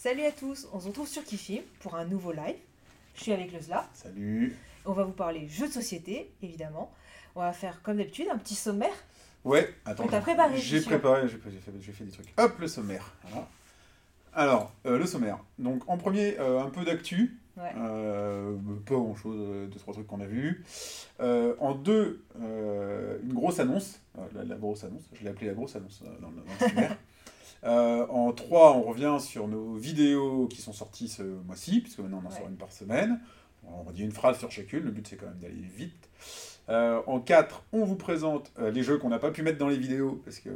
Salut à tous, on se retrouve sur Kifim pour un nouveau live. Je suis avec le Zla. Salut. On va vous parler jeux de société, évidemment. On va faire comme d'habitude un petit sommaire. Ouais, attends. On t'a préparé, J'ai préparé, j'ai fait, des trucs. Hop, le sommaire. Voilà. Alors, euh, le sommaire. Donc, en premier, euh, un peu d'actu. Ouais. Euh, pas grand chose, deux, trois trucs qu'on a vus. Euh, en deux, euh, une grosse annonce. Euh, la, la grosse annonce, je l'ai appelée la grosse annonce euh, dans, le- dans le sommaire. Euh, en trois, on revient sur nos vidéos qui sont sorties ce mois-ci, puisque maintenant on en Ouais. sort une par semaine. On dit une phrase sur chacune, le but c'est quand même d'aller vite. Euh, en 4, on vous présente euh, les jeux qu'on n'a pas pu mettre dans les vidéos parce que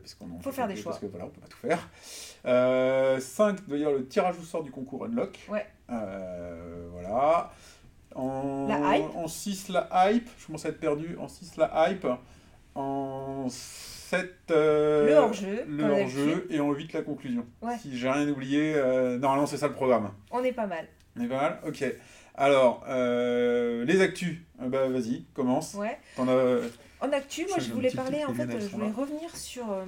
parce qu'on en Faut faire des choix. Parce que voilà, on peut pas tout faire. Euh, 5, d'ailleurs, le tirage au sort du concours Unlock. Ouais. Voilà. En, La hype. En 6, la hype. Je commence à être perdu. En 6, la hype. En 7, Le hors-jeu, le. Et en 8, la conclusion. Ouais. Si j'ai rien oublié, euh, normalement c'est ça le programme. On est pas mal. On est pas mal Ok. Alors, euh, les actus. Euh, bah vas-y, commence. Ouais. T'en as... En actu, moi Je voulais parler, en fait, euh, je voulais revenir sur, euh,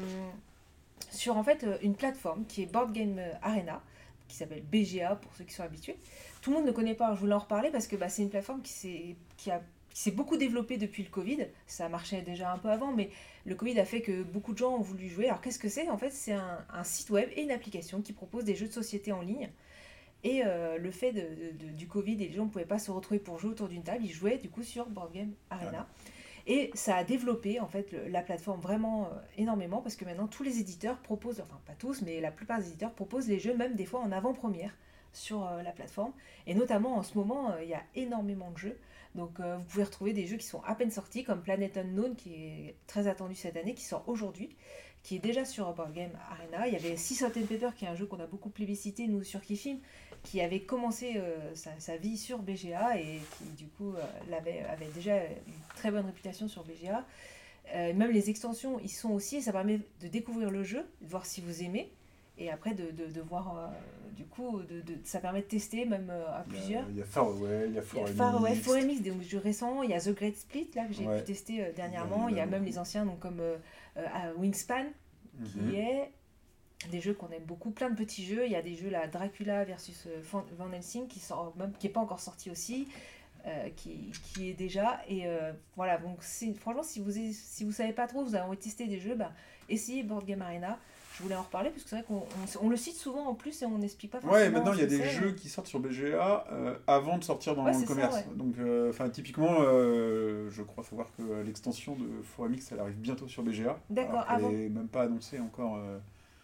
sur en fait, euh, une plateforme qui est Board Game Arena, qui s'appelle BGA pour ceux qui sont habitués. Tout le monde ne connaît pas, je voulais en reparler parce que bah, c'est une plateforme qui a- qui s'est beaucoup développée depuis le Covid. Ça marchait déjà un peu avant, mais le Covid a fait que beaucoup de gens ont voulu jouer. Alors qu'est-ce que c'est? En fait, c'est un, un site web et une application qui propose des jeux de société en ligne. Et euh, le fait de, de- de- du Covid et les gens ne pouvaient pas se retrouver pour jouer autour d'une table, ils jouaient du coup sur Board Game Arena. Et ça a développé en fait le- la plateforme vraiment euh, énormément parce que maintenant tous les éditeurs proposent, enfin pas tous, mais la plupart des éditeurs proposent les jeux même des fois en avant-première sur euh, la plateforme. Et notamment en ce moment, il y a énormément de jeux. Donc euh, vous pouvez retrouver des jeux qui sont à peine sortis comme Planet Unknown qui est très attendu cette année, qui sort aujourd'hui, qui est déjà sur Board Game Arena. Il y avait Six and Pepper qui est un jeu qu'on a beaucoup plébiscité nous sur Kifim, qui avait commencé euh, sa, vie sur BGA et qui du coup euh, l'avait, avait déjà une très bonne réputation sur BGA. Même les extensions, ils sont aussi, et ça permet de découvrir le jeu, de voir si vous aimez, et après de, de, de voir, euh, du coup, de, de- ça permet de tester même euh, à plusieurs. Il y a Faraway, il y a Il y a Forest Far Away, Mix. Foremix, des jeux récents, il y a The Great Split là que j'ai Ouais. pu tester euh, dernièrement, Il y a même les anciens donc comme Wingspan qui Mhm. est des jeux qu'on aime beaucoup, plein de petits jeux. Il y a des jeux là, Dracula versus Van Helsing qui sort même qui est pas encore sorti aussi, qui, qui est déjà et voilà donc franchement si vous si vous savez pas trop, vous avez envie de tester des jeux, bah essayez Board Game Arena. Je voulais en reparler parce que c'est vrai qu'on on- on le cite souvent en plus et on n'explique pas forcément. Ouais, maintenant il y a que des jeux qui sortent sur BGA euh, avant de sortir dans Ouais, le ça, commerce. ouais. Donc, euh, enfin, typiquement, euh, je crois savoir que euh, l'extension de Foramix, elle arrive bientôt sur BGA. D'accord, avant. est même pas annoncée encore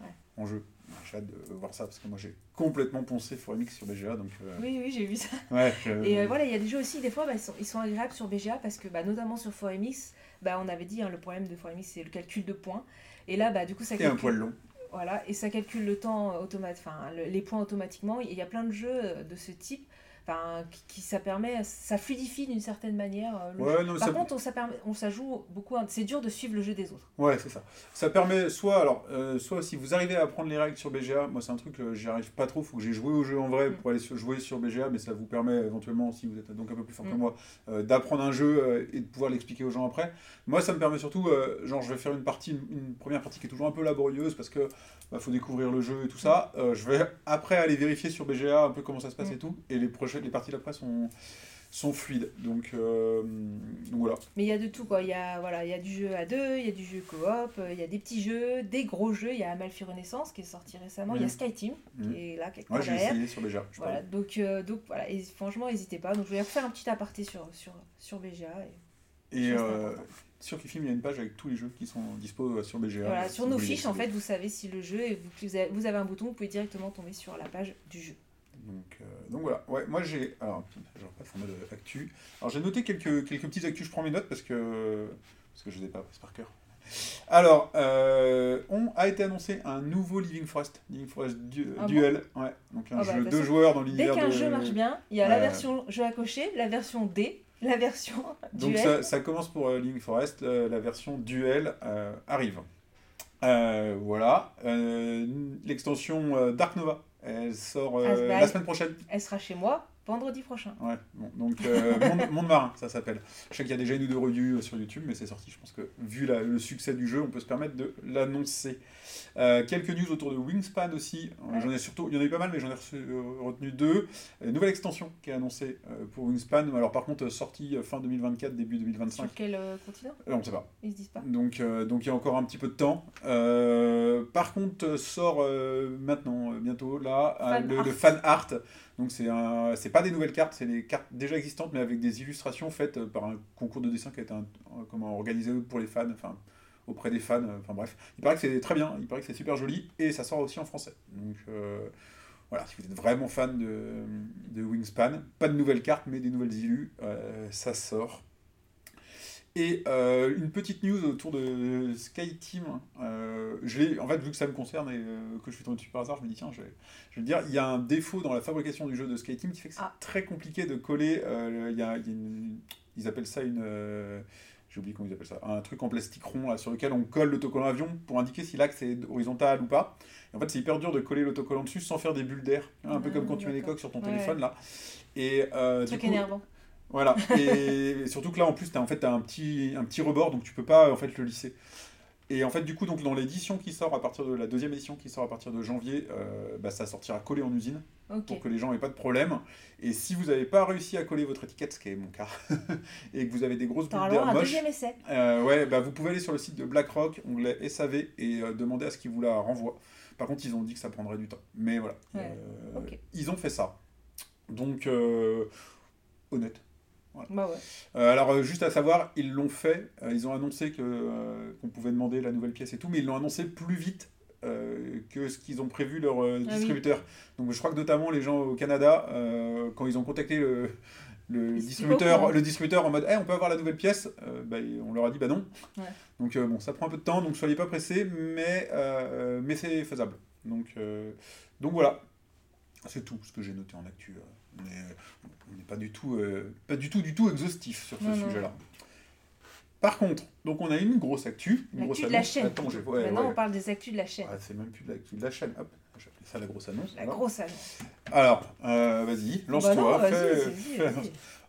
Ouais. en jeu. J'ai hâte de voir ça parce que moi j'ai complètement poncé Foramix sur BGA. Donc, euh, Oui oui, j'ai vu ça. ouais, Et euh, voilà, il y a des jeux aussi, des fois, bah, ils, sont, ils sont agréables sur BGA parce que, bah, notamment sur ForeMX, bah, on avait dit, hein, le problème de ForeMX, c'est le calcul de points. Et là, bah, du coup, ça Et un calcule, poil long. Voilà, et ça calcule le temps automatique, enfin, le- les points automatiquement. Il y a plein de jeux euh, de ce type, enfin, qui, ça permet, ça fluidifie d'une certaine manière euh, le Ouais, jeu. non, Par ça- contre, on, ça, permet, on, ça joue beaucoup, hein, c'est dur de suivre le jeu des autres. Ouais, c'est ça. Ça permet soit, alors, euh, soit si vous arrivez à apprendre les règles sur BGA, moi c'est un truc que j'y arrive pas trop, faut que j'ai joué au jeu en vrai Mm. pour aller sur- jouer sur BGA, mais ça vous permet éventuellement, si vous êtes donc un peu plus fort que Mm. moi, euh, d'apprendre un jeu euh, et de pouvoir l'expliquer aux gens après. Moi ça me permet surtout, euh, genre je vais faire une partie, une, une première partie qui est toujours un peu laborieuse parce que bah, faut découvrir le jeu et tout ça. Euh, je vais après aller vérifier sur BGA un peu comment ça se passe Mm. et tout, et les prochaines, les parties d'après sont sont fluides. Donc, euh, donc voilà. Mais il y a de tout, quoi. Il y a, voilà, il y a du jeu à deux, il y a du jeu coop, euh, il y a des petits jeux, des gros jeux. Il y a Amalfi Renaissance qui est sorti récemment. Il y a. SkyTeam Mm. qui est là quelque Moi part j'ai derrière. essayé sur BGA. je Voilà, donc, euh, donc voilà, et franchement, n'hésitez pas. Donc je vais refaire un petit aparté sur, sur, sur BGA. Et, euh, sur Kifim, il y a une page avec tous les jeux qui sont dispo sur BGA. voilà, sur nos fiches, en fait, vous savez si le jeu, et vous, vous avez un bouton, vous pouvez directement tomber sur la page du jeu. Donc, euh, donc voilà. Ouais, moi j'ai. Alors, je repasse en mode euh, actu. Alors j'ai noté quelques, quelques petites actus, je prends mes notes parce que, parce que je ne les ai pas prises par cœur. Alors, euh, on a été annoncé un nouveau Living Forest, Living Forest Du- Ah bon Duel, ouais, donc un Ah bah, jeu de deux joueurs dans Dès l'univers qu'un de. jeu marche bien, il y a la version jeu à cocher, la version D, la version Donc duel. ça, ça commence pour euh, Living Forest, la version Duel arrive. Voilà. L'extension Dark Nova, elle sort euh, la semaine prochaine. Elle sera chez moi. Vendredi prochain. Ouais, bon, donc euh, Monde, Monde Marin, ça s'appelle. Je sais qu'il y a déjà une ou deux reviews sur YouTube, mais c'est sorti. Je pense que vu la- le succès du jeu, on peut se permettre de l'annoncer. Euh, quelques news autour de Wingspan aussi. Euh, Ouais. J'en ai surtout, il y en a eu pas mal, mais j'en ai reçu- euh, retenu deux. Une nouvelle extension qui est annoncée euh, pour Wingspan. Alors par contre, euh, sortie euh, fin 2024, début 2025. Sur quel euh, continent? Euh, on ne sait pas. Ils se disent pas. Donc, euh, donc il y a encore un petit peu de temps. Euh, par contre, euh, sort euh, maintenant, euh, bientôt, là, euh, Fan le, art. le fan art. Donc c'est un, c'est pas des nouvelles cartes, c'est des cartes déjà existantes, mais avec des illustrations faites euh, par un concours de dessin qui a été un- comment, organisé pour les fans, enfin auprès des fans. euh, Enfin bref, il paraît que c'est très bien, il paraît que c'est super joli et ça sort aussi en français. Donc euh, voilà, si vous êtes vraiment fan de, de Wingspan, pas de nouvelles cartes, mais des nouvelles illus, ça sort. Et euh, une petite news autour de Sky Team. Euh, je en fait, vu que ça me concerne et euh, que je suis tombé dessus par hasard, je me dis, tiens, je vais, je vais dire. Il y a un défaut dans la fabrication du jeu de Sky Team qui fait que c'est Ah. très compliqué de coller. euh, il y a, il y a une- ils appellent ça une. j'ai oublié comment ils appellent ça. Un truc en plastique rond là, sur lequel on colle l'autocollant avion pour indiquer si l'axe est horizontal ou pas. Et en fait, c'est hyper dur de coller l'autocollant dessus sans faire des bulles d'air. Un peu Ah, comme quand tu mets des coques sur ton Ouais. téléphone là. Et du Truc coup, énervant. Voilà, et surtout que là en plus tu as, en fait, t'as un, petit, un petit rebord donc tu peux pas en fait le lisser. Et en fait du coup donc dans l'édition qui sort à partir de la deuxième édition qui sort à partir de janvier, euh, bah, ça sortira collé en usine Ok. pour que les gens aient pas de problème. Et si vous n'avez pas réussi à coller votre étiquette, ce qui est mon cas, et que vous avez des grosses bulles d'air moches, euh, ouais, bah, vous pouvez aller sur le site de BlackRock, onglet SAV, et euh, demander à ce qu'ils vous la renvoient. Par contre, ils ont dit que ça prendrait du temps. Mais voilà, Ouais, Euh, ils ont fait ça. Donc, euh, Bah ouais. Euh, alors, euh, juste à savoir, ils l'ont fait. euh, ils ont annoncé que, qu'on pouvait demander la nouvelle pièce et tout, mais ils l'ont annoncé plus vite euh, que ce qu'ils ont prévu leur euh, Ah oui. distributeur. Donc, je crois que notamment les gens au Canada, euh, quand ils ont contacté le, distributeur, le distributeur en mode, Eh, on peut avoir la nouvelle pièce, bah, on leur a dit, bah non. Ouais. Donc, bon, ça prend un peu de temps, donc soyez pas pressés, mais, mais c'est faisable. Donc, donc voilà. C'est tout ce que j'ai noté en actu. Euh. On est- on n'est pas du tout, euh, pas du tout, du tout exhaustif sur ce sujet-là. Par contre, donc on a une grosse actu, une grosse de la chaîne. Attends, ouais, Maintenant, ouais. on parle des actus de la chaîne. Ah, c'est même plus de l'actu de la chaîne. Hop, appelé ça la grosse annonce. La grosse annonce. Alors, euh, vas-y, Bah lance-toi. vas-y, fais-.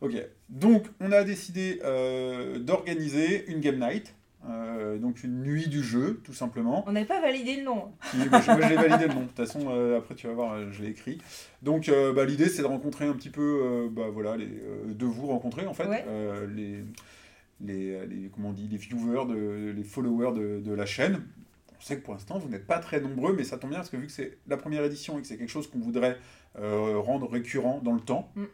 Ok, donc on a décidé euh, d'organiser une game night, euh, donc une nuit du jeu, tout simplement. On n'avait pas validé le nom. Qui- je- moi, je l'ai validé le nom. De toute façon, euh, après, tu vas voir, euh, je l'ai écrit. Donc, euh, bah, l'idée, c'est de rencontrer un petit peu, bah, voilà, les, de vous rencontrer, en fait, Ouais. les, les, les, comment on dit, les viewers, de, les followers de, de la chaîne. On sait que pour l'instant, vous n'êtes pas très nombreux, mais ça tombe bien parce que vu que c'est la première édition et que c'est quelque chose qu'on voudrait rendre récurrent dans le temps, Mm.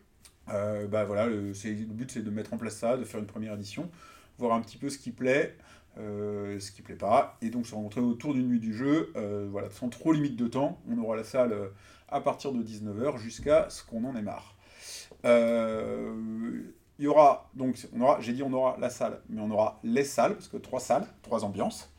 bah voilà, le, c'est- le but c'est de mettre en place ça, de faire une première édition, voir un petit peu ce qui plaît, euh, ce qui plaît pas, et donc se rencontrer autour d'une nuit du jeu, euh, voilà, sans trop limite de temps. On aura la salle euh, à partir de 19h jusqu'à ce qu'on en ait marre. Euh, il y aura, donc, on aura, j'ai dit on aura la salle, mais on aura les salles, parce que trois salles, trois ambiances.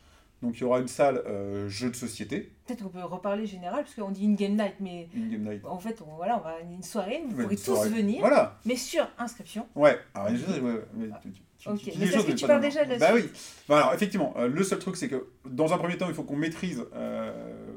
Donc il y aura une salle euh, jeu de société, Peut-être qu'on peut reparler général, parce qu'on dit une game night, mais une game night. en fait, on, voilà, on va une soirée, vous pourrez tous soirée. venir, Voilà, mais sur inscription. ouais. Alors, je sais, ouais, tu- tu- Ok. tu dis Mais est-ce que tu parles déjà de la Bah suite oui. Bah alors effectivement, euh, le seul truc c'est que dans un premier temps il faut qu'on maîtrise euh,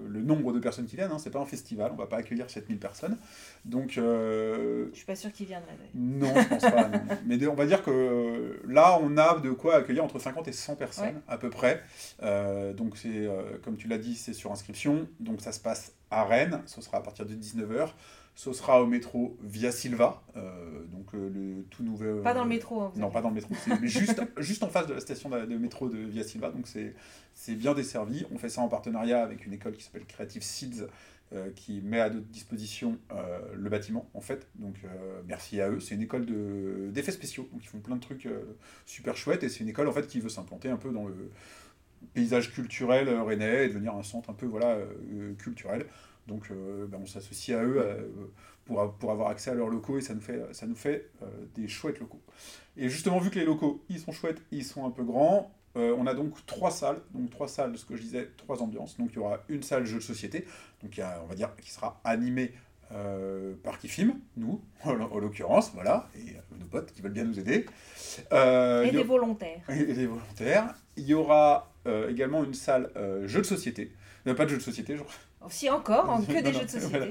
le nombre de personnes qui viennent. Hein. C'est pas un festival, on va pas accueillir 7000 personnes. Donc euh, Je suis pas sûre qu'il viendrait. d'ailleurs. non, je pense pas. non. Mais de- on va dire que euh, là, on a de quoi accueillir entre 50 et 100 personnes, Ouais. à peu près. Euh, donc, c'est, euh, comme tu l'as dit, c'est sur inscription. Donc, ça se passe à Rennes. Ce sera à partir de 19h. Ce sera au métro Via Silva. euh, donc, euh, le tout nouvel. Pas dans le métro. hein, Non, pas dans le métro. C'est juste, juste en face de la station de, de métro de Via Silva. Donc, c'est bien desservi. On fait ça en partenariat avec une école qui s'appelle Creative Seeds. euh, qui met à notre disposition le bâtiment en fait donc merci à eux c'est une école de d'effets spéciaux donc ils font plein de trucs super chouettes et c'est une école en fait qui veut s'implanter un peu dans le paysage culturel rennais et devenir un centre un peu voilà culturel donc euh, ben, on s'associe à eux euh, pour, a- pour avoir accès à leurs locaux et ça nous fait, ça nous fait euh, des chouettes locaux. Et justement, vu que les locaux, ils sont chouettes, ils sont un peu grands, euh, on a donc trois salles, donc trois salles, ce que je disais, trois ambiances. Donc il y aura une salle jeu de société, donc il y a, on va dire, qui sera animée euh, par Kifim, nous, en en l'occurrence, voilà, et nos potes qui veulent bien nous aider. Euh, Et il a- des volontaires. et et des volontaires. Il y aura également une salle jeu de société. Euh, pas de jeu de société, genre, Aussi encore, en- que des non, jeux de société. voilà.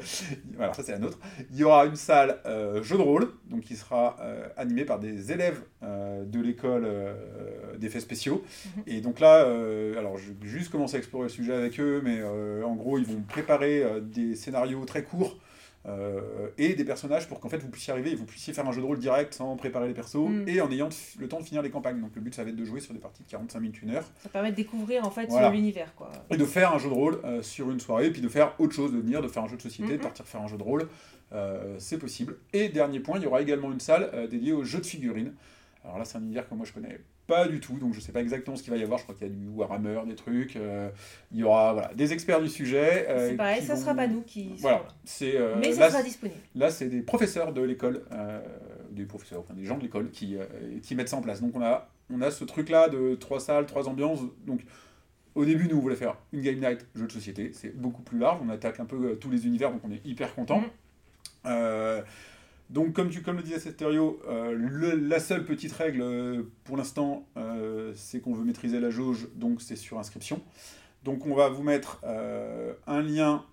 Voilà, ça c'est un autre. Il y aura une salle euh, jeu de rôle, donc qui sera euh, animée par des élèves euh, de l'école euh, d'effets spéciaux. Mhm. Et donc là, alors je vais juste commencer à explorer le sujet avec eux, mais en gros, ils vont préparer des scénarios très courts. Euh, et des personnages pour qu'en fait vous puissiez arriver et vous puissiez faire un jeu de rôle direct sans préparer les persos Mm. et en ayant le temps de finir les campagnes. Donc le but ça va être de jouer sur des parties de 45 minutes, une heure Ça permet de découvrir en fait Voilà. l'univers quoi. et de faire un jeu de rôle euh, sur une soirée, puis de faire autre chose, de venir, de faire un jeu de société, de partir faire un jeu de rôle, euh, c'est possible. Et dernier point, il y aura également une salle dédiée aux jeux de figurines. Alors là, c'est un univers que moi je connais pas du tout, donc je sais pas exactement ce qu'il va y avoir. Je crois qu'il y a du Warhammer, des trucs. euh, il y aura voilà, des experts du sujet. euh, c'est pareil, ça vont- sera pas nous qui Voilà, c'est euh, Mais ça là, sera disponible. Là, c'est des professeurs de l'école, des professeurs, enfin des gens de l'école qui, qui mettent ça en place. Donc on a, on a ce truc-là de trois salles, trois ambiances. Donc au début, nous, on voulait faire une game night, jeu de société. C'est beaucoup plus large. On attaque un peu tous les univers, donc on est hyper content. Mhm. Donc comme, tu, comme le disait Cesterio, euh, le- la seule petite règle euh, pour l'instant, euh, c'est qu'on veut maîtriser la jauge, donc c'est sur inscription. Donc on va vous mettre euh, un lien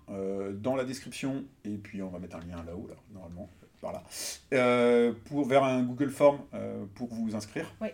dans la description, et puis on va mettre un lien là-haut, là, normalement, par là, pour, vers un Google Form pour vous inscrire. Oui.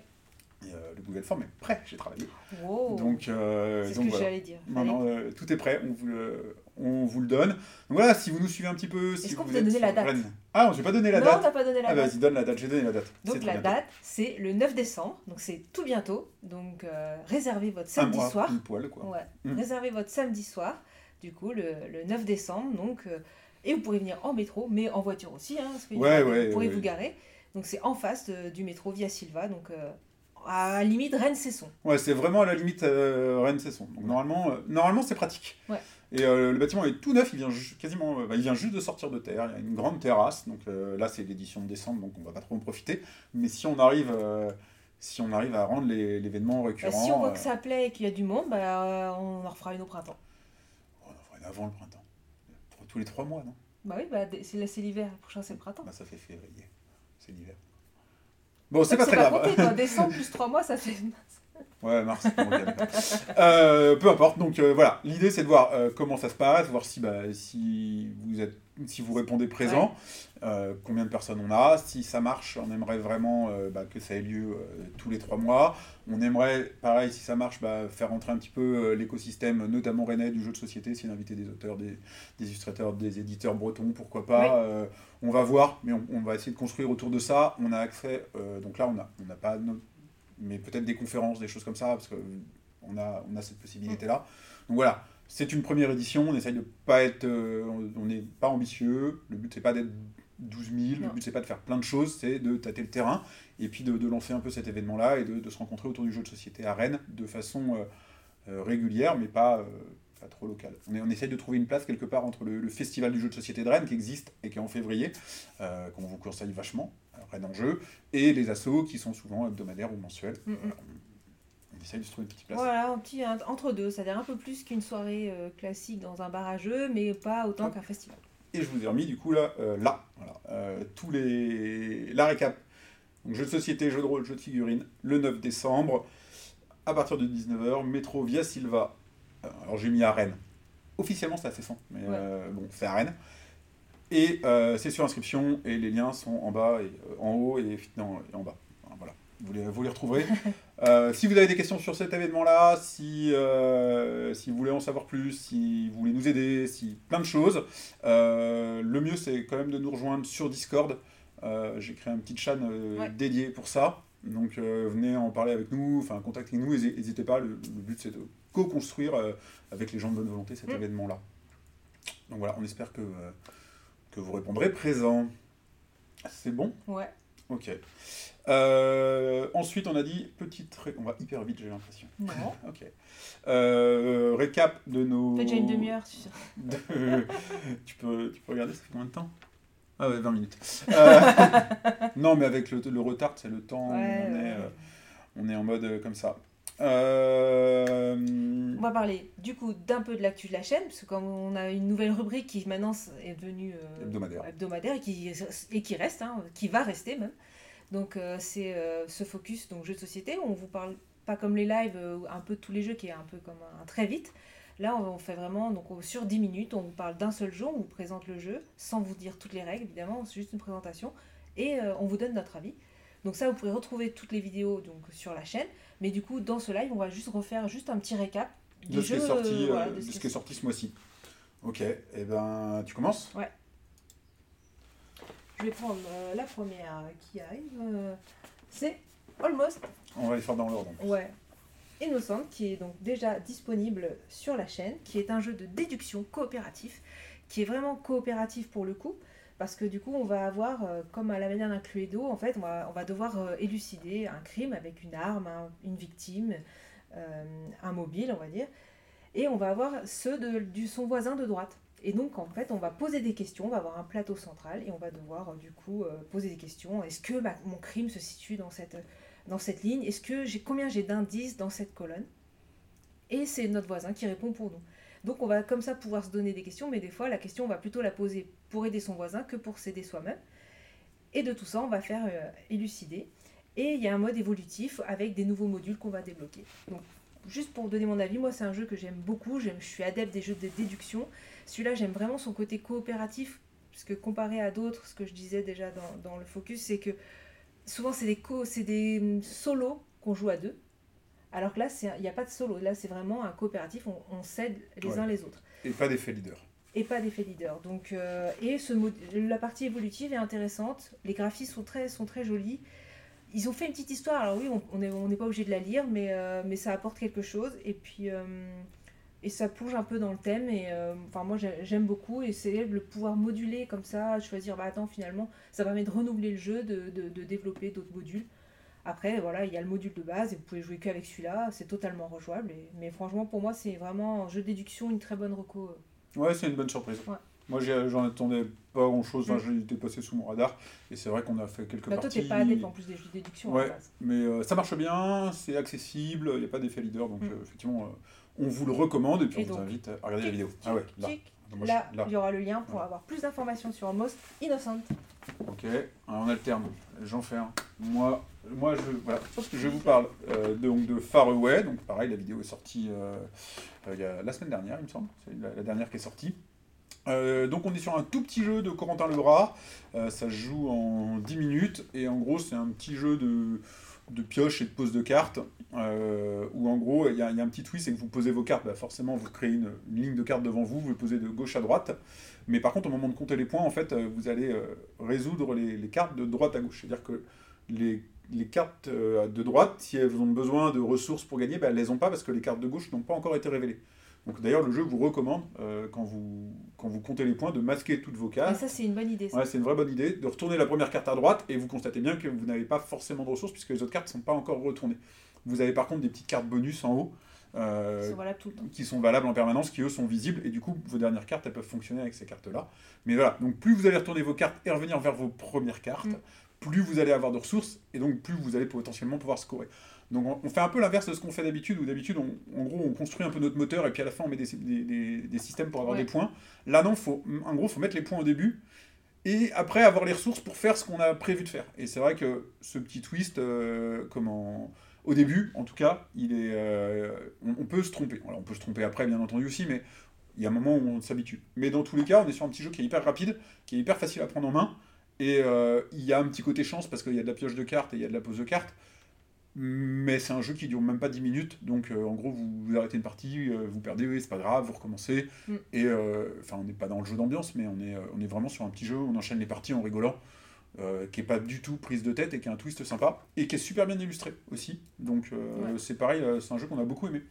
Et, le Google Form est prêt, j'ai travaillé. Wow. Donc, c'est ce donc que voilà. j'allais dire. Maintenant, tout est prêt, on vous, le, on vous le donne. Donc voilà, si vous nous suivez un petit peu, si Est-ce qu'on vous vous a êtes donné la date? Ah, on ne pas donné la non, date. t'as pas donné la Ah, date. vas-y, donne la date, j'ai donné la date. Donc la date, c'est le 9 décembre, donc c'est tout bientôt. Donc euh, réservez votre Un samedi mois, soir. pile poil, quoi. Ouais. Mm. Réservez votre samedi soir, du coup, le, le 9 décembre. Donc, euh, et vous pourrez venir en métro, mais en voiture aussi, hein, parce que Ouais, vous ouais, pourrez ouais. vous garer. Donc c'est en face de- du métro Via Silva, donc euh, à la limite Rennes-Cesson. Ouais, c'est vraiment à la limite euh, Rennes-Cesson. Donc normalement, euh, normalement c'est pratique. Ouais. Et euh, le bâtiment est tout neuf, il vient quasiment, euh, bah, il vient juste de sortir de terre. Il y a une grande terrasse, donc euh, là c'est l'édition de décembre, donc on va pas trop en profiter. Mais si on arrive, si on arrive à rendre l'événement Bah, récurrent, si on voit que ça plaît et qu'il y a du monde, bah, on en refera une au printemps. on en fera une avant le printemps. Tous les trois mois, non? Bah oui, bah, c'est là, c'est l'hiver, le prochain c'est le printemps. Bah, ça fait février, c'est l'hiver. Bon, c'est pas très grave. compté, quoi. Décembre plus 3 mois, ça fait. Ouais, mars. Euh, peu importe. Donc euh, voilà, l'idée c'est de voir euh, comment ça se passe, voir si, bah, si, vous êtes, si vous répondez présent, euh, combien de personnes on a. Si ça marche, on aimerait vraiment bah, que ça ait lieu tous les trois mois. On aimerait, pareil, si ça marche, bah, faire entrer un petit peu l'écosystème, notamment rennais du jeu de société, si d'inviter des auteurs, des, des illustrateurs, des éditeurs bretons, pourquoi pas. Oui. On va voir, mais on, on va essayer de construire autour de ça. On a accès, donc là on n'a on pas no- mais peut-être des conférences, des choses comme ça, parce qu'on a, on a cette possibilité-là. Donc voilà, c'est une première édition, on essaye de pas être, euh, on n'est pas ambitieux, le but c'est pas d'être 12 000, le but c'est pas de faire plein de choses, c'est de tâter le terrain, et puis de, de lancer un peu cet événement-là, et de, de se rencontrer autour du jeu de société à Rennes, de façon euh, euh, régulière, mais pas, euh, pas trop locale. On, est, on essaye de trouver une place quelque part entre le, le festival du jeu de société de Rennes, qui existe, et qui est en février, euh, qu'on vous conseille vachement, Rennes en jeu, et les assos qui sont souvent hebdomadaires ou mensuels. Mm, mm. Voilà, on, essaye de se trouver une petite place. Voilà, un petit un- entre deux, c'est-à-dire un peu plus qu'une soirée euh, classique dans un bar à jeux, mais pas autant qu'un festival. Et je vous ai remis du coup là, euh, là, voilà, euh, tous les, la récap. Donc jeu de société, jeu de rôle, jeu de figurines, le 9 décembre, à partir de 19h, métro via Silva. Alors j'ai mis à Rennes. Officiellement c'est à Cesson, mais bon, c'est à Rennes. Et euh, c'est sur inscription, et les liens sont en bas, et, euh, en haut et, non, et en bas. Voilà, vous les, vous les retrouverez. Euh, si vous avez des questions sur cet événement-là, si, euh, si vous voulez en savoir plus, si vous voulez nous aider, si plein de choses, le mieux c'est quand même de nous rejoindre sur Discord. J'ai créé un petit chat Ouais. dédié pour ça. Donc venez en parler avec nous, enfin contactez-nous, hési- n'hésitez pas. Le, le but c'est de co-construire avec les gens de bonne volonté cet Mm. événement-là. Donc voilà, on espère que, que vous répondrez présent. C'est bon? Ouais. Ok. Euh, ensuite, on a dit petite. ré- On va hyper vite, j'ai l'impression. Non. Ok. Euh, récap de nos. Fait déjà une demi-heure, tu de- tu, peux, tu peux regarder, ça fait combien de temps? Ah ouais, 20 minutes. Euh, non, mais avec le, le retard, c'est le temps. Ouais, on, ouais. est, on est en mode comme ça. Euh, On va parler du coup d'un peu de l'actu de la chaîne, parce que comme on a une nouvelle rubrique qui maintenant est devenue euh, Hebdomadaire. hebdomadaire et qui, et qui reste, hein, qui va rester même. Donc euh, c'est ce focus donc jeux de société. On vous parle pas comme les lives, un peu de tous les jeux qui est un peu comme un, très vite. Là, on, fait vraiment, donc sur 10 minutes, on vous parle d'un seul jeu, on vous présente le jeu, sans vous dire toutes les règles, évidemment, c'est juste une présentation, et on vous donne notre avis. Donc ça, vous pourrez retrouver toutes les vidéos donc, sur la chaîne, mais du coup, dans ce live, on va juste refaire juste un petit récap de, ce, qui est sorti, de ce qui est sorti ce mois-ci. Ok, et eh ben tu commences? Ouais. Je vais prendre euh, la première qui arrive. Euh, c'est Almost. On va les faire dans l'ordre. Ouais. Innocent, qui est donc déjà disponible sur la chaîne, qui est un jeu de déduction coopératif, qui est vraiment coopératif pour le coup, parce que du coup, on va avoir, euh, comme à la manière d'un Cluedo, en fait, on va, on va devoir élucider un crime avec une arme, une victime, un mobile, on va dire, et on va avoir ceux de son voisin de droite. Et donc, en fait, on va poser des questions, on va avoir un plateau central et on va devoir, euh, du coup, euh, poser des questions. Est-ce que mon crime se situe dans cette, dans cette ligne? Est-ce que j'ai combien j'ai d'indices dans cette colonne? Et c'est notre voisin qui répond pour nous. Donc, on va comme ça pouvoir se donner des questions, mais des fois, la question, on va plutôt la poser pour aider son voisin que pour s'aider soi-même. Et de tout ça, on va faire euh, élucider. Et il y a un mode évolutif avec des nouveaux modules qu'on va débloquer. Donc, juste pour donner mon avis, moi, c'est un jeu que j'aime beaucoup. Je suis adepte des jeux de déduction. Celui-là, j'aime vraiment son côté coopératif, parce que comparé à d'autres, ce que je disais déjà dans, le focus, c'est que souvent c'est des, co c'est des hum, solos qu'on joue à deux, alors que là, il n'y a pas de solo. Là, c'est vraiment un coopératif, on, on s'aide les uns les autres. Et pas d'effet leader. Et pas d'effet leader. Donc, euh, et ce, la partie évolutive est intéressante. Les graphismes sont très, sont très jolis. Ils ont fait une petite histoire. Alors oui, on n'est on pas obligé de la lire, mais, euh, mais ça apporte quelque chose. Et puis, euh, et ça plonge un peu dans le thème et enfin moi j'aime beaucoup et c'est le pouvoir moduler comme ça choisir bah attends finalement ça permet de renouveler le jeu de, de, développer d'autres modules après voilà il y a le module de base et vous pouvez jouer qu'avec celui-là c'est totalement rejouable mais franchement pour moi c'est vraiment un jeu de déduction une très bonne reco ouais c'est une bonne surprise moi j'en attendais pas grand chose enfin, mm. j'ai été passé sous mon radar et c'est vrai qu'on a fait quelques bah, toi t'es pas adepte en plus des jeux de déduction ouais mais euh, ça marche bien c'est accessible il n'y a pas d'effet leader donc mm. euh, effectivement on vous le recommande et puis on vous invite à regarder la vidéo. ah ouais, là. il y aura le lien pour avoir plus d'informations sur Most Innocent. Ok, on alterne. J'en fais. Moi, moi je, voilà, je vous parle euh, de, donc, de Far Away. Donc pareil, la vidéo est sortie euh, euh, il y a, la semaine dernière, il me semble. C'est la, dernière qui est sortie. donc on est sur un tout petit jeu de Corentin Legras. ça joue en 10 minutes et en gros c'est un petit jeu de de pioche et de pose de cartes, euh, où en gros, il y, a un petit twist, c'est que vous posez vos cartes, bah forcément, vous créez une, ligne de cartes devant vous, vous le posez de gauche à droite, mais par contre, au moment de compter les points, en fait, euh, vous allez euh, résoudre les, cartes de droite à gauche. C'est-à-dire que les, cartes de droite, si elles ont besoin de ressources pour gagner, bah, elles ne les ont pas parce que les cartes de gauche n'ont pas encore été révélées. Donc d'ailleurs, le jeu vous recommande, euh, quand, vous, quand vous comptez les points, de masquer toutes vos cartes. ça, c'est une bonne idée. Ouais, c'est une vraie bonne idée. De retourner la première carte à droite, et vous constatez bien que vous n'avez pas forcément de ressources, puisque les autres cartes ne sont pas encore retournées. Vous avez par contre des petites cartes bonus en haut. Euh, qui, sont valables tout le temps. qui sont valables en permanence, qui eux sont visibles, et du coup, vos dernières cartes, elles peuvent fonctionner avec ces cartes-là. Mais voilà, donc plus vous allez retourner vos cartes et revenir vers vos premières cartes, mm. plus vous allez avoir de ressources, et donc plus vous allez potentiellement pouvoir scorer. Donc on fait un peu l'inverse de ce qu'on fait d'habitude, où d'habitude, en gros, on construit un peu notre moteur et puis à la fin, on met des, systèmes pour avoir des points. Là, non, faut, en gros, il faut mettre les points au début et après avoir les ressources pour faire ce qu'on a prévu de faire. Et c'est vrai que ce petit twist, euh, comment, au début, en tout cas, il est, euh, on, peut se tromper. on peut se tromper après, bien entendu aussi, mais il y a un moment où on s'habitue. Mais dans tous les cas, on est sur un petit jeu qui est hyper rapide, qui est hyper facile à prendre en main. Et euh, il y a un petit côté chance parce qu'il y a de la pioche de cartes et il y a de la pose de cartes. Mais c'est un jeu qui dure même pas 10 minutes, donc euh, en gros vous, arrêtez une partie, vous perdez, c'est pas grave, vous recommencez. Mm. Et enfin on n'est pas dans le jeu d'ambiance, mais on est, on est vraiment sur un petit jeu, on enchaîne les parties en rigolant, qui est pas du tout prise de tête et qui a un twist sympa, et qui est super bien illustré aussi. Donc c'est pareil, c'est un jeu qu'on a beaucoup aimé.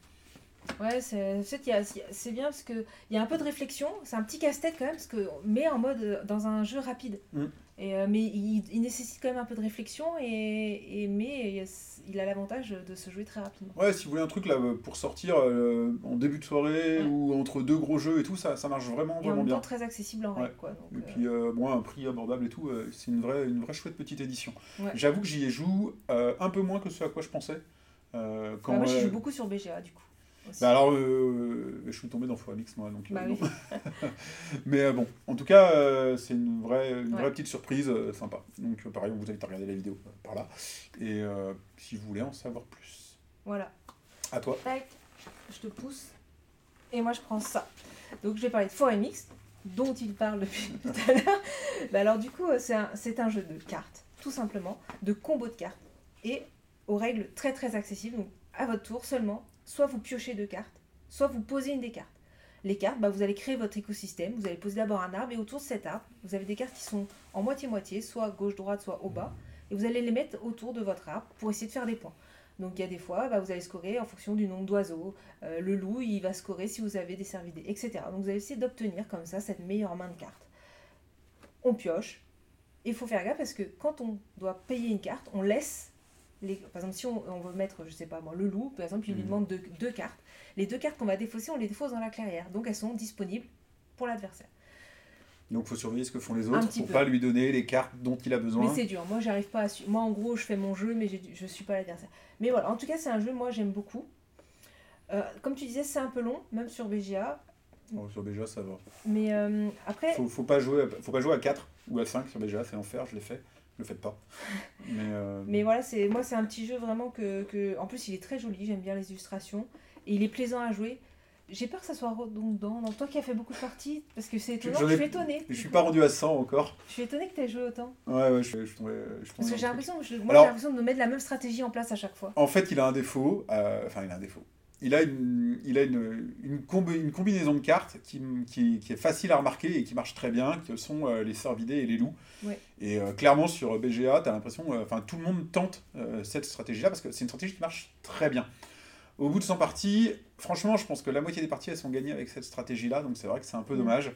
Ouais, c'est bien parce qu'il y a un peu de réflexion, c'est un petit casse-tête quand même, parce que, mais en mode dans un jeu rapide. Mm. Et, euh, mais il, nécessite quand même un peu de réflexion, et, et mais il a l'avantage de se jouer très rapidement. Ouais, si vous voulez un truc là pour sortir euh, en début de soirée ou entre deux gros jeux et tout, ça, ça marche vraiment, et en même bien. très accessible en règle. Quoi, et puis, euh, bon, un prix abordable et tout, c'est une vraie, une vraie chouette petite édition. J'avoue que j'y ai joué un peu moins que ce à quoi je pensais. quand, moi, j'y joue beaucoup sur BGA du coup. Bah alors, euh, je suis tombé dans Foramix moi, donc. Bah euh, Mais euh, bon, en tout cas, c'est une vraie, une vraie petite surprise sympa. Donc, pareil, on vous invite à regarder la vidéo par là. Et si vous voulez en savoir plus. Voilà. À toi. Tac, je te pousse. et moi je prends ça. Donc je vais parler de Forêt Mix, dont il parle depuis tout à l'heure. Bah, alors du coup, c'est un, c'est un jeu de cartes, tout simplement, de combos de cartes, et aux règles très très accessibles. Donc à votre tour seulement, soit vous piochez deux cartes, soit vous posez une des cartes. Les cartes, bah, vous allez créer votre écosystème, vous allez poser d'abord un arbre, et autour de cet arbre, vous avez des cartes qui sont en moitié-moitié, soit gauche-droite, soit au bas, et vous allez les mettre autour de votre arbre pour essayer de faire des points. Donc il y a des fois, bah, vous allez scorer en fonction du nombre d'oiseaux. Euh, le loup, il va scorer si vous avez des cervidés, etc. Donc vous allez essayer d'obtenir comme ça cette meilleure main de cartes. On pioche. Il faut faire gaffe parce que quand on doit payer une carte, on laisse... Les... Par exemple, si on, on veut mettre, je sais pas moi, le loup, par exemple, il lui Mhm. demande deux, deux cartes. Les deux cartes qu'on va défausser, on les défausse dans la clairière. Donc elles sont disponibles pour l'adversaire. Donc il faut surveiller ce que font les autres pour peu. pas lui donner les cartes dont il a besoin. Mais c'est dur. Moi, j'arrive pas à. Moi, en gros, je fais mon jeu, mais je suis pas l'adversaire. Mais voilà, en tout cas, c'est un jeu, moi, j'aime beaucoup. Euh, comme tu disais, c'est un peu long, même sur BGA. Bon, sur BGA, ça va. Mais euh, après, Faut, faut, pas jouer à, faut pas jouer à 4 ou à 5 sur BGA, c'est l'enfer, je l'ai fait. Ne le faites pas. Mais, euh, mais voilà, c'est moi, c'est un petit jeu vraiment que, que- En plus, il est très joli, j'aime bien les illustrations. Et il est plaisant à jouer. J'ai peur que ça soit redondant. Donc, toi qui as fait beaucoup de parties, parce que c'est étonnant, je ai- suis étonnée. je suis pas rendu à 100 encore. Je suis étonnée que tu aies joué autant. Ouais, ouais, je, je, tombais- je tombais Parce que j'ai l'impression, je- moi, j'ai l'impression de mettre la même stratégie en place à chaque fois. En fait, il a un défaut. euh, Enfin, il a un défaut. Il a une, il a une, une, combi- une combinaison de cartes qui, qui, qui est facile à remarquer et qui marche très bien, que sont euh, les cervidés et les loups. Ouais. Et euh, clairement, sur BGA, tu as l'impression, euh, enfin, tout le monde tente euh, cette stratégie-là parce que c'est une stratégie qui marche très bien. Au bout de 100 parties, franchement, je pense que la moitié des parties, elles sont gagnées avec cette stratégie-là, donc c'est vrai que c'est un peu Mm. dommage.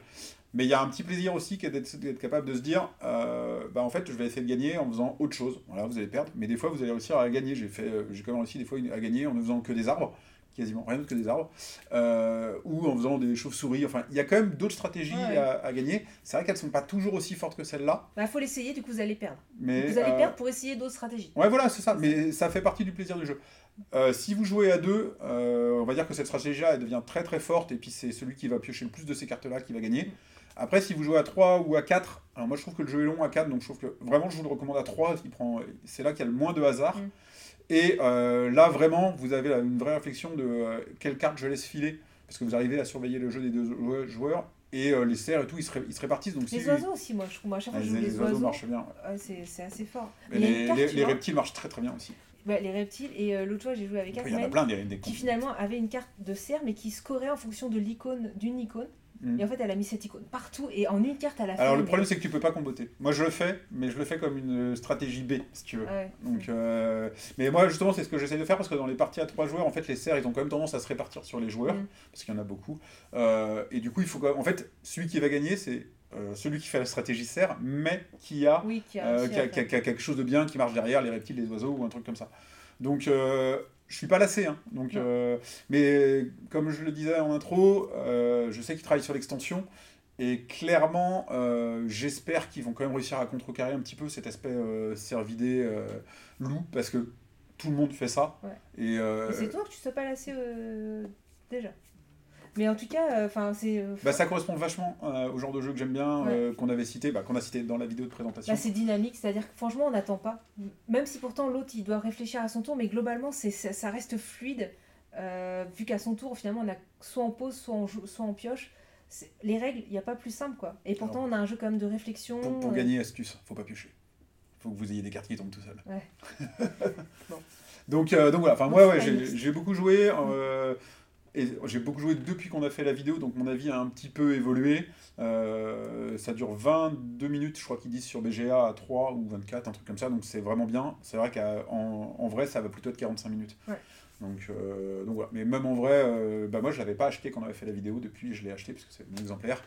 Mais il y a un petit plaisir aussi d'être capable de se dire, euh, bah en fait, je vais essayer de gagner en faisant autre chose. Voilà, vous allez perdre, mais des fois, vous allez réussir à gagner. J'ai quand même réussi des fois à gagner en ne faisant que des arbres, quasiment rien d'autre que des arbres, euh, ou en faisant des chauves-souris. Enfin, il y a quand même d'autres stratégies Ouais. à, à gagner. C'est vrai qu'elles sont pas toujours aussi fortes que celle-là, Il faut l'essayer, du coup, vous allez perdre. mais vous allez euh, perdre pour essayer d'autres stratégies. Ouais, voilà, c'est ça. Mais ça fait partie du plaisir du jeu. Euh, si vous jouez à deux, on va dire que cette stratégie-là, elle devient très très forte, et puis c'est celui qui va piocher le plus de ces cartes-là qui va gagner. Après, si vous jouez à 3 ou à 4, alors moi je trouve que le jeu est long à 4, donc je trouve que vraiment je vous le recommande à 3, il prend, c'est là qu'il y a le moins de hasard. Mm. Et euh, là, vraiment, vous avez une vraie réflexion de euh, quelle carte je laisse filer, parce que vous arrivez à surveiller le jeu des deux jou- joueurs, et euh, les cerfs et tout, ils se, ré- ils se répartissent. Donc si Les oiseaux aussi, moi, je trouve. À chaque fois Ah, que je les, joue les les oiseaux oiseaux, marchent bien. ouais, c'est assez fort. Mais les, carte, les- les vois, reptiles marchent très très bien aussi. bah, les reptiles, et euh, l'autre fois, j'ai joué avec plein des, des qui finalement avait une carte de cerf, mais qui scorait en fonction de l'icône, d'une icône. Mm. Et en fait, elle a mis cette icône partout, et en une carte, elle a fait. Alors le mais- problème c'est que tu peux pas comboter. Moi je le fais, mais je le fais comme une stratégie B si tu veux. Ouais. Donc, euh, mais moi justement c'est ce que j'essaie de faire parce que dans les parties à trois joueurs en fait les cerfs ils ont quand même tendance à se répartir sur les joueurs Mm. parce qu'il y en a beaucoup. Euh, et du coup il faut en fait celui qui va gagner c'est euh, celui qui fait la stratégie cerf mais qui a, Oui, qui a, euh, réussi qui, a, à qui a- faire. qui a quelque chose de bien qui marche derrière les reptiles les oiseaux ou un truc comme ça. Donc euh, je suis pas lassé hein. Donc euh, mais comme je le disais en intro euh, je sais qu'il travaille sur l'extension. Et clairement, euh, j'espère qu'ils vont quand même réussir à contrecarrer un petit peu cet aspect cervidé loup, parce que tout le monde fait ça. Ouais. Et, Mais c'est toi que tu sois pas lassé déjà. Mais en tout cas, enfin, c'est. euh, bah, ça correspond vachement euh, au genre de jeu que j'aime bien, Ouais. euh, qu'on avait cité, bah, qu'on a cité dans la vidéo de présentation. Bah, c'est dynamique, c'est-à-dire que franchement, on n'attend pas. Même si pourtant l'autre, il doit réfléchir à son tour, mais globalement, c'est, ça, ça reste fluide. euh, vu qu'à son tour, finalement, on a soit en pause, soit en, soit en pioche. Les règles, il n'y a pas plus simple, quoi. Et pourtant, on a un jeu quand même de réflexion. pour, pour euh, gagner, astuce, faut pas piocher. faut que vous ayez des cartes qui tombent tout. Ouais. Bon. donc, euh, donc voilà, enfin, moi, ouais, j'ai beaucoup joué. euh, et j'ai beaucoup joué depuis qu'on a fait la vidéo, donc mon avis a un petit peu évolué. Euh, ça dure 22 minutes, je crois qu'ils disent sur BGA à 3 ou 24, un truc comme ça, donc c'est vraiment bien. C'est vrai qu'en en vrai, ça va plutôt être 45 minutes. Ouais. Donc, euh, donc voilà. Mais même en vrai, euh, bah moi je l'avais pas acheté quand on avait fait la vidéo, depuis je l'ai acheté parce que c'est mon exemplaire.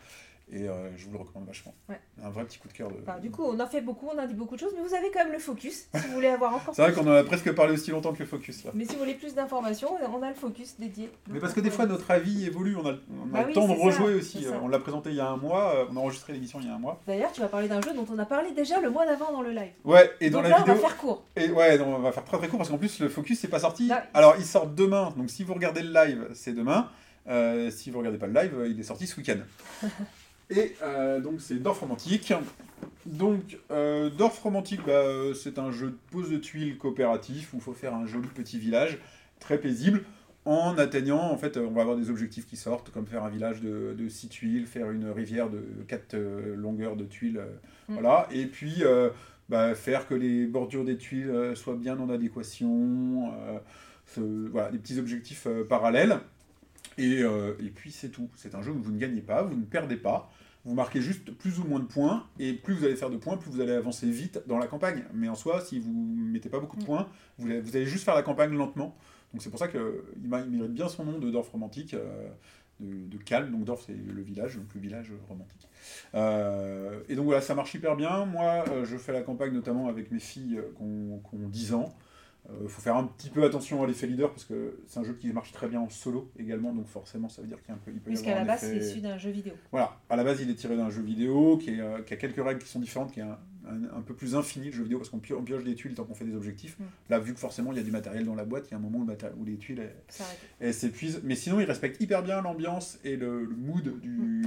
Et euh, je vous le recommande vachement. Ouais. Un vrai petit coup de cœur. De... Enfin, du coup, on a fait beaucoup, on a dit beaucoup de choses, mais vous avez quand même le focus, si vous voulez avoir encore C'est vrai qu'on en a presque parlé aussi longtemps que le focus là. Mais si vous voulez plus d'informations, on a le focus dédié. Mais parce que des fois notre avis évolue, on a, on a Bah le oui, temps de ça, rejouer aussi. Euh, On l'a présenté il y a un mois, euh, on a enregistré l'émission il y a un mois. D'ailleurs, tu vas parler d'un jeu dont on a parlé déjà le mois d'avant dans le live. Ouais, et dans Donc la là, vidéo. on va faire court. Et ouais, on va faire très très court parce qu'en plus le focus c'est pas sorti. Non. Alors il sort demain, donc si vous regardez le live, c'est demain. Euh, si vous regardez pas le live, il est sorti ce week-end. Et euh, donc c'est Dorf Romantique. Donc euh, Dorf Romantique, bah, euh, c'est un jeu de pose de tuiles coopératif où il faut faire un joli petit village, très paisible. en atteignant, en fait, on va avoir des objectifs qui sortent, comme faire un village de, de 6 tuiles, faire une rivière de 4 longueurs de tuiles, Mm. voilà, et puis euh, bah, faire que les bordures des tuiles euh, soient bien en adéquation, euh, ce- voilà, des petits objectifs euh, parallèles. Et, euh, et puis c'est tout. C'est un jeu où vous ne gagnez pas, vous ne perdez pas. Vous marquez juste plus ou moins de points, et plus vous allez faire de points, plus vous allez avancer vite dans la campagne. Mais en soi, si vous mettez pas beaucoup de points, vous allez, juste faire la campagne lentement. Donc c'est pour ça qu'il mérite bien son nom de Dorf romantique, euh, de, de calme. Donc Dorf c'est le village, donc le village romantique. Euh, et donc voilà, ça marche hyper bien. Moi, euh, je fais la campagne notamment avec mes filles qui ont 10 ans. Il faut faire un petit peu attention à l'effet leader parce que c'est un jeu qui marche très bien en solo également, donc forcément ça veut dire qu'il y a un peu. il peut y Puisqu'à la base, c'est effet- issu d'un jeu vidéo. voilà, à la base, il est tiré d'un jeu vidéo qui, est, euh, qui a quelques règles qui sont différentes, qui est un, un- un peu plus infini le jeu vidéo parce qu'on pio- on pioche des tuiles tant qu'on fait des objectifs. Mm. Là, vu que forcément il y a du matériel dans la boîte, il y a un moment où, le maté- où les tuiles s'épuisent. Mais sinon, il respecte hyper bien l'ambiance et le, le mood du,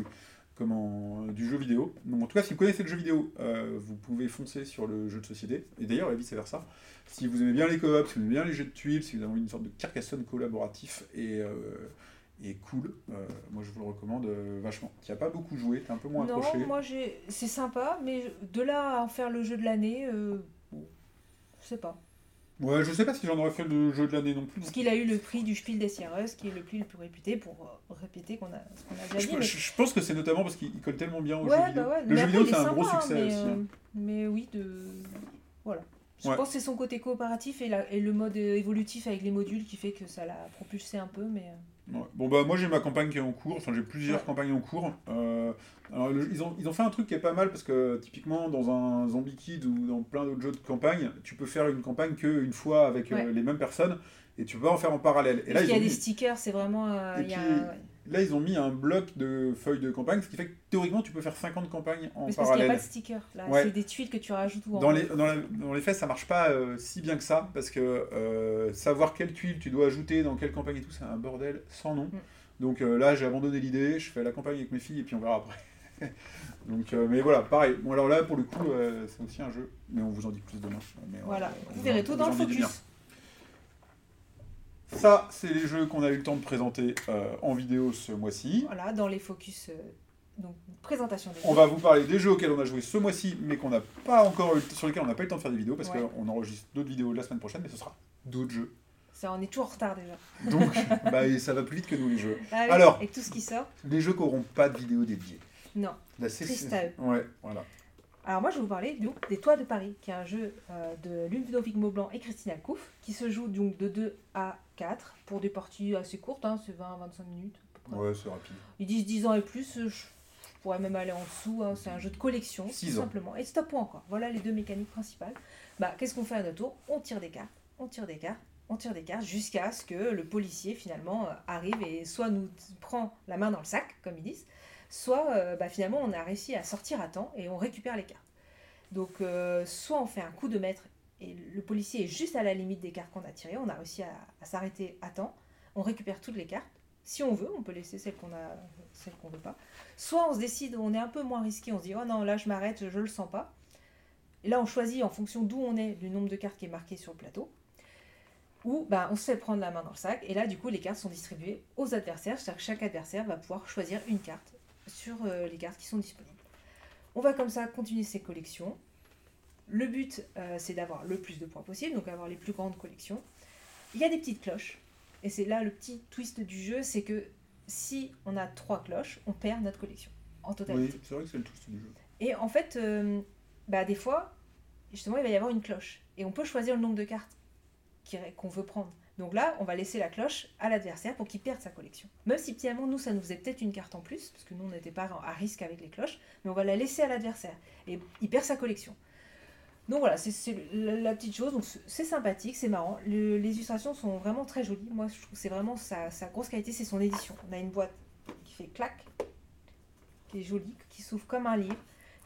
comment, du jeu vidéo. Donc, en tout cas, si vous connaissez le jeu vidéo, euh, vous pouvez foncer sur le jeu de société. Et d'ailleurs, et vice versa. Si vous aimez bien les co-op, si vous aimez bien les jeux de tuiles, si vous avez envie d'une sorte de Carcassonne collaboratif et, euh, et cool, euh, moi je vous le recommande euh, vachement. Tu n'as pas beaucoup joué, tu es un peu moins Non, accroché. moi j'ai, c'est sympa, mais de là à en faire le jeu de l'année, je sais pas. Ouais, je sais pas si j'en aurais fait le jeu de l'année non plus. Parce qu'il a eu le prix du Spiel des Sierras, qui est le prix le plus réputé pour répéter qu'on a, ce qu'on a déjà Je, dit. mais- je- pense que c'est notamment parce qu'il il colle tellement bien au Ouais, jeu vidéo. bah ouais. Le Mais jeu après, vidéo, c'est un gros succès mais, aussi. hein. mais oui, de. Voilà. Je Ouais. pense que c'est son côté coopératif et, la- et le mode euh, évolutif avec les modules qui fait que ça l'a propulsé un peu, mais. euh, Ouais. Bon bah moi j'ai ma campagne qui est en cours, enfin j'ai plusieurs Ouais. campagnes en cours. Euh, alors, le- ils, ont, ils ont fait un truc qui est pas mal parce que typiquement dans un Zombie Kid ou dans plein d'autres jeux de campagne, tu peux faire une campagne qu'une fois avec euh, les mêmes personnes et tu peux pas en faire en parallèle. Et là Parce qu'il y a des stickers, c'est vraiment. euh, Et il y a. là ils ont mis un bloc de feuilles de campagne, ce qui fait que théoriquement tu peux faire 50 campagnes en Mais c'est parce qu'il n'y a pas parallèle. de stickers. Là, Ouais. c'est des tuiles que tu rajoutes ou en. Dans les, dans, la- dans les faits, ça marche pas euh, si bien que ça, parce que euh, savoir quelle tuile tu dois ajouter dans quelle campagne et tout, c'est un bordel sans nom. Mm. Donc euh, là, j'ai abandonné l'idée, je fais la campagne avec mes filles et puis on verra après. Donc, euh, mais voilà, pareil. Bon, alors là, pour le coup, euh, c'est aussi un jeu, mais on vous en dit plus demain. Mais, Voilà, vous verrez en- tout dans le en focus. Ça, c'est les jeux qu'on a eu le temps de présenter euh, en vidéo ce mois-ci. Voilà, dans les focus. euh, donc, présentation des On jeux. va vous parler des jeux auxquels on a joué ce mois-ci, mais qu'on n'a pas encore eu- sur lesquels on n'a pas eu le temps de faire des vidéos parce Ouais. qu'on enregistre d'autres vidéos la semaine prochaine, mais ce sera d'autres jeux. Ça, on est toujours en retard déjà. Donc, bah, et ça va plus vite que nous les jeux. Ah oui, Alors. Avec tout ce qui sort. Les jeux qui n'auront pas de vidéo dédiée. Non. C'est- Triste à eux. Ouais, voilà. Alors moi je vais vous parler donc, des Toits de Paris, qui est un jeu euh, de Ludovic Maublanc et Christine Alcouf, qui se joue donc de 2 à 4 pour des parties assez courtes, hein, c'est 20-25 minutes. à peu près. Ouais, c'est rapide. Ils disent 10 ans et plus, euh, je, pourrais même aller en dessous, hein, c'est un jeu de collection, tout ans. simplement. Et stop point encore, voilà les deux mécaniques principales. Bah, Qu'est-ce qu'on fait à notre tour? On tire des cartes, on tire des cartes, on tire des cartes, jusqu'à ce que le policier finalement euh, arrive et soit nous prend la main dans le sac, comme ils disent, soit euh, bah, finalement on a réussi à sortir à temps et on récupère les cartes. Donc euh, soit on fait un coup de maître et le policier est juste à la limite des cartes qu'on a tirées, on a réussi à, s'arrêter à temps, on récupère toutes les cartes. Si on veut, on peut laisser celles qu'on a, celles qu'on veut pas. Soit on se décide, on est un peu moins risqué, on se dit oh non là je m'arrête, je le sens pas. Là on choisit en fonction d'où on est, du nombre de cartes qui est marqué sur le plateau. Ou bah, on se fait prendre la main dans le sac et là du coup les cartes sont distribuées aux adversaires, c'est-à-dire que chaque adversaire va pouvoir choisir une carte sur euh, les cartes qui sont disponibles. On va comme ça continuer ses collections. Le but, euh, c'est d'avoir le plus de points possible, donc avoir les plus grandes collections. Il y a des petites cloches. Et c'est là le petit twist du jeu, c'est que si on a trois cloches, on perd notre collection en totalité. Oui, c'est vrai que c'est le twist du jeu. Et en fait, euh, bah, des fois, justement, il va y avoir une cloche. Et on peut choisir le nombre de cartes qu'on veut prendre. Donc là, on va laisser la cloche à l'adversaire pour qu'il perde sa collection. Même si finalement, nous, ça nous faisait peut-être une carte en plus, parce que nous, on n'était pas à risque avec les cloches, mais on va la laisser à l'adversaire. Et il perd sa collection. Donc voilà, c'est- la, petite chose. C'est- sympathique, c'est marrant. Le- les illustrations sont vraiment très jolies. Moi, je trouve que c'est vraiment sa, grosse qualité, c'est son édition. On a une boîte qui fait clac, qui est jolie, qui s'ouvre comme un livre,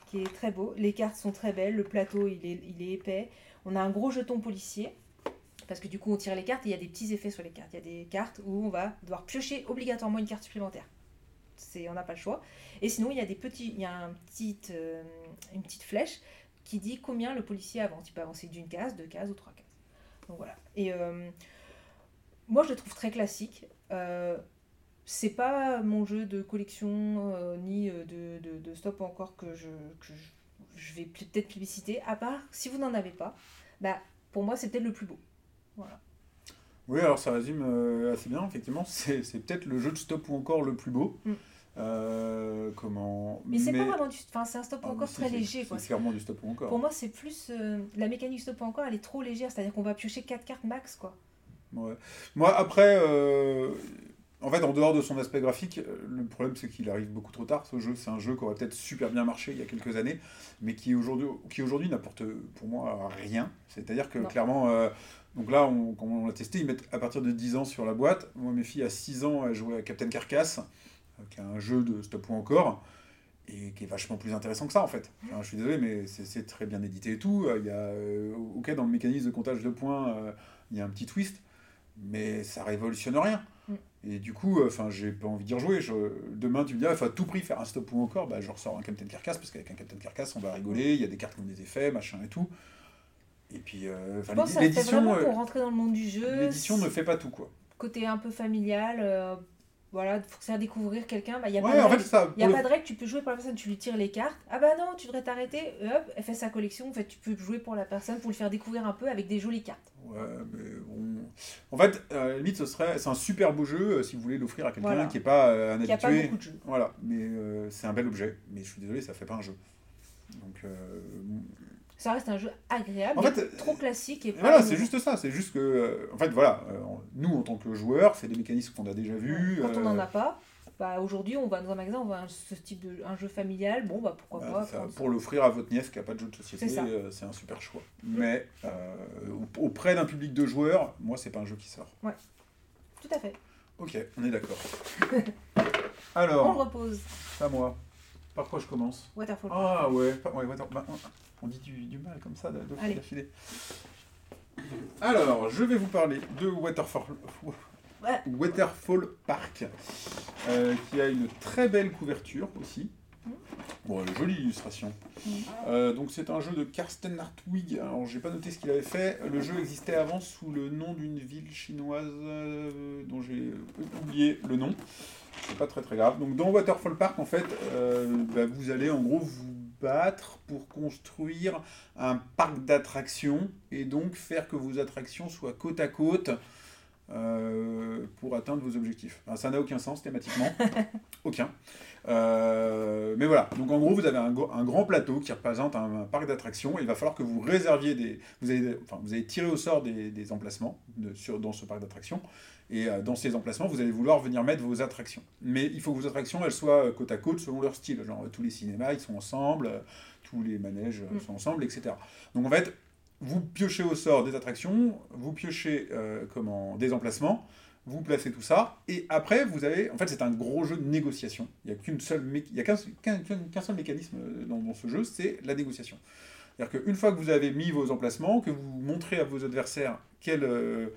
qui est très beau. Les cartes sont très belles, le plateau il est, épais. On a un gros jeton policier, parce que du coup on tire les cartes et il y a des petits effets sur les cartes. Il y a des cartes où on va devoir piocher obligatoirement une carte supplémentaire. On n'a pas le choix. Et sinon il y a des petits, il y a euh, une petite flèche qui dit combien le policier avance. Il peut avancer d'une case, deux cases ou trois cases. Donc voilà. Et euh, moi, je le trouve très classique. Euh, c'est pas mon jeu de collection euh, ni euh, de, de, de, stop encore que je, que je, je vais peut-être publiciter. À part, si vous n'en avez pas, bah, pour moi, c'est peut-être le plus beau. Voilà. Oui, alors ça résume assez bien, effectivement. C'est c'est peut-être le jeu de stop ou encore le plus beau. Mm. Euh, comment Mais c'est pas vraiment du. Enfin, c'est un stop Ah, encore très léger. C'est clairement du stop encore. Pour moi, c'est plus. euh, la mécanique stop ou encore, elle est trop légère. C'est-à-dire qu'on va piocher 4 cartes max, quoi. Ouais. Moi, après, euh, en fait, en dehors de son aspect graphique, le problème c'est qu'il arrive beaucoup trop tard. Ce jeu, c'est un jeu qui aurait peut-être super bien marché il y a quelques années, mais qui aujourd'hui, qui aujourd'hui n'apporte pour moi rien. C'est-à-dire que Non. clairement, donc là, on, quand on l'a testé, ils mettent à partir de 10 ans sur la boîte. Moi, mes filles à 6 ans, elles jouaient à Captain Carcass, qui est un jeu de stop ou encore. Et qui est vachement plus intéressant que ça en fait. Enfin, je suis désolé, mais c'est très bien édité et tout. Il y a, euh, ok, dans le mécanisme de comptage de points, euh, il y a un petit twist, mais ça révolutionne rien. Mm. Et du coup, euh, enfin, j'ai pas envie d'y rejouer. Je, demain, tu me dis, il faut à tout prix faire un stop ou encore, bah, je ressors un Captain Carcass, parce qu'avec un Captain Carcass, on va rigoler, il y a des cartes qui ont des effets, machin et tout. Et puis, euh, Je pense l'édition pour rentrer dans le monde du jeu. l'édition ne fait pas tout, quoi. Côté un peu familial. euh, voilà, faut faire découvrir quelqu'un. Bah, y a pas de ça. Il n'y a pas le- de règle, tu peux jouer pour la personne, tu lui tires les cartes. Ah bah non, tu devrais t'arrêter. Hop, elle fait sa collection. En fait, tu peux jouer pour la personne, pour lui faire découvrir un peu avec des jolies cartes. Ouais, mais bon. En fait, à la limite, ce serait, c'est un super beau jeu euh, si vous voulez l'offrir à quelqu'un Voilà. qui n'est pas euh, un Il n'y a pas habitué. beaucoup de jeux. Voilà, mais euh, c'est un bel objet. Mais je suis désolé, ça fait pas un jeu. Donc, euh, Ça reste un jeu agréable, En mais fait, trop classique. Et voilà, c'est juste ça. C'est juste que, euh, en fait, voilà, euh, nous en tant que joueurs, c'est des mécanismes qu'on a déjà vus. Quand on euh, n'en a pas, bah, aujourd'hui, on va dans un magasin, on voit un- ce type de un jeu familial. Bon, bah pourquoi bah, pas. ça, pour l'offrir à votre nièce qui n'a pas de jeu de société, C'est euh, un super choix. Mais euh, auprès d'un public de joueurs, moi, c'est pas un jeu qui sort. Tout à fait. Ok, on est d'accord. On Alors, repose. à moi. Par quoi je commence? Waterfall. Ah ouais, ouais, ouais, bah, on- on dit du, du mal comme ça de, de Allez. d'affilée. Alors, je vais vous parler de Waterfall, Ouais. Waterfall Park, euh, qui a une très belle couverture aussi. Mm. Bon, une jolie illustration. Mm. Euh, donc c'est un jeu de Karsten Hartwig. Alors j'ai pas noté ce qu'il avait fait. Le jeu existait avant sous le nom d'une ville chinoise euh, dont j'ai oublié le nom. C'est pas très très grave. Donc dans Waterfall Park en fait, euh, bah, vous allez en gros vous battre pour construire un parc d'attractions et donc faire que vos attractions soient côte à côte euh, pour atteindre vos objectifs. Enfin, ça n'a aucun sens thématiquement. aucun. Euh, mais voilà, donc en gros, vous avez un, grand plateau qui représente un, un parc d'attractions. Il va falloir que vous réserviez des. Vous allez, enfin, vous allez tirer au sort des, des emplacements de- sur, dans ce parc d'attractions. Et euh, dans ces emplacements, vous allez vouloir venir mettre vos attractions. Mais il faut que vos attractions elles soient euh, côte à côte selon leur style. Genre, euh, tous les cinémas, ils sont ensemble, tous les manèges Mm. sont ensemble, etc. Donc en fait, vous piochez au sort des attractions, vous piochez euh, comment, des emplacements, vous placez tout ça, et après, vous avez. En fait, c'est un gros jeu de négociation. Il n'y a qu'une seule, mé- il y a qu'un qu'un- qu'un- qu'un seul mécanisme dans, dans ce jeu, c'est la négociation. C'est-à-dire qu'une fois que vous avez mis vos emplacements, que vous montrez à vos adversaires euh,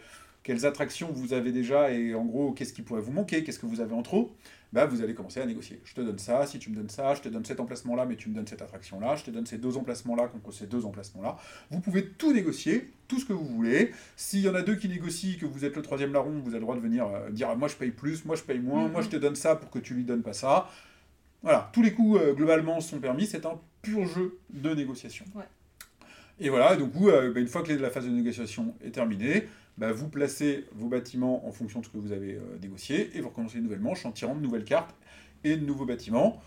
quelles attractions vous avez déjà et en gros qu'est-ce qui pourrait vous manquer, qu'est-ce que vous avez en trop, bah, vous allez commencer à négocier. Je te donne ça, si tu me donnes ça, je te donne cet emplacement-là, mais tu me donnes cette attraction-là, je te donne ces deux emplacements-là contre ces deux emplacements-là. Vous pouvez tout négocier, tout ce que vous voulez. S'il y en a deux qui négocient, que vous êtes le troisième larron, vous avez le droit de venir euh, dire moi je paye plus, moi je paye moins, Mhm. moi je te donne ça pour que tu lui donnes pas ça. Voilà, tous les coups euh, globalement sont permis, c'est un pur jeu de négociation. Ouais. Et voilà, du coup, euh, bah, une fois que la phase de négociation est terminée, bah, vous placez vos bâtiments en fonction de ce que vous avez euh, négocié et vous recommencez une nouvelle manche en tirant de nouvelles cartes et de nouveaux bâtiments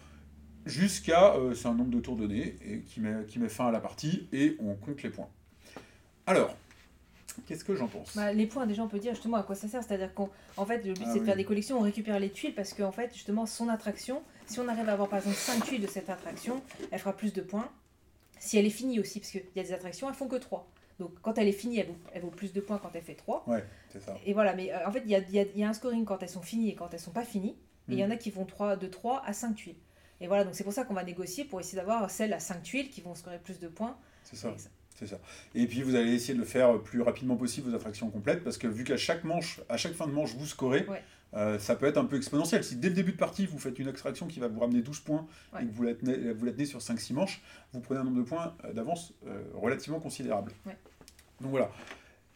jusqu'à euh, c'est un nombre de tours donné et qui met, qui met fin à la partie et on compte les points. Alors, qu'est-ce que j'en pense? Bah, les points, déjà, on peut dire justement à quoi ça sert. C'est-à-dire qu'en en fait, le but, Ah c'est de faire des collections, on récupère les tuiles parce qu'en fait, justement, son attraction, si on arrive à avoir par exemple 5 tuiles de cette attraction, elle fera plus de points. Si elle est finie aussi, parce qu'il y a des attractions, elles font que 3. Donc quand elle est finie, elle vaut, elle vaut plus de points quand elle fait 3. Ouais, c'est ça. Et voilà, mais euh, en fait, il y a, il y a- il y a un scoring quand elles sont finies et quand elles sont pas finies. Et il y en a qui vont 3, de 3 à 5 tuiles. Et voilà, donc c'est pour ça qu'on va négocier pour essayer d'avoir celles à 5 tuiles qui vont scorer plus de points. C'est ça. C'est ça. Et puis vous allez essayer de le faire le plus rapidement possible vos attractions complètes parce que vu qu'à chaque manche, à chaque fin de manche, vous scorez, Ouais. euh, ça peut être un peu exponentiel. Si dès le début de partie, vous faites une extraction qui va vous ramener 12 points Ouais. et que vous la tenez, vous la tenez sur 5-6 manches, vous prenez un nombre de points euh, d'avance euh, relativement considérable. Ouais. Donc voilà.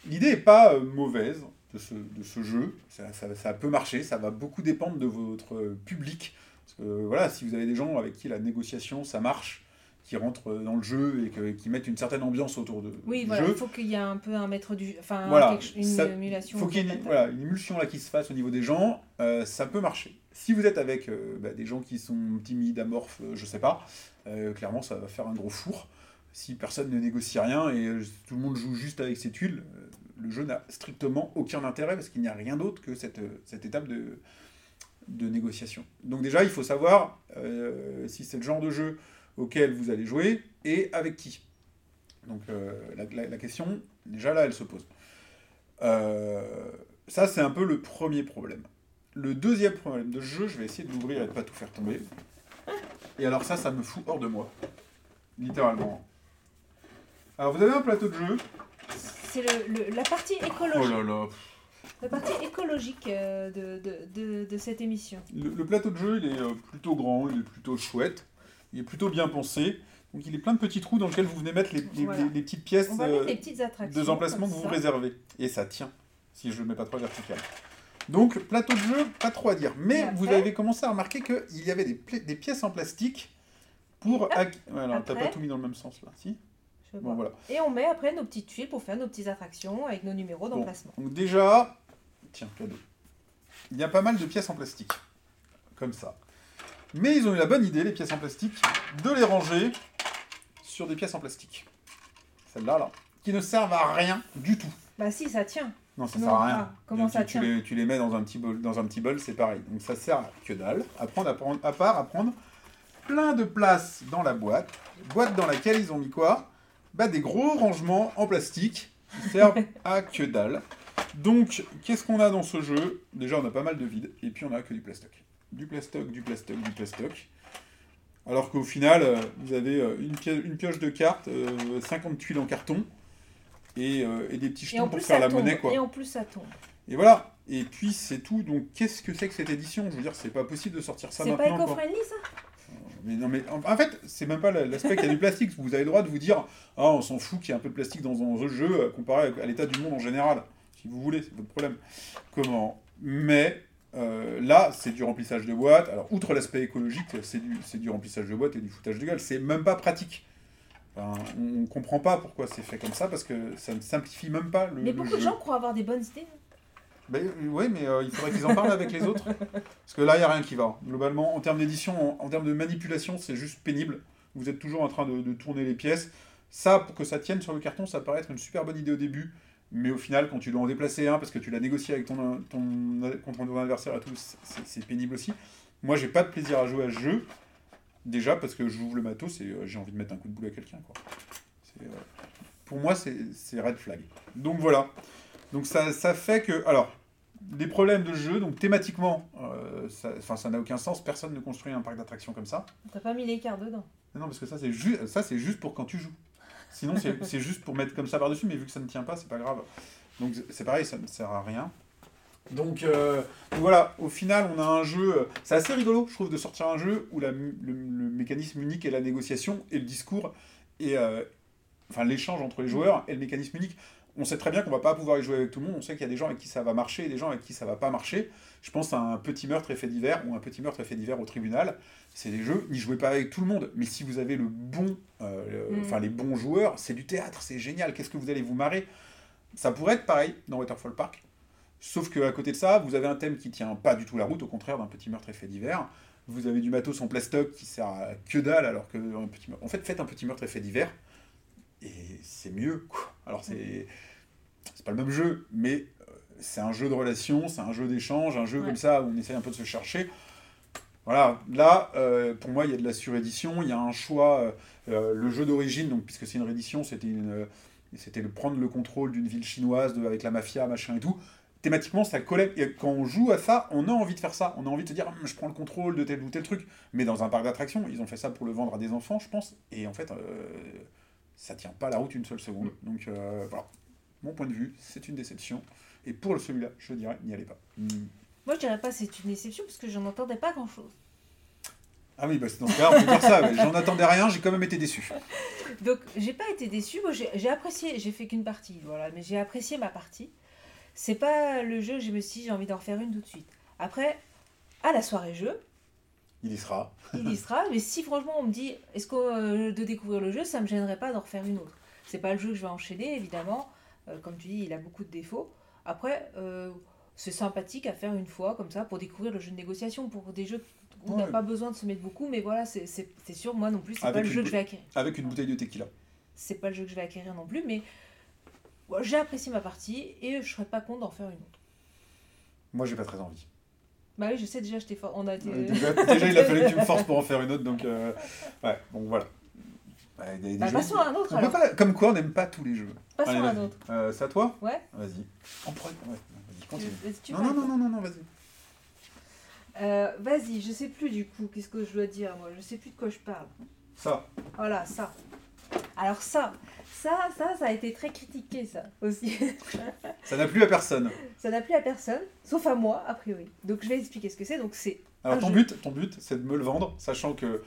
L'idée n'est pas euh, mauvaise. de ce, de ce jeu. Ça, ça, ça peut marcher, ça va beaucoup dépendre de votre public. Parce que voilà, si vous avez des gens avec qui la négociation, ça marche, qui rentrent dans le jeu et que, qui mettent une certaine ambiance autour de, Oui, du voilà, jeu. il faut qu'il y ait un peu un maître du. Enfin, Voilà, quelque- une ça- émulation. faut qu'il y ait une, voilà, une émulsion là qui se fasse au niveau des gens, euh, ça peut marcher. Si vous êtes avec euh, bah, des gens qui sont timides, amorphes, euh, je sais pas, euh, clairement ça va faire un gros four. Si personne ne négocie rien et euh, tout le monde joue juste avec ses tuiles, euh, le jeu n'a strictement aucun intérêt parce qu'il n'y a rien d'autre que cette, euh, étape de, négociation. Donc déjà, il faut savoir si c'est le genre de jeu auquel vous allez jouer et avec qui. Donc la, question, déjà là, elle se pose. Ça, c'est un peu le premier problème. Le deuxième problème de jeu, je vais essayer de l'ouvrir et de pas tout faire tomber. Et alors ça, ça me fout hors de moi. Littéralement. Alors vous avez un plateau de jeu. C'est le, le- la partie Oh écologique. là là. La partie écologique euh, de, de, de, de cette émission. Le, le plateau de jeu, il est euh, plutôt grand, il est plutôt chouette, il est plutôt bien pensé. Donc il est plein de petits trous dans lesquels vous venez mettre les, les- Voilà. les- les petites pièces On va euh, mettre des petites attractions. de emplacements que comme vous ça. réservez. Et ça tient, si je le mets pas trop vertical. Donc, plateau de jeu, pas trop à dire. Mais Et après vous avez commencé à remarquer qu'il y avait des, pla- des pièces en plastique pour... Ac- Voilà, t'as après- pas tout mis dans le même sens là, si Bon, voilà. Et on met après nos petites tuiles pour faire nos petites attractions avec nos numéros Bon. d'emplacement. Donc déjà, tiens, cadeau. Il y a pas mal de pièces en plastique, comme ça. Mais ils ont eu la bonne idée, les pièces en plastique, de les ranger sur des pièces en plastique. Celles-là, là, qui ne servent à rien du tout. Bah si, ça tient. Non, ça Non, sert à rien. ah, comment Donc, ça tu tient les, tu les mets dans un petit bol, dans un petit bol, c'est pareil. Donc ça sert à que dalle. À prendre, à prendre, à part à prendre plein de place dans la boîte. Boîte dans laquelle ils ont mis quoi? Bah des gros rangements en plastique qui servent à que dalle. Donc qu'est-ce qu'on a dans ce jeu? Déjà on a pas mal de vide et puis on a que du plastoc. Du plastoc, du plastoc, du plastoc. Alors qu'au final, euh, vous avez euh, une, pio- une pioche de cartes, euh, 50 tuiles en carton et, euh, et des petits Et jetons pour faire la tombe. monnaie. Quoi. Et en plus ça tombe. Et voilà. Et puis c'est tout. Donc qu'est-ce que c'est que cette édition? Je veux dire, c'est pas possible de sortir ça C'est pas maintenant. éco-friendly ça? Mais non, mais en, en fait, c'est même pas la- l'aspect qu'il y a du plastique. Vous avez le droit de vous dire, ah, on s'en fout qu'il y ait un peu de plastique dans un jeu euh, comparé à l'état du monde en général. Si vous voulez, c'est votre problème. Comment? Mais euh, là, c'est du remplissage de boîte. Alors, outre l'aspect écologique, c'est du, du remplissage de boîte et du foutage de gueule. C'est même pas pratique. Enfin, on ne comprend pas pourquoi c'est fait comme ça parce que ça ne simplifie même pas le, Mais beaucoup de gens croient avoir des bonnes idées. Ben, oui, mais euh, il faudrait qu'ils en parlent avec les autres. Parce que là, il n'y a rien qui va. Globalement, en termes d'édition, en, termes de manipulation, c'est juste pénible. Vous êtes toujours en train de, tourner les pièces. Ça, pour que ça tienne sur le carton, ça paraît être une super bonne idée au début. Mais au final, quand tu dois en déplacer un, parce que tu l'as négocié avec ton, ton, contre ton adversaire et tout, c'est- pénible aussi. Moi, j'ai pas de plaisir à jouer à ce jeu. Déjà parce que j'ouvre le matos et euh, j'ai envie de mettre un coup de boule à quelqu'un. euh, Pour moi, c'est red flag. Donc voilà. Donc ça, ça fait que... Alors, des problèmes de jeu, donc thématiquement, euh, ça n'a aucun sens. Personne ne construit un parc d'attractions comme ça. T'as pas mis l'écart dedans. Non, parce que ça, c'est juste, pour quand tu joues. Sinon, c'est juste pour mettre comme ça par-dessus, mais vu que ça ne tient pas, c'est pas grave. Donc, c'est pareil, ça ne sert à rien. Donc, euh, donc voilà, au final, on a un jeu. euh, C'est assez rigolo, je trouve, de sortir un jeu où la le, le mécanisme unique est la négociation et le discours et euh, enfin l'échange entre les joueurs et le mécanisme unique. On sait très bien qu'on va pas pouvoir y jouer avec tout le monde. On sait qu'il y a des gens avec qui ça va marcher et des gens avec qui ça va pas marcher. Je pense à un petit meurtre et fait divers ou un petit meurtre et fait divers au tribunal. C'est des jeux, n'y jouez pas avec tout le monde. Mais si vous avez le bon, euh, le- Mm. les bons joueurs, c'est du théâtre, c'est génial. Qu'est-ce que vous allez vous marrer? Ça pourrait être pareil dans Waterfall Park. Sauf qu'à côté de ça, vous avez un thème qui tient pas du tout la route, au contraire d'un petit meurtre et fait divers. Vous avez du matos en plastoc qui sert à que dalle, alors que un petit meurtre- En fait, faites un petit meurtre et fait divers, et c'est mieux. quoi. Alors c'est c'est pas le même jeu, mais euh, c'est un jeu de relation, c'est un jeu d'échange, un jeu Ouais. comme ça où on essaye un peu de se chercher. Voilà, là, euh, pour moi, il y a de la surédition, il y a un choix. euh, le jeu d'origine, donc puisque c'est une réédition, c'était c'était le prendre le contrôle d'une ville chinoise de- avec la mafia, machin et tout. Thématiquement, ça collait. Et quand on joue à ça, on a envie de faire ça. On a envie de se dire, je prends le contrôle de tel ou tel truc. Mais dans un parc d'attractions, ils ont fait ça pour le vendre à des enfants, je pense. Et en fait, euh, ça tient pas la route une seule seconde. Donc euh, voilà, mon point de vue, c'est une déception. Et pour celui-là, je dirais, n'y allez pas. Moi je dirais pas c'est une déception parce que j'en entendais pas grand chose. Ah oui, bah, c'est dans ce cas, on peut dire ça. J'en attendais rien, j'ai quand même été déçu. Donc j'ai pas été déçue, moi j'ai apprécié, j'ai fait qu'une partie, voilà, mais j'ai apprécié ma partie. c'est pas le jeu je me suis dit, j'ai envie d'en refaire une tout de suite. Après, à la soirée jeu, Il y sera. il y sera, mais si franchement on me dit, est-ce que euh, de découvrir le jeu, ça me gênerait pas d'en refaire une autre. C'est pas le jeu que je vais enchaîner, évidemment. Euh, comme tu dis, il a beaucoup de défauts. Après, euh, c'est sympathique à faire une fois, comme ça, pour découvrir le jeu de négociation, pour des jeux où on n'a Ouais. pas besoin de se mettre beaucoup, mais voilà, c'est sûr, moi non plus, c'est pas le jeu que je vais acquérir. Avec une bouteille de tequila. C'est pas le jeu que je vais acquérir non plus, mais bon, j'ai apprécié ma partie et je serais pas contre d'en faire une autre. Moi, j'ai pas très envie. Bah oui, je sais déjà, je t'ai for- on a été... Euh, déjà, déjà, il a fallu que tu me forces pour en faire une autre, donc euh, ouais, bon voilà. Ouais, des- des Bah, jeux- passons à un autre On peut pas, comme quoi, on n'aime pas tous les jeux. Passons Allez, à un autre. Euh, c'est à toi Ouais. Vas-y. En pre- ouais, vas-y, continue. Non, non, non, non, non, non, vas-y. Euh, Vas-y, je sais plus du coup, qu'est-ce que je dois dire moi, je sais plus de quoi je parle. Ça. Voilà, ça. Alors ça, ça, ça, ça a été très critiqué ça aussi. Ça n'a plu à personne. ça n'a plu à personne, sauf à moi a priori. Donc je vais expliquer ce que c'est. Donc c'est, Alors ton jeu. but, ton but, c'est de me le vendre, sachant que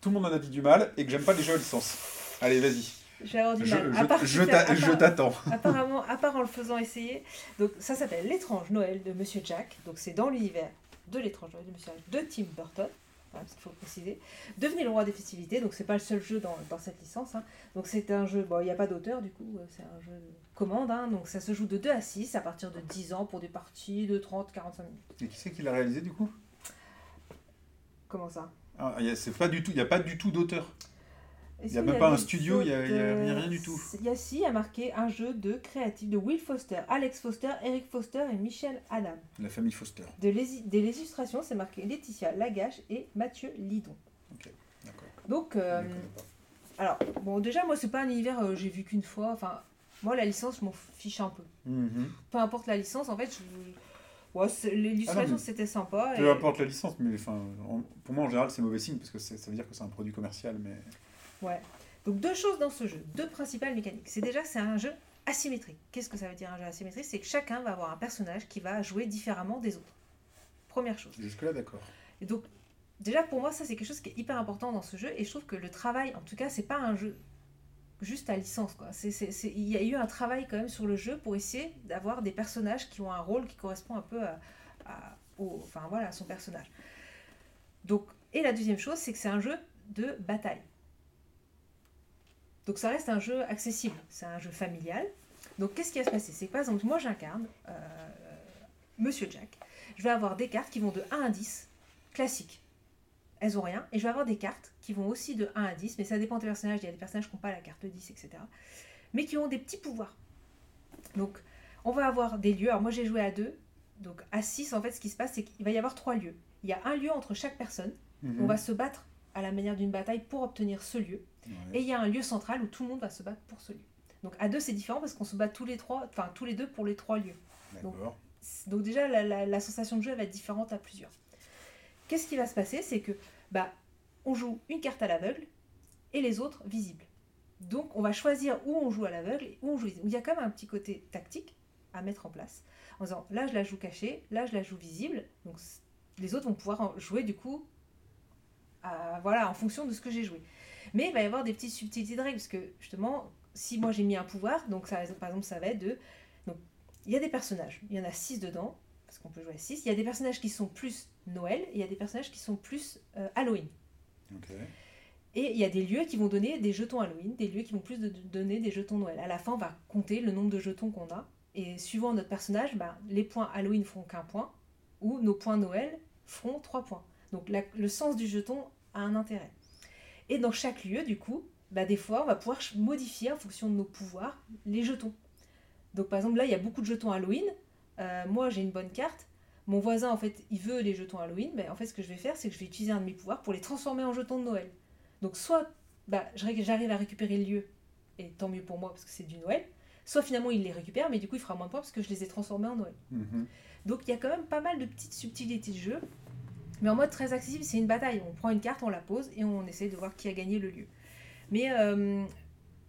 tout le monde en a dit du mal et que j'aime pas les jeux à licence. Allez, vas-y. je vais avoir du mal. je- je t'attends. Apparemment, à part en le faisant essayer. Donc ça s'appelle L'étrange Noël de Monsieur Jack. Donc c'est dans l'univers de l'étrange Noël de Monsieur Jack de Tim Burton. Voilà, parce qu'il faut préciser. Devenez le roi des festivités. Donc c'est pas le seul jeu dans, dans cette licence. hein. Donc c'est un jeu, bon il n'y a pas d'auteur du coup, euh, c'est un jeu de commande. hein. Donc ça se joue de 2 à 6 à partir de 10 ans pour des parties de 30-45 minutes. Et qui c'est qui l'a réalisé du coup? Comment ça? Ah, y a- C'est pas du tout, il y a pas du tout d'auteur. Il y a même pas un studio, il y a- autres, rien du tout. euh, Il y a si, il y a marqué un jeu de créatif de Will Foster, Alex Foster, Eric Foster et Michel Adam. La famille Foster. De des illustrations, c'est marqué Laetitia Lagache et Mathieu Lidon. D'accord. Donc, euh, alors, bon, déjà, moi, c'est pas un univers euh, j'ai vu qu'une fois. Enfin, moi, la licence, je m'en fiche un peu. Mhm. Peu importe la licence, en fait, je- ouais, l'illustration, Ah c'était sympa. Peu et- importe la licence, mais enfin, en- pour moi en général c'est mauvais signe parce que ça veut dire que c'est un produit commercial. Mais Ouais. Donc deux choses dans ce jeu, deux principales mécaniques. C'est déjà c'est un jeu asymétrique. Qu'est-ce que ça veut dire un jeu asymétrique? C'est que chacun va avoir un personnage qui va jouer différemment des autres. Première chose. jusque là d'accord. Et donc déjà pour moi ça c'est quelque chose qui est hyper important dans ce jeu et je trouve que le travail en tout cas c'est pas un jeu juste à licence quoi. C'est, c'est- c'est- il y a eu un travail quand même sur le jeu pour essayer d'avoir des personnages qui ont un rôle qui correspond un peu à, à- au, enfin voilà à son personnage. Donc et la deuxième chose c'est que c'est un jeu de bataille. Donc ça reste un jeu accessible, c'est un jeu familial. Donc qu'est-ce qui va se passer? C'est que par exemple moi j'incarne euh, Monsieur Jack. Je vais avoir des cartes qui vont de 1 à 10 classiques. Elles ont rien. Et je vais avoir des cartes qui vont aussi de 1 à 10, mais ça dépend des personnages. Il y a des personnages qui n'ont pas la carte 10, etc. Mais qui ont des petits pouvoirs. Donc, on va avoir des lieux. Alors, moi, j'ai joué à 2. Donc, à 6, en fait, ce qui se passe, c'est qu'il va y avoir trois lieux. Il y a un lieu entre chaque personne. Mhm. On va se battre à la manière d'une bataille pour obtenir ce lieu. Ouais. Et il y a un lieu central où tout le monde va se battre pour ce lieu. Donc, à 2, c'est différent parce qu'on se bat tous les trois, enfin, tous les deux pour les trois lieux. D'accord. Donc déjà, la, la- la sensation de jeu elle va être différente à plusieurs. Qu'est-ce qui va se passer? C'est que bah, on joue une carte à l'aveugle et les autres visibles. Donc on va choisir où on joue à l'aveugle et où on joue visible. Il y a quand même un petit côté tactique à mettre en place. En disant, là je la joue cachée, là je la joue visible. Donc les autres vont pouvoir jouer du coup à- voilà, en fonction de ce que j'ai joué. Mais il va y avoir des petites subtilités de règles, parce que justement, si moi j'ai mis un pouvoir, donc ça, par exemple ça va être de... Donc, il y a des personnages, il y en a 6 dedans, parce qu'on peut jouer à 6. Il y a des personnages qui sont plus Noël, et il y a des personnages qui sont plus euh, Halloween. Ok. Et il y a des lieux qui vont donner des jetons Halloween, des lieux qui vont plus de- donner des jetons Noël. À la fin, on va compter le nombre de jetons qu'on a. Et suivant notre personnage, bah, les points Halloween feront qu'un point, ou nos points Noël feront trois points. Donc la- le sens du jeton a un intérêt. Et dans chaque lieu, du coup, bah, des fois, on va pouvoir modifier en fonction de nos pouvoirs les jetons. Donc par exemple, là, il y a beaucoup de jetons Halloween. Euh, moi, j'ai une bonne carte. Mon voisin, en fait, il veut les jetons Halloween. Mais en fait, ce que je vais faire, c'est que je vais utiliser un de mes pouvoirs pour les transformer en jetons de Noël. Donc soit bah, j'arrive à récupérer le lieu, et tant mieux pour moi parce que c'est du Noël, soit finalement il les récupère, mais du coup il fera moins de points parce que je les ai transformés en Noël. Mhm. Donc il y a quand même pas mal de petites subtilités de jeu, mais en mode très accessible, c'est une bataille. On prend une carte, on la pose et on essaie de voir qui a gagné le lieu. Mais euh,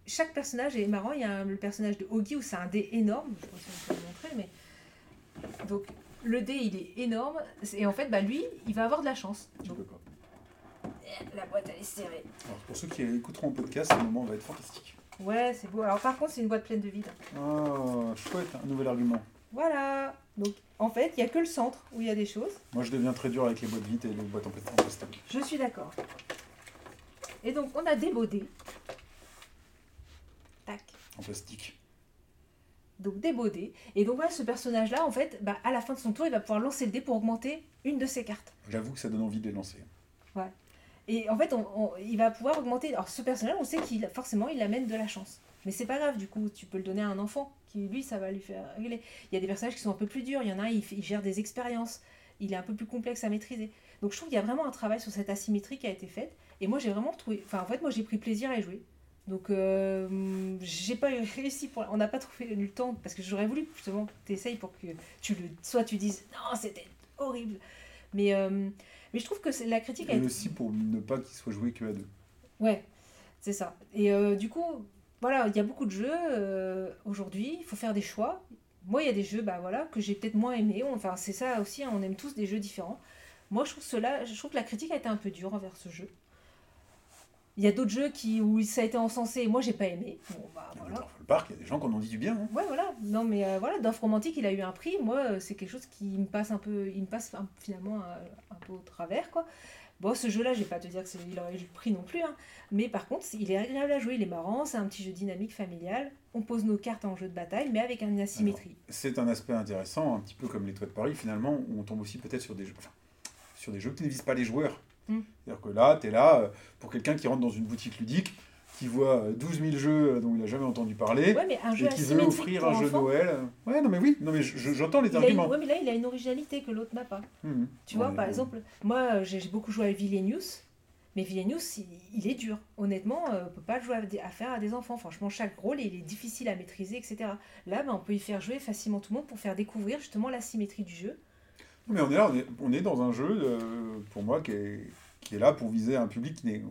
chaque personnage est marrant. Il y a un- le personnage de Oggy où c'est un dé énorme. Je sais pas si on peut le montrer, mais donc le dé il est énorme et en fait bah lui il va avoir de la chance. Donc pas. la boîte elle est serrée. Alors, pour ceux qui écouteront le podcast, ce moment va être fantastique. Ouais c'est beau. Alors par contre c'est une boîte pleine de vide. Oh, chouette, un nouvel argument. Voilà. Donc, en fait, il n'y a que le centre où il y a des choses. Moi, je deviens très dur avec les boîtes vides et les boîtes en plastique. Je suis d'accord. Et donc, on a dés. Tac. En plastique. Donc, dés. Et donc, voilà, ce personnage-là, en fait, bah, à la fin de son tour, il va pouvoir lancer le dé pour augmenter une de ses cartes. J'avoue que ça donne envie de les lancer. Ouais. Et en fait, on, on- il va pouvoir augmenter. Alors, ce personnage, on sait qu'il forcément, il amène de la chance. Mais c'est pas grave, du coup, tu peux le donner à un enfant qui, lui, ça va lui faire rigoler. Il y a des personnages qui sont un peu plus durs. Il y en a un, il, gère des expériences. Il est un peu plus complexe à maîtriser. Donc, je trouve qu'il y a vraiment un travail sur cette asymétrie qui a été faite. Et moi, j'ai vraiment trouvé. Enfin, en fait, moi, j'ai pris plaisir à y jouer. Donc, euh, j'ai pas réussi. Pour... On n'a pas trouvé le temps parce que j'aurais voulu justement que tu essayes pour que tu le. Soit tu dises non, c'était horrible. Mais, euh, mais je trouve que la critique a Et été. aussi pour ne pas qu'il soit joué que à deux. Ouais, c'est ça. Et euh, du coup, voilà, il y a beaucoup de jeux euh, aujourd'hui, il faut faire des choix. Moi, il y a des jeux bah, voilà, que j'ai peut-être moins aimés. Enfin, c'est ça aussi, hein, on aime tous des jeux différents. Moi, je trouve, cela, je trouve que la critique a été un peu dure envers ce jeu. Il y a d'autres jeux qui, où ça a été encensé et moi, j'ai pas aimé. Bon, bah Dans voilà. le parc, il y a des gens qui en ont dit du bien. hein. Ouais, voilà. Non, mais euh, voilà, d'offre romantique, il a eu un prix. Moi, euh, c'est quelque chose qui me passe un peu, il me passe finalement un, un peu au travers, quoi. Bon, ce jeu-là, je vais pas te dire qu'il aurait eu le prix non plus, hein. mais par contre, il est agréable à jouer, il est marrant, c'est un petit jeu dynamique familial. On pose nos cartes en jeu de bataille, mais avec une asymétrie. C'est un aspect intéressant, un petit peu comme les toits de Paris, finalement, où on tombe aussi peut-être sur des jeux, enfin, sur des jeux qui ne visent pas les joueurs. Mm. C'est-à-dire que là, tu es là euh, pour quelqu'un qui rentre dans une boutique ludique, qui voit euh, 12 000 jeux dont il n'a jamais entendu parler, Ouais, mais un jeu et qui veut offrir un jeu Noël. Ouais, non mais oui, non mais je- je- j'entends les il a une- arguments. ouais, mais là, il a une originalité que l'autre n'a pas. Mhm. Tu vois, par exemple, moi, euh, j'ai beaucoup joué à Vilenius, mais Vilenius, il, il est dur. Honnêtement, euh, on peut pas le jouer à, faire à des enfants. Franchement, chaque rôle, il est difficile à maîtriser, etc. Là, ben, on peut y faire jouer facilement tout le monde pour faire découvrir justement l'asymétrie du jeu. Mais on est là, on est, on est dans un jeu, euh, pour moi, qui est, qui est là pour viser un public qui n'est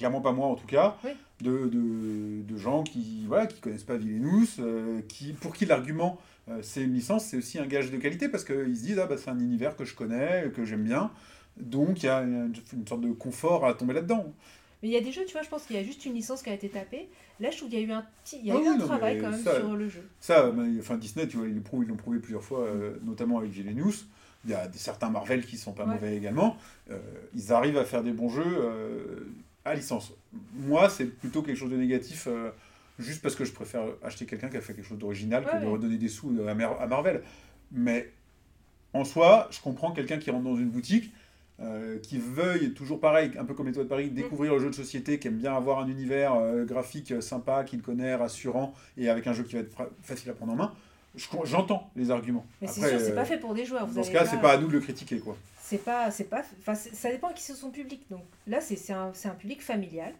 clairement pas moi en tout cas, Oui. de, de, de gens qui voilà qui connaissent pas Villainous, euh, qui, pour qui l'argument euh, c'est une licence, c'est aussi un gage de qualité parce qu'ils se disent ah bah c'est un univers que je connais, que j'aime bien, donc il y a une, une sorte de confort à tomber là-dedans. Mais il y a des jeux, tu vois, je pense qu'il y a juste une licence qui a été tapée. Là, je trouve qu'il y a eu un, petit, il y a Ah eu oui, un non, travail quand même ça- sur le jeu. Ça, mais, enfin Disney, tu vois, ils l'ont prouvé plusieurs fois, euh, notamment avec Villainous. Il y a des, certains Marvel qui sont pas Ouais. mauvais également. Ils arrivent à faire des bons jeux à licence. Moi, c'est plutôt quelque chose de négatif, euh, juste parce que je préfère acheter quelqu'un qui a fait quelque chose d'original que de redonner des sous à, Mar- à Marvel. Mais en soi, je comprends quelqu'un qui rentre dans une boutique, euh, qui veuille, toujours pareil, un peu comme les Toits de Mm. Paris, découvrir le jeu de société, qui aime bien avoir un univers euh, graphique sympa, qu'il connaît, rassurant, et avec un jeu qui va être facile à prendre en main. Je- J'entends les arguments. Mais c'est sûr, c'est pas fait pour des joueurs. Vous Dans ce cas, c'est pas à nous de le critiquer, quoi. C'est pas, c'est pas, enfin, ça dépend qui c'est son public. Donc là, c'est c'est un, c'est un public familial.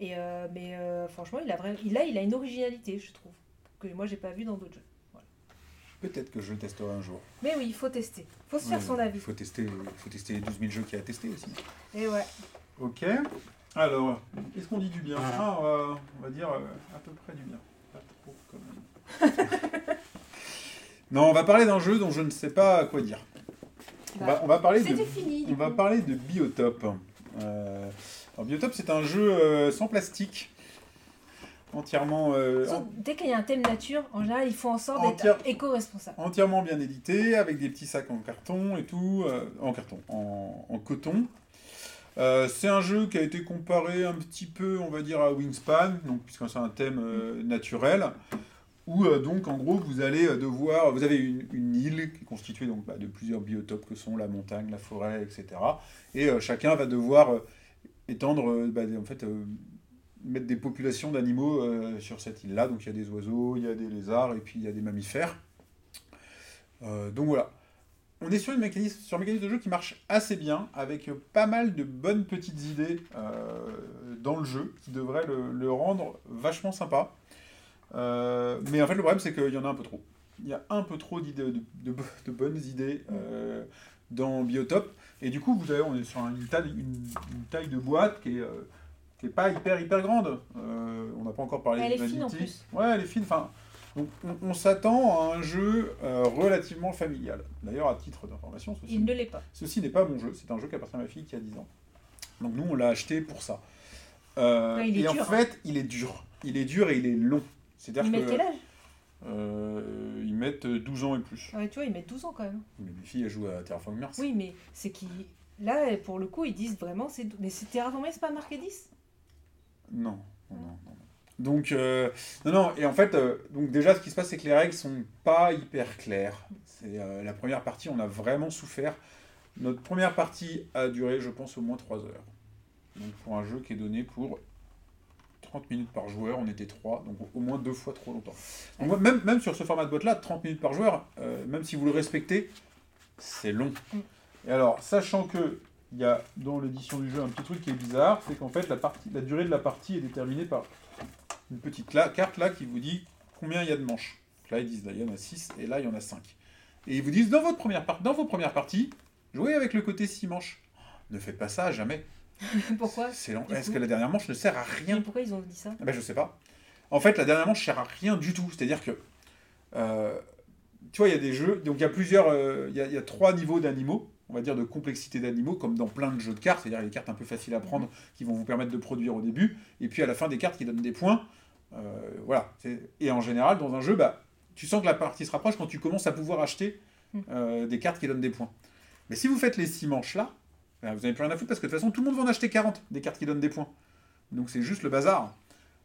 Et euh, mais euh, franchement, il a vraiment, il a, il a une originalité, je trouve, que moi j'ai pas vu dans d'autres jeux. Peut-être que je le testerai un jour. Mais oui, il faut tester, faut se faire Oui, son avis. Il faut tester, faut tester les 12 000 jeux qu'il y a à tester aussi. Et ouais. Ok. Alors, est-ce qu'on dit du bien? Ah, on va, on va dire euh, à peu près du bien. Pas trop, quand même. non, on va parler d'un jeu dont je ne sais pas quoi dire. On va, on va parler de fini. On va parler de Biotop. Euh, alors Biotop, c'est un jeu euh, sans plastique, entièrement, euh, Dès qu'il y a un thème nature, en général, il faut en sorte Entière- d'être éco-responsable. entièrement bien édité, avec des petits sacs en carton et tout, en carton, en, en coton. C'est un jeu qui a été comparé un petit peu, on va dire, à Wingspan, donc puisque c'est un thème naturel, où euh, donc en gros vous allez euh, devoir, vous avez une, île qui est constituée donc bah, de plusieurs biotopes que sont la montagne, la forêt, etc. Et euh, chacun va devoir étendre, bah, en fait, mettre des populations d'animaux sur cette île-là. Donc il y a des oiseaux, il y a des lézards et puis il y a des mammifères. Donc voilà. On est sur, une un mécanisme de jeu qui marche assez bien, avec pas mal de bonnes petites idées dans le jeu, qui devraient le rendre vachement sympa. Euh, mais en fait, le problème, c'est qu'il y en a un peu trop. Il y a un peu trop d'idées, de, de- de bonnes idées euh, dans Biotop. Et du coup, vous avez, on est sur une taille, une, une taille de boîte qui est, euh, qui est pas hyper, hyper grande. On n'a pas encore parlé Elle de est fine en Vanity. plus. Ouais, elle est fine. Enfin, donc, on, on s'attend à un jeu relativement familial. D'ailleurs, à titre d'information, ceci, Il ne l'est pas. ceci n'est pas mon jeu. C'est un jeu qui appartient à ma fille qui a 10 ans. Donc nous, on l'a acheté pour ça. Euh, est et en hein. fait, il est dur. Il est dur et il est long. C'est-à-dire Il met que quel âge? euh, ils mettent 12 ans et plus. Ouais, tu vois, ils mettent 12 ans quand même. Mais les filles, elles jouent à Terraform Mars. Oui, mais c'est qui. Là, pour le coup, ils disent vraiment. c'est Mais c'est Terraform Mars, c'est pas marqué 10 Non, non, non. non. Donc, euh, non, non, et en fait, euh, donc déjà, ce qui se passe, c'est que les règles sont pas hyper claires. C'est euh, la première partie, on a vraiment souffert. Notre première partie a duré, je pense, au moins 3 heures. Donc, pour un jeu qui est donné pour 30 minutes par joueur, on était 3, donc au moins deux fois trop longtemps. Donc, même, même sur ce format de boîte-là, 30 minutes par joueur, euh, même si vous le respectez, c'est long. Mm. Et alors, sachant que il y a dans l'édition du jeu un petit truc qui est bizarre, c'est qu'en fait, la, partie, la durée de la partie est déterminée par une petite carte là qui vous dit combien il y a de manches. Donc là, ils disent, là, il y en a 6 et là, il y en a 5. Et ils vous disent, dans, votre première dans vos premières parties, jouez avec le côté 6 manches. Ne faites pas ça, jamais. Pourquoi C'est. Du Est-ce que la dernière manche ne sert à rien Mais Pourquoi ils ont dit ça ah ben, je sais pas. En fait, la dernière manche sert à rien du tout. C'est-à-dire que, euh, tu vois, il y a des jeux, donc il y a plusieurs, euh, il y, a, il y a trois niveaux d'animaux, on va dire de complexité d'animaux, comme dans plein de jeux de cartes, c'est-à-dire les cartes un peu faciles à prendre qui vont vous permettre de produire au début, et puis à la fin des cartes qui donnent des points. Euh, voilà. Et en général, dans un jeu, bah, tu sens que la partie se rapproche quand tu commences à pouvoir acheter euh, des cartes qui donnent des points. Mais si vous faites les six manches là, bah, vous n'avez plus rien à foutre parce que de toute façon, tout le monde va en acheter 40 des cartes qui donnent des points. Donc c'est juste le bazar.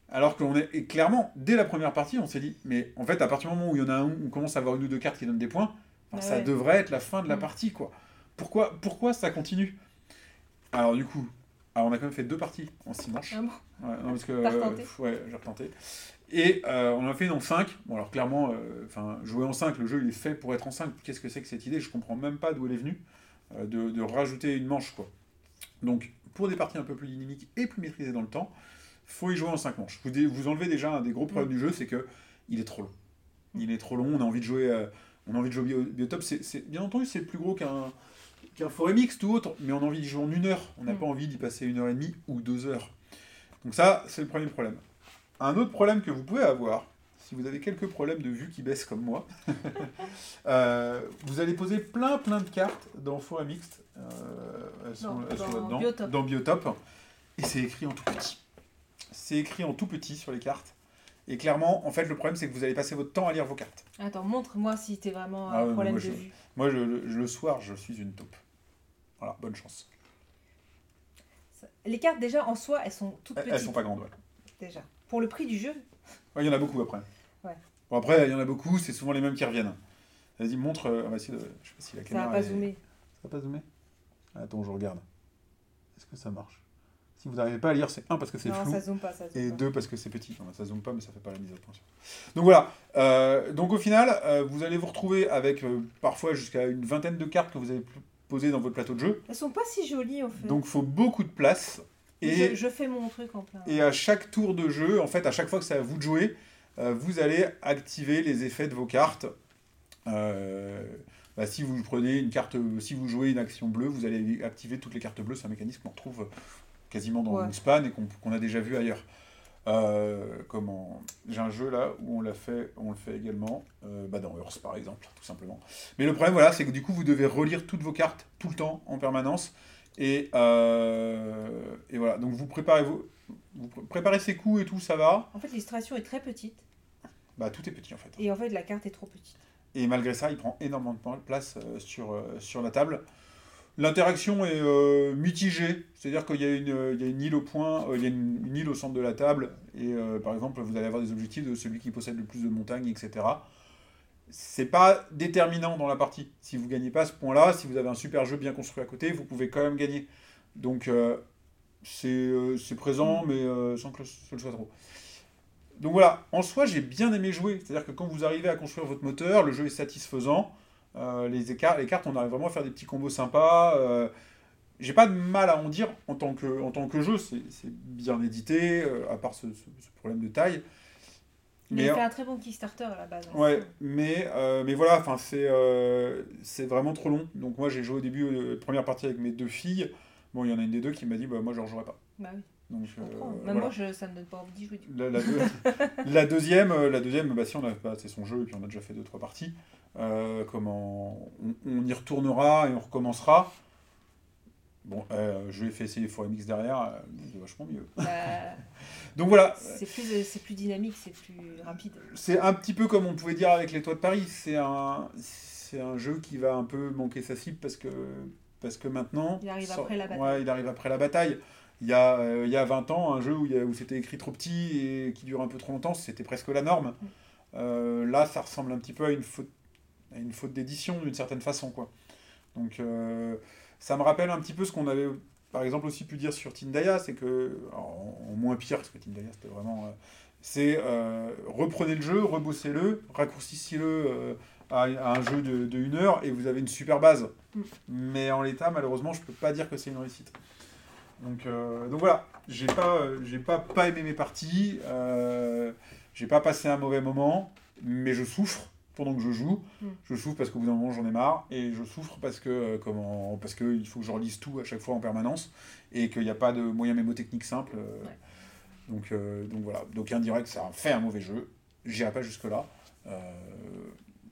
Alors qu'on est et clairement, dès la première partie, on s'est dit, mais en fait, à partir du moment où il y en a un, on commence à avoir une ou deux cartes qui donnent des points, enfin, Ah ça ouais. devrait être la fin de la Mm. partie, quoi. Pourquoi, pourquoi ça continue? Alors du coup, alors on a quand même fait deux parties en six manches. Ah bon? Ouais, non, parce que, euh, Ouais, j'ai retenté. Et euh, on en a fait en 5. Bon, alors clairement, euh, jouer en 5, le jeu il est fait pour être en 5. Qu'est-ce que c'est que cette idée? Je comprends même pas d'où elle est venue, de, de rajouter une manche, quoi. Donc, pour des parties un peu plus dynamiques et plus maîtrisées dans le temps, faut y jouer en 5 manches. Vous, enlevez déjà un des gros problèmes du jeu, c'est que il est trop long. Il est trop long, on a envie de jouer, euh, on a envie de jouer Biotop. C'est, c'est- bien entendu, c'est plus gros qu'un, qu'un forêt mixte ou autre, mais on a envie d'y jouer en une heure. On n'a Mm. pas envie d'y passer une heure et demie ou deux heures. Donc ça, c'est le premier problème. Un autre problème que vous pouvez avoir, si vous avez quelques problèmes de vue qui baissent comme moi, euh, vous allez poser plein plein de cartes dans Forêt Mixte. Euh, elles sont, Non, elles sont dans là-dedans. Biotop. Dans Biotop. Et c'est écrit en tout petit. C'est écrit en tout petit sur les cartes. Et clairement, en fait, le problème, c'est que vous allez passer votre temps à lire vos cartes. Attends, montre-moi si t'es vraiment Ah un problème moi, de je- vue. Moi, je- le, le soir, je suis une taupe. Voilà, bonne chance. Les cartes, déjà, en soi, elles sont toutes Elles, petites. elles sont pas grandes, ouais. Déjà. Pour le prix du jeu, Ouais, il y en a beaucoup après. Bon, après, il y en a beaucoup, c'est souvent les mêmes qui reviennent. Vas-y, montre. euh, on va essayer de. Je sais pas si la ça caméra. va pas est- zoomer. Ça va pas zoomer? Attends, je regarde. Est-ce que ça marche? Si vous n'arrivez pas à lire, c'est un parce que c'est flou. ça zoome pas, ça zoome Et pas. deux parce que c'est petit. Non, ça zoome pas, mais ça fait pas la mise à point. Donc voilà. Euh, donc au final, euh, vous allez vous retrouver avec euh, parfois jusqu'à une vingtaine de cartes que vous avez posées dans votre plateau de jeu. Elles sont pas si jolies, en fait. Donc il faut beaucoup de place. Et, je, je fais mon truc en plein. et à chaque tour de jeu, en fait, à chaque fois que c'est à vous de jouer, vous allez activer les effets de vos cartes. Euh, bah, si vous prenez une carte, si vous jouez une action bleue, vous allez activer toutes les cartes bleues. C'est un mécanisme qu'on retrouve quasiment dans Ouais. span et qu'on a déjà vu ailleurs. Euh, comment J'ai un jeu là où on l'a fait, on le fait également euh, bah, dans Earth par exemple, tout simplement. Mais le problème voilà, c'est que du coup vous devez relire toutes vos cartes tout le temps en permanence et, euh, et voilà. Donc vous préparez vos, vous pr- préparez ces coups et tout, ça va. En fait, l'illustration est très petite. Bah tout est petit en fait. Et en fait, la carte est trop petite. Et malgré ça, il prend énormément de place euh, sur, euh, sur la table. L'interaction est euh, mitigée, c'est-à-dire qu'il y, a une- il y a une île au point, euh, il y a une, une île au centre de la table, et euh, par exemple, vous allez avoir des objectifs de celui qui possède le plus de montagnes, etc. C'est pas déterminant dans la partie. Si vous gagnez pas ce point-là, si vous avez un super jeu bien construit à côté, vous pouvez quand même gagner. Donc c'est présent, mais euh, sans que ce le soit trop. Donc voilà, en soi, j'ai bien aimé jouer. C'est-à-dire que quand vous arrivez à construire votre moteur, le jeu est satisfaisant. Euh, les, écarts, les cartes, on arrive vraiment à faire des petits combos sympas. Euh, j'ai pas de mal à en dire en tant que, en tant que jeu, c'est c'est bien édité, euh, à part ce, ce- ce problème de taille. Mais Mais, il fait un très bon Kickstarter à la base. hein. ouais, mais, mais voilà, c'est c'est vraiment trop long. Donc moi j'ai joué au début, première partie avec mes deux filles. Bon, il y en a une des deux qui m'a dit, bah, moi je ne rejouerai pas. Bah oui, Donc, je comprends. euh, Même voilà. moi, je, ça me donne pas envie d'y jouer. du coup. La, la deux- la deuxième, euh, la deuxième bah, si on a, bah, c'est son jeu et puis on a déjà fait deux trois parties. Euh, comment on, on y retournera et on recommencera. Bon, euh, je ai fait essayer ForeMX derrière, c'est vachement mieux. Bah, Donc voilà, c'est plus, c'est plus dynamique, c'est plus rapide. c'est un petit peu comme on pouvait dire avec les toits de Paris. C'est un, c'est un jeu qui va un peu manquer sa cible parce que, parce que maintenant. Il arrive après la bataille. Ouais, il arrive après la bataille. Il y a, euh, il y a 20 ans, un jeu où, où c'était écrit trop petit et qui dure un peu trop longtemps, c'était presque la norme. Mm. Euh, là, ça ressemble un petit peu à une faute, à une faute d'édition d'une certaine façon. Quoi. Donc euh, ça me rappelle un petit peu ce qu'on avait par exemple aussi pu dire sur Tindaya, c'est que, alors, en, moins pire, parce que Tindaya c'était vraiment... c'est reprenez le jeu, rebossez-le, raccourcissez-le à, à un jeu de, de une heure et vous avez une super base. Mm. Mais en l'état, malheureusement, je peux pas dire que c'est une réussite. Donc, euh, donc voilà, j'ai pas, euh, j'ai pas, pas aimé mes parties, euh, j'ai pas passé un mauvais moment, mais je souffre pendant que je joue. Mm. Je souffre parce qu'au bout d'un moment j'en ai marre, et je souffre parce que, euh, comment, parce que il faut que je relise tout à chaque fois en permanence, et qu'il n'y a pas de moyen mémotechnique simple. Ouais. donc, donc voilà, donc indirect ça fait un mauvais jeu, j'irai pas jusque là.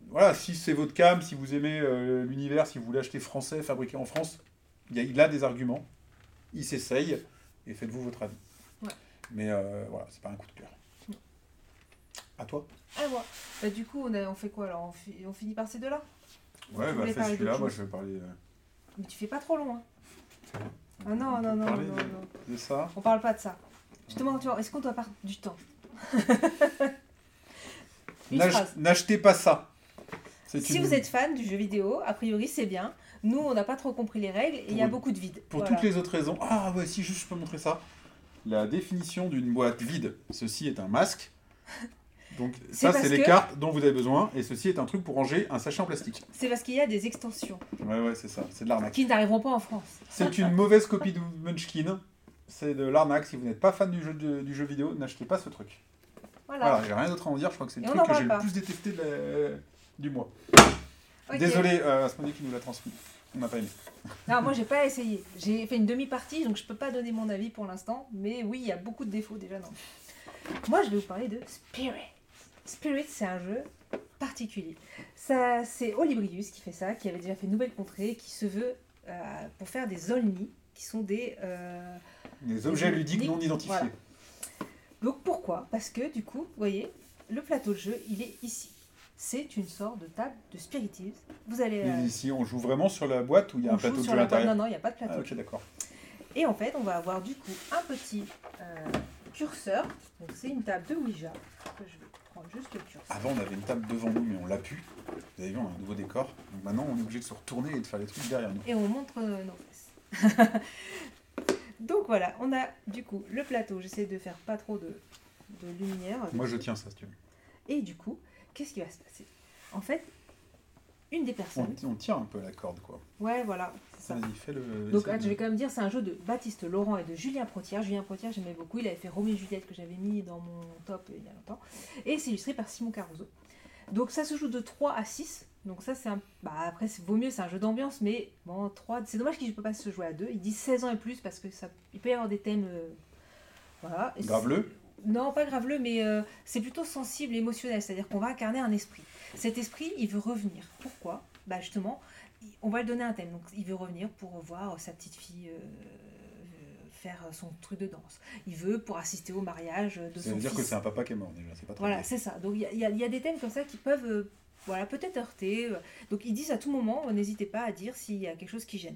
voilà, si c'est votre cam, si vous aimez euh, l'univers, si vous voulez acheter français, fabriqué en France, il, y a, il a des arguments, il s'essaye, et faites-vous votre avis. Ouais. Mais euh, voilà, c'est pas un coup de cœur. À toi Ah, moi. Bah, du coup, on, a, on fait quoi alors? On, fi- on finit par ces deux-là? Ouais, bah fais celui-là, moi je vais parler euh, Mais tu fais pas trop long, hein. Ah non, on non, non, non, de, non. de ça? On parle pas de ça. Justement, tu vois, est-ce qu'on doit parler du temps? N'achetez pas ça. Si une- vous êtes fan du jeu vidéo, a priori c'est bien. Nous, on n'a pas trop compris les règles et il y a beaucoup de vide. Pour Voilà. toutes les autres raisons. Ah ouais, si juste je peux montrer ça. La définition d'une boîte vide. Ceci est un masque. Donc ça, c'est les que- cartes dont vous avez besoin. Et ceci est un truc pour ranger un sachet en plastique. C'est parce qu'il y a des extensions Ouais, ouais, c'est ça. C'est de l'arnaque. qui n'arriveront pas en France. C'est une mauvaise copie de Munchkin. C'est de l'arnaque. Si vous n'êtes pas fan du jeu, de- du jeu vidéo, n'achetez pas ce truc. Voilà. Voilà, j'ai rien d'autre à en dire. Je crois que c'est le Et truc que j'ai le plus détesté de la- du mois. Désolé, euh, Asmodée qui nous l'a transmis. On n'a pas aimé. Non, moi j'ai pas essayé. J'ai fait une demi-partie, donc je peux pas donner mon avis pour l'instant. Mais oui, il y a beaucoup de défauts déjà. Non. Moi, je vais vous parler de Spirit. Spirit, c'est un jeu particulier. Ça, c'est Olibrius qui fait ça, qui avait déjà fait Nouvelle Contrée, qui se veut euh, pour faire des Olni, qui sont des euh, Des objets Des ludiques non identifiés. voilà. Donc pourquoi? Parce que du coup, vous voyez, le plateau de jeu, il est ici. C'est une sorte de table de spiritisme. Vous allez. Euh, ici, on joue vraiment sur la boîte où il y a on un plateau joue de sur à la boîte. Non, non, il n'y a pas de plateau. Ah, ok, d'accord. Et en fait, on va avoir du coup un petit euh, curseur. Donc c'est une table de Ouija. que Je vais prendre juste le curseur. Avant, on avait une table devant nous, mais on l'a pu. Vous avez vu, on a un nouveau décor. Donc maintenant, on est obligé de se retourner et de faire les trucs derrière nous. Et on montre euh, nos fesses. Donc voilà, on a du coup le plateau. J'essaie de faire pas trop de, de lumière. Moi, je tiens ça, si tu veux. Et du coup, qu'est-ce qui va se passer? En fait, une des On, personnes. on tient un peu la corde, quoi. Ouais, voilà, ça. Fais le. Donc, ah, je vais quand même dire, c'est un jeu de Baptiste Laurent et de Julien Protière. Julien Protière, j'aimais beaucoup. Il avait fait Roméo et Juliette que j'avais mis dans mon top il y a longtemps. Et c'est illustré par Simon Caruso. Donc, ça se joue de 3 à 6. Donc, ça, c'est un. Bah, après, c'est- vaut mieux, c'est un jeu d'ambiance, mais bon, 3. C'est dommage qu'il ne peut pas se jouer à 2. Il dit 16 ans et plus parce que ça. Il peut y avoir des thèmes. euh, Voilà. Graveleux non, pas graveleux, mais euh, c'est plutôt sensible, émotionnel. C'est-à-dire qu'on va incarner un esprit. Cet esprit, il veut revenir. Pourquoi? Bah justement, on va lui donner un thème. Donc, il veut revenir pour voir sa petite fille euh, euh, faire son truc de danse. Il veut pour assister au mariage de Ça son veut dire que c'est un papa qui est mort, déjà. C'est pas très Voilà, c'est ça. Donc il y a, y y des thèmes comme ça qui peuvent euh, voilà, peut-être heurter. Donc ils disent à tout moment, n'hésitez pas à dire s'il y a quelque chose qui gêne.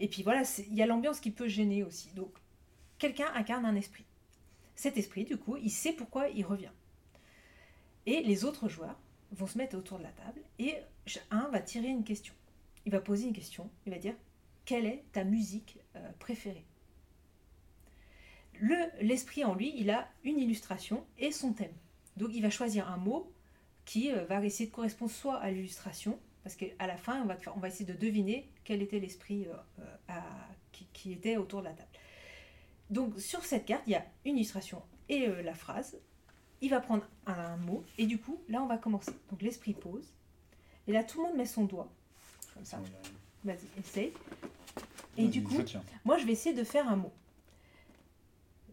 Et puis voilà, il y a l'ambiance qui peut gêner aussi. Donc quelqu'un incarne un esprit. Cet esprit, du coup, il sait pourquoi il revient. Et les autres joueurs vont se mettre autour de la table et un va tirer une question. Il va poser une question, il va dire quelle est ta musique euh, préférée? Le L'esprit en lui, il a une illustration et son thème. Donc il va choisir un mot qui euh, va essayer de correspondre soit à l'illustration, parce qu'à la fin, on va, on va essayer de deviner quel était l'esprit euh, qui était autour de la table. Donc sur cette carte, il y a une illustration et euh, la phrase. Il va prendre un, un mot et du coup, là, on va commencer. Donc l'esprit pose. Et là, tout le monde met son doigt. Comme ça. Vas-y, essaye. Et du coup, Je moi, je vais essayer de faire un mot.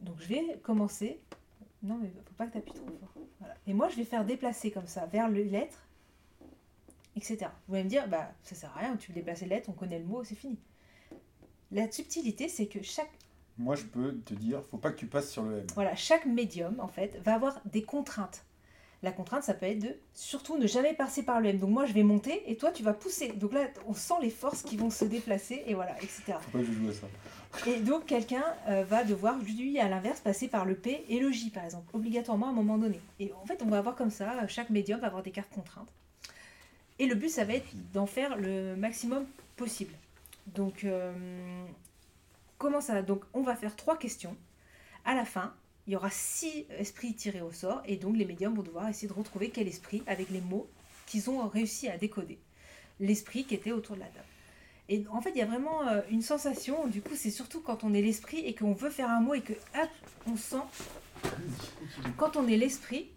Donc, je vais commencer. Non, mais faut pas que tu appuies trop fort. Voilà. Et moi, je vais faire déplacer comme ça, vers les lettres, etc. Vous allez me dire, bah, ça sert à rien, tu veux déplacer les lettres, on connaît le mot, c'est fini. La subtilité, c'est que chaque, Moi, je peux te dire, faut pas que tu passes sur le M. voilà, chaque médium, en fait, va avoir des contraintes. La contrainte, ça peut être de surtout ne jamais passer par le M. Donc moi, je vais monter et toi, tu vas pousser. Donc là, on sent les forces qui vont se déplacer et voilà, etc. Faut pas que je joue à ça. Et donc, quelqu'un euh, va devoir, lui, à l'inverse, passer par le P et le J, par exemple, obligatoirement à un moment donné. Et en fait, on va avoir comme ça, euh, chaque médium va avoir des cartes contraintes. Et le but, ça va être d'en faire le maximum possible. Donc, euh, comment ça Donc, on va faire trois questions. À la fin, il y aura six esprits tirés au sort, et donc les médiums vont devoir essayer de retrouver quel esprit, avec les mots qu'ils ont réussi à décoder. L'esprit qui était autour de la table. Et en fait, il y a vraiment euh, une sensation, du coup, c'est surtout quand on est l'esprit et qu'on veut faire un mot et que, hop, on sent, quand on est l'esprit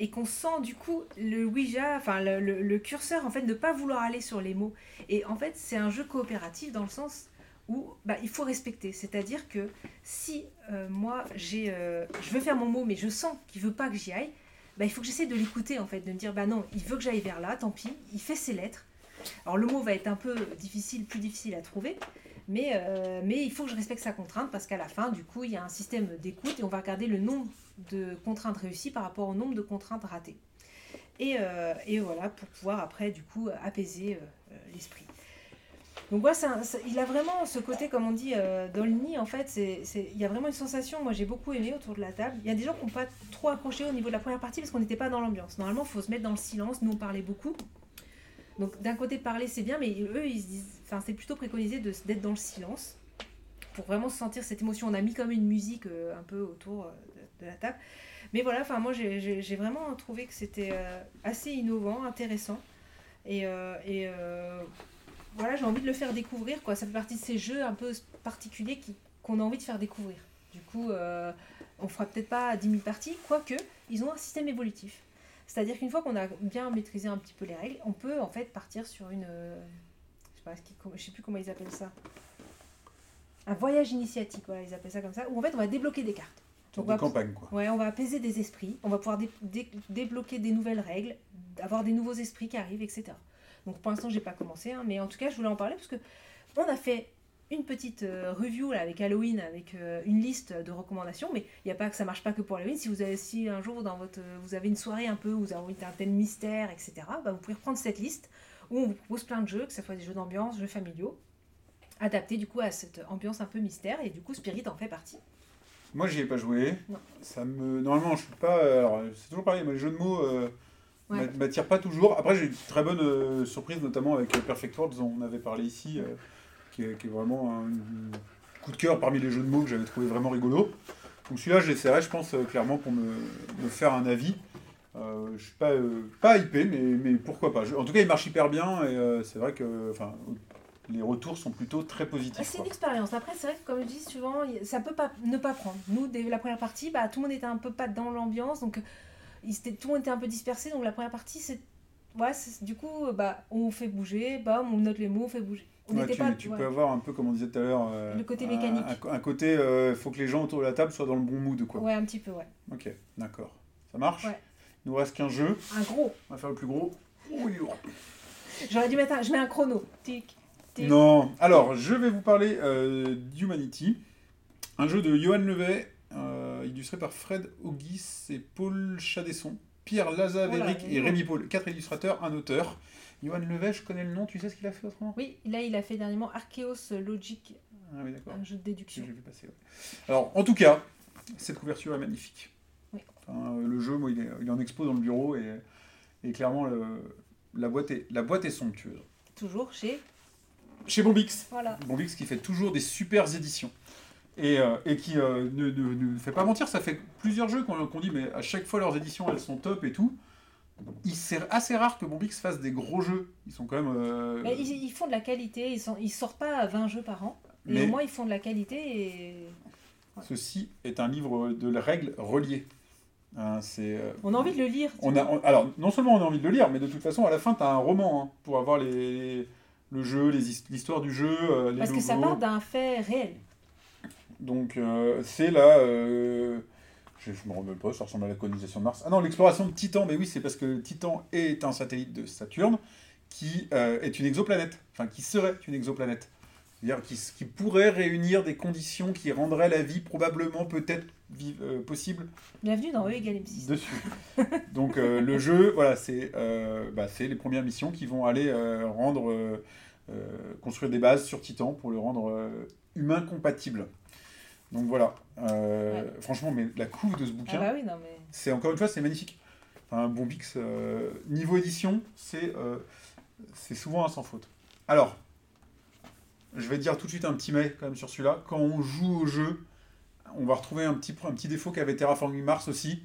et qu'on sent du coup le Ouija, enfin le, le- le curseur, en fait, ne pas vouloir aller sur les mots. Et en fait, c'est un jeu coopératif dans le sens où bah, il faut respecter. C'est-à-dire que si euh, moi, j'ai, euh, je veux faire mon mot, mais je sens qu'il veut pas que j'y aille, bah, il faut que j'essaie de l'écouter, en fait, de me dire, bah non, il veut que j'aille vers là, tant pis, il fait ses lettres. Alors le mot va être un peu difficile, plus difficile à trouver, mais, euh, mais il faut que je respecte sa contrainte parce qu'à la fin, du coup, il y a un système d'écoute et on va regarder le nombre de contraintes réussies par rapport au nombre de contraintes ratées. Et, et voilà, pour pouvoir après, du coup, apaiser l'esprit. Donc c'est un- il a vraiment ce côté, comme on dit, euh, Dolny, en fait, il y a vraiment une sensation, moi j'ai beaucoup aimé autour de la table. Il y a des gens qui n'ont pas trop accroché au niveau de la première partie parce qu'on n'était pas dans l'ambiance. Normalement, il faut se mettre dans le silence, nous on parlait beaucoup. Donc d'un côté parler c'est bien, mais eux ils se disent, c'est plutôt préconisé d'être dans le silence pour vraiment sentir cette émotion. On a mis comme une musique euh, un peu autour euh, de, la table. Mais voilà, enfin moi j'ai, vraiment trouvé que c'était euh, assez innovant, intéressant. Et, voilà, j'ai envie de le faire découvrir. Quoi. Ça fait partie de ces jeux un peu particuliers qui- qu'on a envie de faire découvrir. Du coup, euh, on fera peut-être pas 10 000 parties, quoique ils ont un système évolutif. C'est-à-dire qu'une fois qu'on a bien maîtrisé un petit peu les règles, on peut en fait partir sur une. euh, je sais pas, je sais plus comment ils appellent ça. Un voyage initiatique, voilà, ils appellent ça comme ça, où en fait on va débloquer des cartes. Sorte On va- de campagne, quoi. Ouais, on va apaiser des esprits, on va pouvoir dé- dé- débloquer des nouvelles règles, avoir des nouveaux esprits qui arrivent, etc. Donc pour l'instant, j'ai pas commencé, hein, mais en tout cas, je voulais en parler parce que on a fait une petite euh, review là, avec Halloween, avec euh, une liste de recommandations, mais il n'y a pas que ça marche pas que pour Halloween. Si vous avez si un jour dans votre, euh, vous avez une soirée un peu où vous avez envie d'un thème mystère, etc., bah, vous pouvez reprendre cette liste où on vous propose plein de jeux, que ce soit des jeux d'ambiance, jeux familiaux, adaptés du coup à cette ambiance un peu mystère, et du coup Spirit en fait partie. Moi, j'y ai pas joué. Non. Ça me... Normalement, je suis pas. Alors, c'est toujours pareil, moi, les jeux de mots euh, Ouais. m'a- m'attirent pas toujours. Après, j'ai eu une très bonne euh, surprise, notamment avec euh, Perfect Worlds, dont on avait parlé ici, euh, qui, est, qui est vraiment un coup de cœur parmi les jeux de mots que j'avais trouvé vraiment rigolo. Donc, celui-là, j'essaierai, je pense, euh, clairement, pour me, me faire un avis. Je suis pas, pas hypé, mais, mais pourquoi pas. Je- en tout cas, il marche hyper bien et c'est vrai que enfin, les retours sont plutôt très positifs. C'est une expérience. Après, c'est vrai que comme je dis souvent, ça peut pas ne pas prendre. Nous, dès la première partie, bah, tout le monde était un peu pas dans l'ambiance, donc euh, il s'était- tout était un peu dispersé. Donc la première partie, c'est ouais, du coup, euh, bah, on fait bouger, bam, on note les mots, on fait bouger. On Ouais, tu, pas. tu ouais. peux avoir un peu, comme on disait tout à l'heure, euh, Le côté un- mécanique. Un, un côté, il faut que les gens autour de la table soient dans le bon mood. Quoi. Ouais, un petit peu, ouais. Ok, d'accord. Ça marche Ouais. Il nous reste qu'un jeu. Un gros. On va faire le plus gros. J'aurais dû mettre un. Je mets un chrono. Tic. tic. Non. Alors, je vais vous parler euh, d'Humanity, un jeu de Johan Levet, euh, illustré par Fred Augis et Paul Chadesson, Pierre Lazavéric Oh là, et. Rémi Paul. Quatre illustrateurs, un auteur. Johan Levet, je connais le nom, tu sais ce qu'il a fait autrement? Oui, là, il a fait dernièrement Archeos Logic, Ah oui, un jeu de déduction. j'ai vu passer. ouais. Alors, en tout cas, cette couverture est magnifique. Oui. Enfin, euh, le jeu, moi, il est, il est en expo dans le bureau et, et clairement, le- la, boîte est, la boîte est somptueuse. Toujours chez. Chez Bombix, Voilà. Bombix qui fait toujours des super éditions et, euh, et qui euh, ne, ne- ne fait pas mentir. Ça fait plusieurs jeux qu'on dit, mais à chaque fois leurs éditions elles sont top et tout. Il- C'est assez rare que Bombix fasse des gros jeux. Ils sont quand même. euh, Mais ils, ils font de la qualité, ils, sont, ils sortent pas 20 jeux par an. Mais- au moins, ils font de la qualité et. Ceci est un livre de règles reliées. Hein, On a envie de le lire. tu On vois. a, on- alors, non seulement on a envie de le lire, mais de toute façon, à la fin, tu as un roman hein, pour avoir les, le jeu, l'histoire du jeu, les Parce que ça part d'un fait réel. Donc, euh, c'est là. euh, je ne me remets pas, ça ressemble à la colonisation de Mars. Ah non, l'exploration de Titan, mais oui, c'est parce que Titan est un satellite de Saturne qui euh, est une exoplanète, enfin qui serait une exoplanète. C'est-à-dire qui, qui pourrait réunir des conditions qui rendraient la vie probablement peut-être possible Bienvenue dans E égale M6. dessus. Donc le jeu, voilà, c'est bah, les premières missions qui vont aller rendre construire des bases sur Titan pour le rendre humain compatible. Donc voilà. Euh, Ouais. Franchement, mais la couve de ce Ah bouquin, bah oui, non mais. c'est encore une fois, c'est magnifique. Enfin, bon Bix, euh, niveau édition, c'est euh, c'est souvent un sans faute. Alors, je vais dire tout de suite un petit mais quand même sur celui-là. Quand on joue au jeu, on va retrouver un petit, un petit défaut qu'avait Terraforming Mars aussi.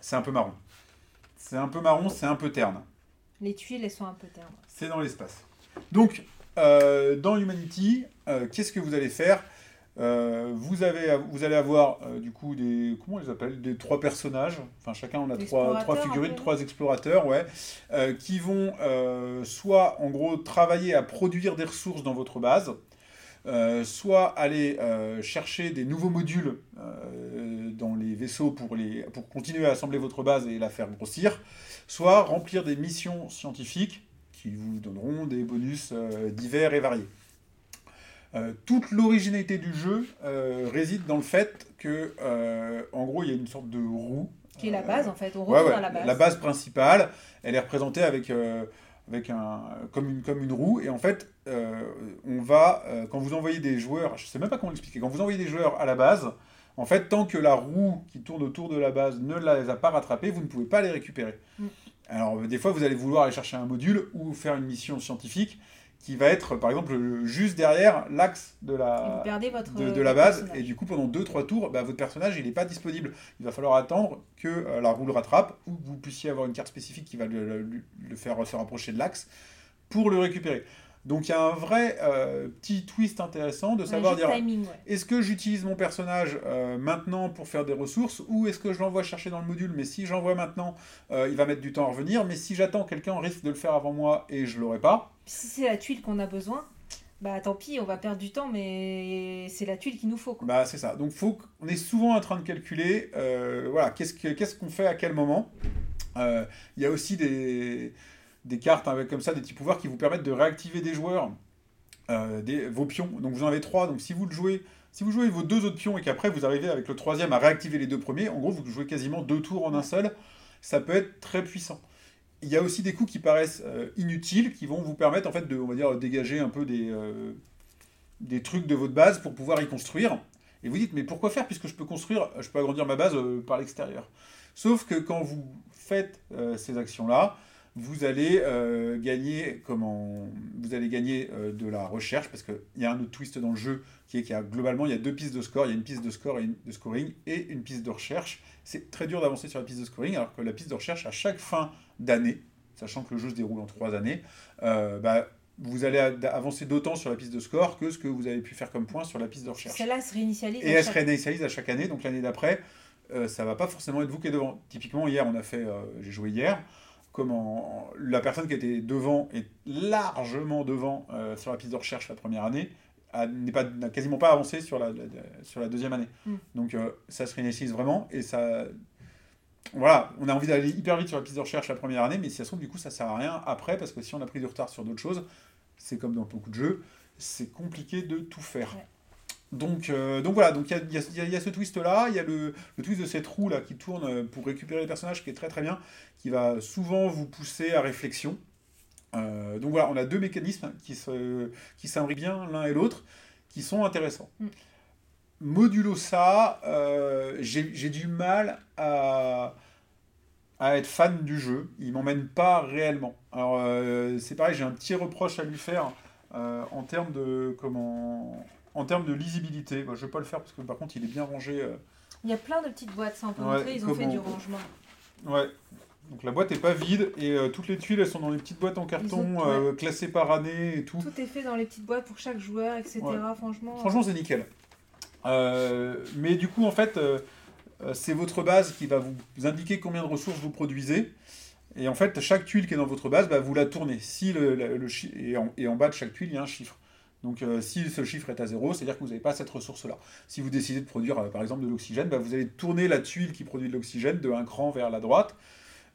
C'est un peu marron. C'est un peu marron, c'est un peu terne. Les tuiles, elles sont un peu ternes. C'est dans l'espace. Donc, euh, dans Humanity, qu'est-ce que vous allez faire? Euh, vous, avez, vous allez avoir euh, du coup des comment on les appelle? Des trois personnages. Enfin chacun on a trois, trois figurines trois explorateurs ouais. Euh, qui vont soit en gros travailler à produire des ressources dans votre base soit aller chercher des nouveaux modules dans les vaisseaux pour, les, pour continuer à assembler votre base et la faire grossir, soit remplir des missions scientifiques qui vous donneront des bonus divers et variés. Euh, toute l'originalité du jeu euh, réside dans le fait que, euh, en gros, il y a une sorte de roue. Qui est la base en fait. On retourne ouais, à la base. principale, elle est représentée avec, avec un, comme, une, comme une roue. Et en fait, on va, quand vous envoyez des joueurs, je sais même pas comment l'expliquer, quand vous envoyez des joueurs à la base, en fait, tant que la roue qui tourne autour de la base ne les a pas rattrapés, vous ne pouvez pas les récupérer. Mm. Alors, des fois, vous allez vouloir aller chercher un module ou faire une mission scientifique qui va être, par exemple, juste derrière l'axe de la, votre. de, de la base, personnage. et du coup, pendant 2-3 tours, bah, votre personnage, il n'est pas disponible. Il va falloir attendre que euh, la roue le rattrape, ou que vous puissiez avoir une carte spécifique qui va le, le- le faire se rapprocher de l'axe, pour le récupérer. Donc il y a un vrai euh, petit twist intéressant de savoir dire, ouais. est-ce que j'utilise mon personnage euh, maintenant pour faire des ressources, ou est-ce que je l'envoie chercher dans le module, mais si j'envoie maintenant, euh, il va mettre du temps à revenir, mais si j'attends, quelqu'un risque de le faire avant moi, et je l'aurai pas. Si c'est la tuile qu'on a besoin, bah tant pis, on va perdre du temps, mais c'est la tuile qu'il nous faut. Quoi. Bah, c'est ça. Donc, faut on est souvent en train de calculer, euh, voilà, qu'est-ce que- qu'est-ce qu'on fait à quel moment. Euh, Il y a aussi des, des cartes avec comme ça, des petits pouvoirs qui vous permettent de réactiver des joueurs, euh, des, vos pions. Donc, vous en avez trois. Donc, si vous le jouez, si vous jouez vos deux autres pions et qu'après vous arrivez avec le troisième à réactiver les deux premiers, en gros, vous jouez quasiment deux tours en un seul. Ça peut être très puissant. Il y a aussi des coups qui paraissent euh, inutiles, qui vont vous permettre en fait de, on va dire, dégager un peu des, euh, des trucs de votre base pour pouvoir y construire. Et vous dites, mais pourquoi faire puisque je peux construire, je peux agrandir ma base par l'extérieur? Sauf que quand vous faites ces actions-là, vous allez euh, gagner comment vous allez gagner euh, de la recherche parce qu'il y a un autre twist dans le jeu qui est qu'il y a globalement il y a deux pistes de score, il y a une piste de score et une, de scoring et une piste de recherche. C'est très dur d'avancer sur la piste de scoring alors que la piste de recherche à chaque fin d'année, sachant que le jeu se déroule en trois années, euh, bah, vous allez avancer d'autant sur la piste de score que ce que vous avez pu faire comme point sur la piste de recherche. Celle-là se réinitialise. Et elle se chaque- réinitialise à chaque année, donc l'année d'après, ça va pas forcément être vous qui êtes devant. Typiquement, hier, on a fait, j'ai joué hier, comment la personne qui était devant est largement devant euh, sur la piste de recherche la première année, a- n'est pas- n'a quasiment pas avancé sur la, la- sur la deuxième année. Mm. Donc euh, ça se réinitialise vraiment, et ça... Voilà, on a envie d'aller hyper vite sur la piste de recherche la première année, mais si ça se trouve, du coup, ça sert à rien après, parce que si on a pris du retard sur d'autres choses, c'est comme dans beaucoup de jeux, c'est compliqué de tout faire. Ouais. Donc, euh, donc voilà, donc il y a, il y a- il y a- il y a ce twist-là, il y a le, le twist de cette roue là qui tourne euh, pour récupérer les personnages qui est très très bien, qui va souvent vous pousser à réflexion. Euh, donc voilà, on a deux mécanismes qui s'imbriquent bien l'un et l'autre, qui sont intéressants. Mm. Modulo ça, euh, j'ai du mal à, à être fan du jeu. Il m'emmène pas réellement. Alors c'est pareil, j'ai un petit reproche à lui faire en termes de comment, en termes de lisibilité. Bah, je vais pas le faire parce que par contre il est bien rangé. euh. Il y a plein de petites boîtes, ça on peut Ouais, montrer, ils ont fait comment- du rangement. Ouais. Donc la boîte est pas vide et euh, toutes les tuiles elles sont dans des petites boîtes en carton ont- euh, classées par année et tout. Tout est fait dans les petites boîtes pour chaque joueur, etc. Ouais. Franchement. Franchement, c'est nickel. Euh, mais du coup, en fait, euh, euh, c'est votre base qui va vous indiquer combien de ressources vous produisez. Et en fait, chaque tuile qui est dans votre base, bah, vous la tournez. Si le, le- le chi- et, en, et en bas de chaque tuile, il y a un chiffre. Donc, euh, si ce chiffre est à zéro, c'est-à-dire que vous n'avez pas cette ressource-là. Si vous décidez de produire, euh, par exemple, de l'oxygène, bah, vous allez tourner la tuile qui produit de l'oxygène de un cran vers la droite.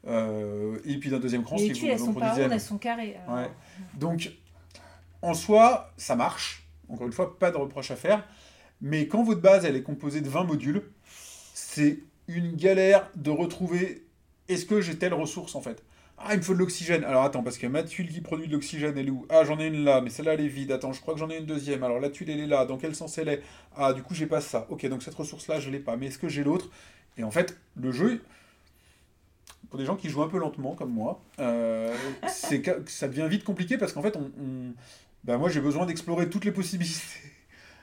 Euh, et puis d'un deuxième cran, les si tuiles, vous elles sont pas rondes, elles sont carrées. Ouais. Donc, en soi, ça marche. encore une fois, pas de reproche à faire. Mais quand votre base, elle est composée de 20 modules, c'est une galère de retrouver est-ce que j'ai telle ressource en fait? Ah, il me faut de l'oxygène. Alors attends, parce que ma tuile qui produit de l'oxygène, elle est où? Ah, j'en ai une là, mais celle-là elle est vide. Attends, je crois que j'en ai une deuxième. Alors la tuile elle est là. Dans quel sens elle est? Ah, du coup j'ai pas ça. Ok, donc cette ressource-là je l'ai pas. Mais est-ce que j'ai l'autre? Et en fait, le jeu, pour des gens qui jouent un peu lentement comme moi, euh, ça devient vite compliqué parce qu'en fait, on, ben moi j'ai besoin d'explorer toutes les possibilités.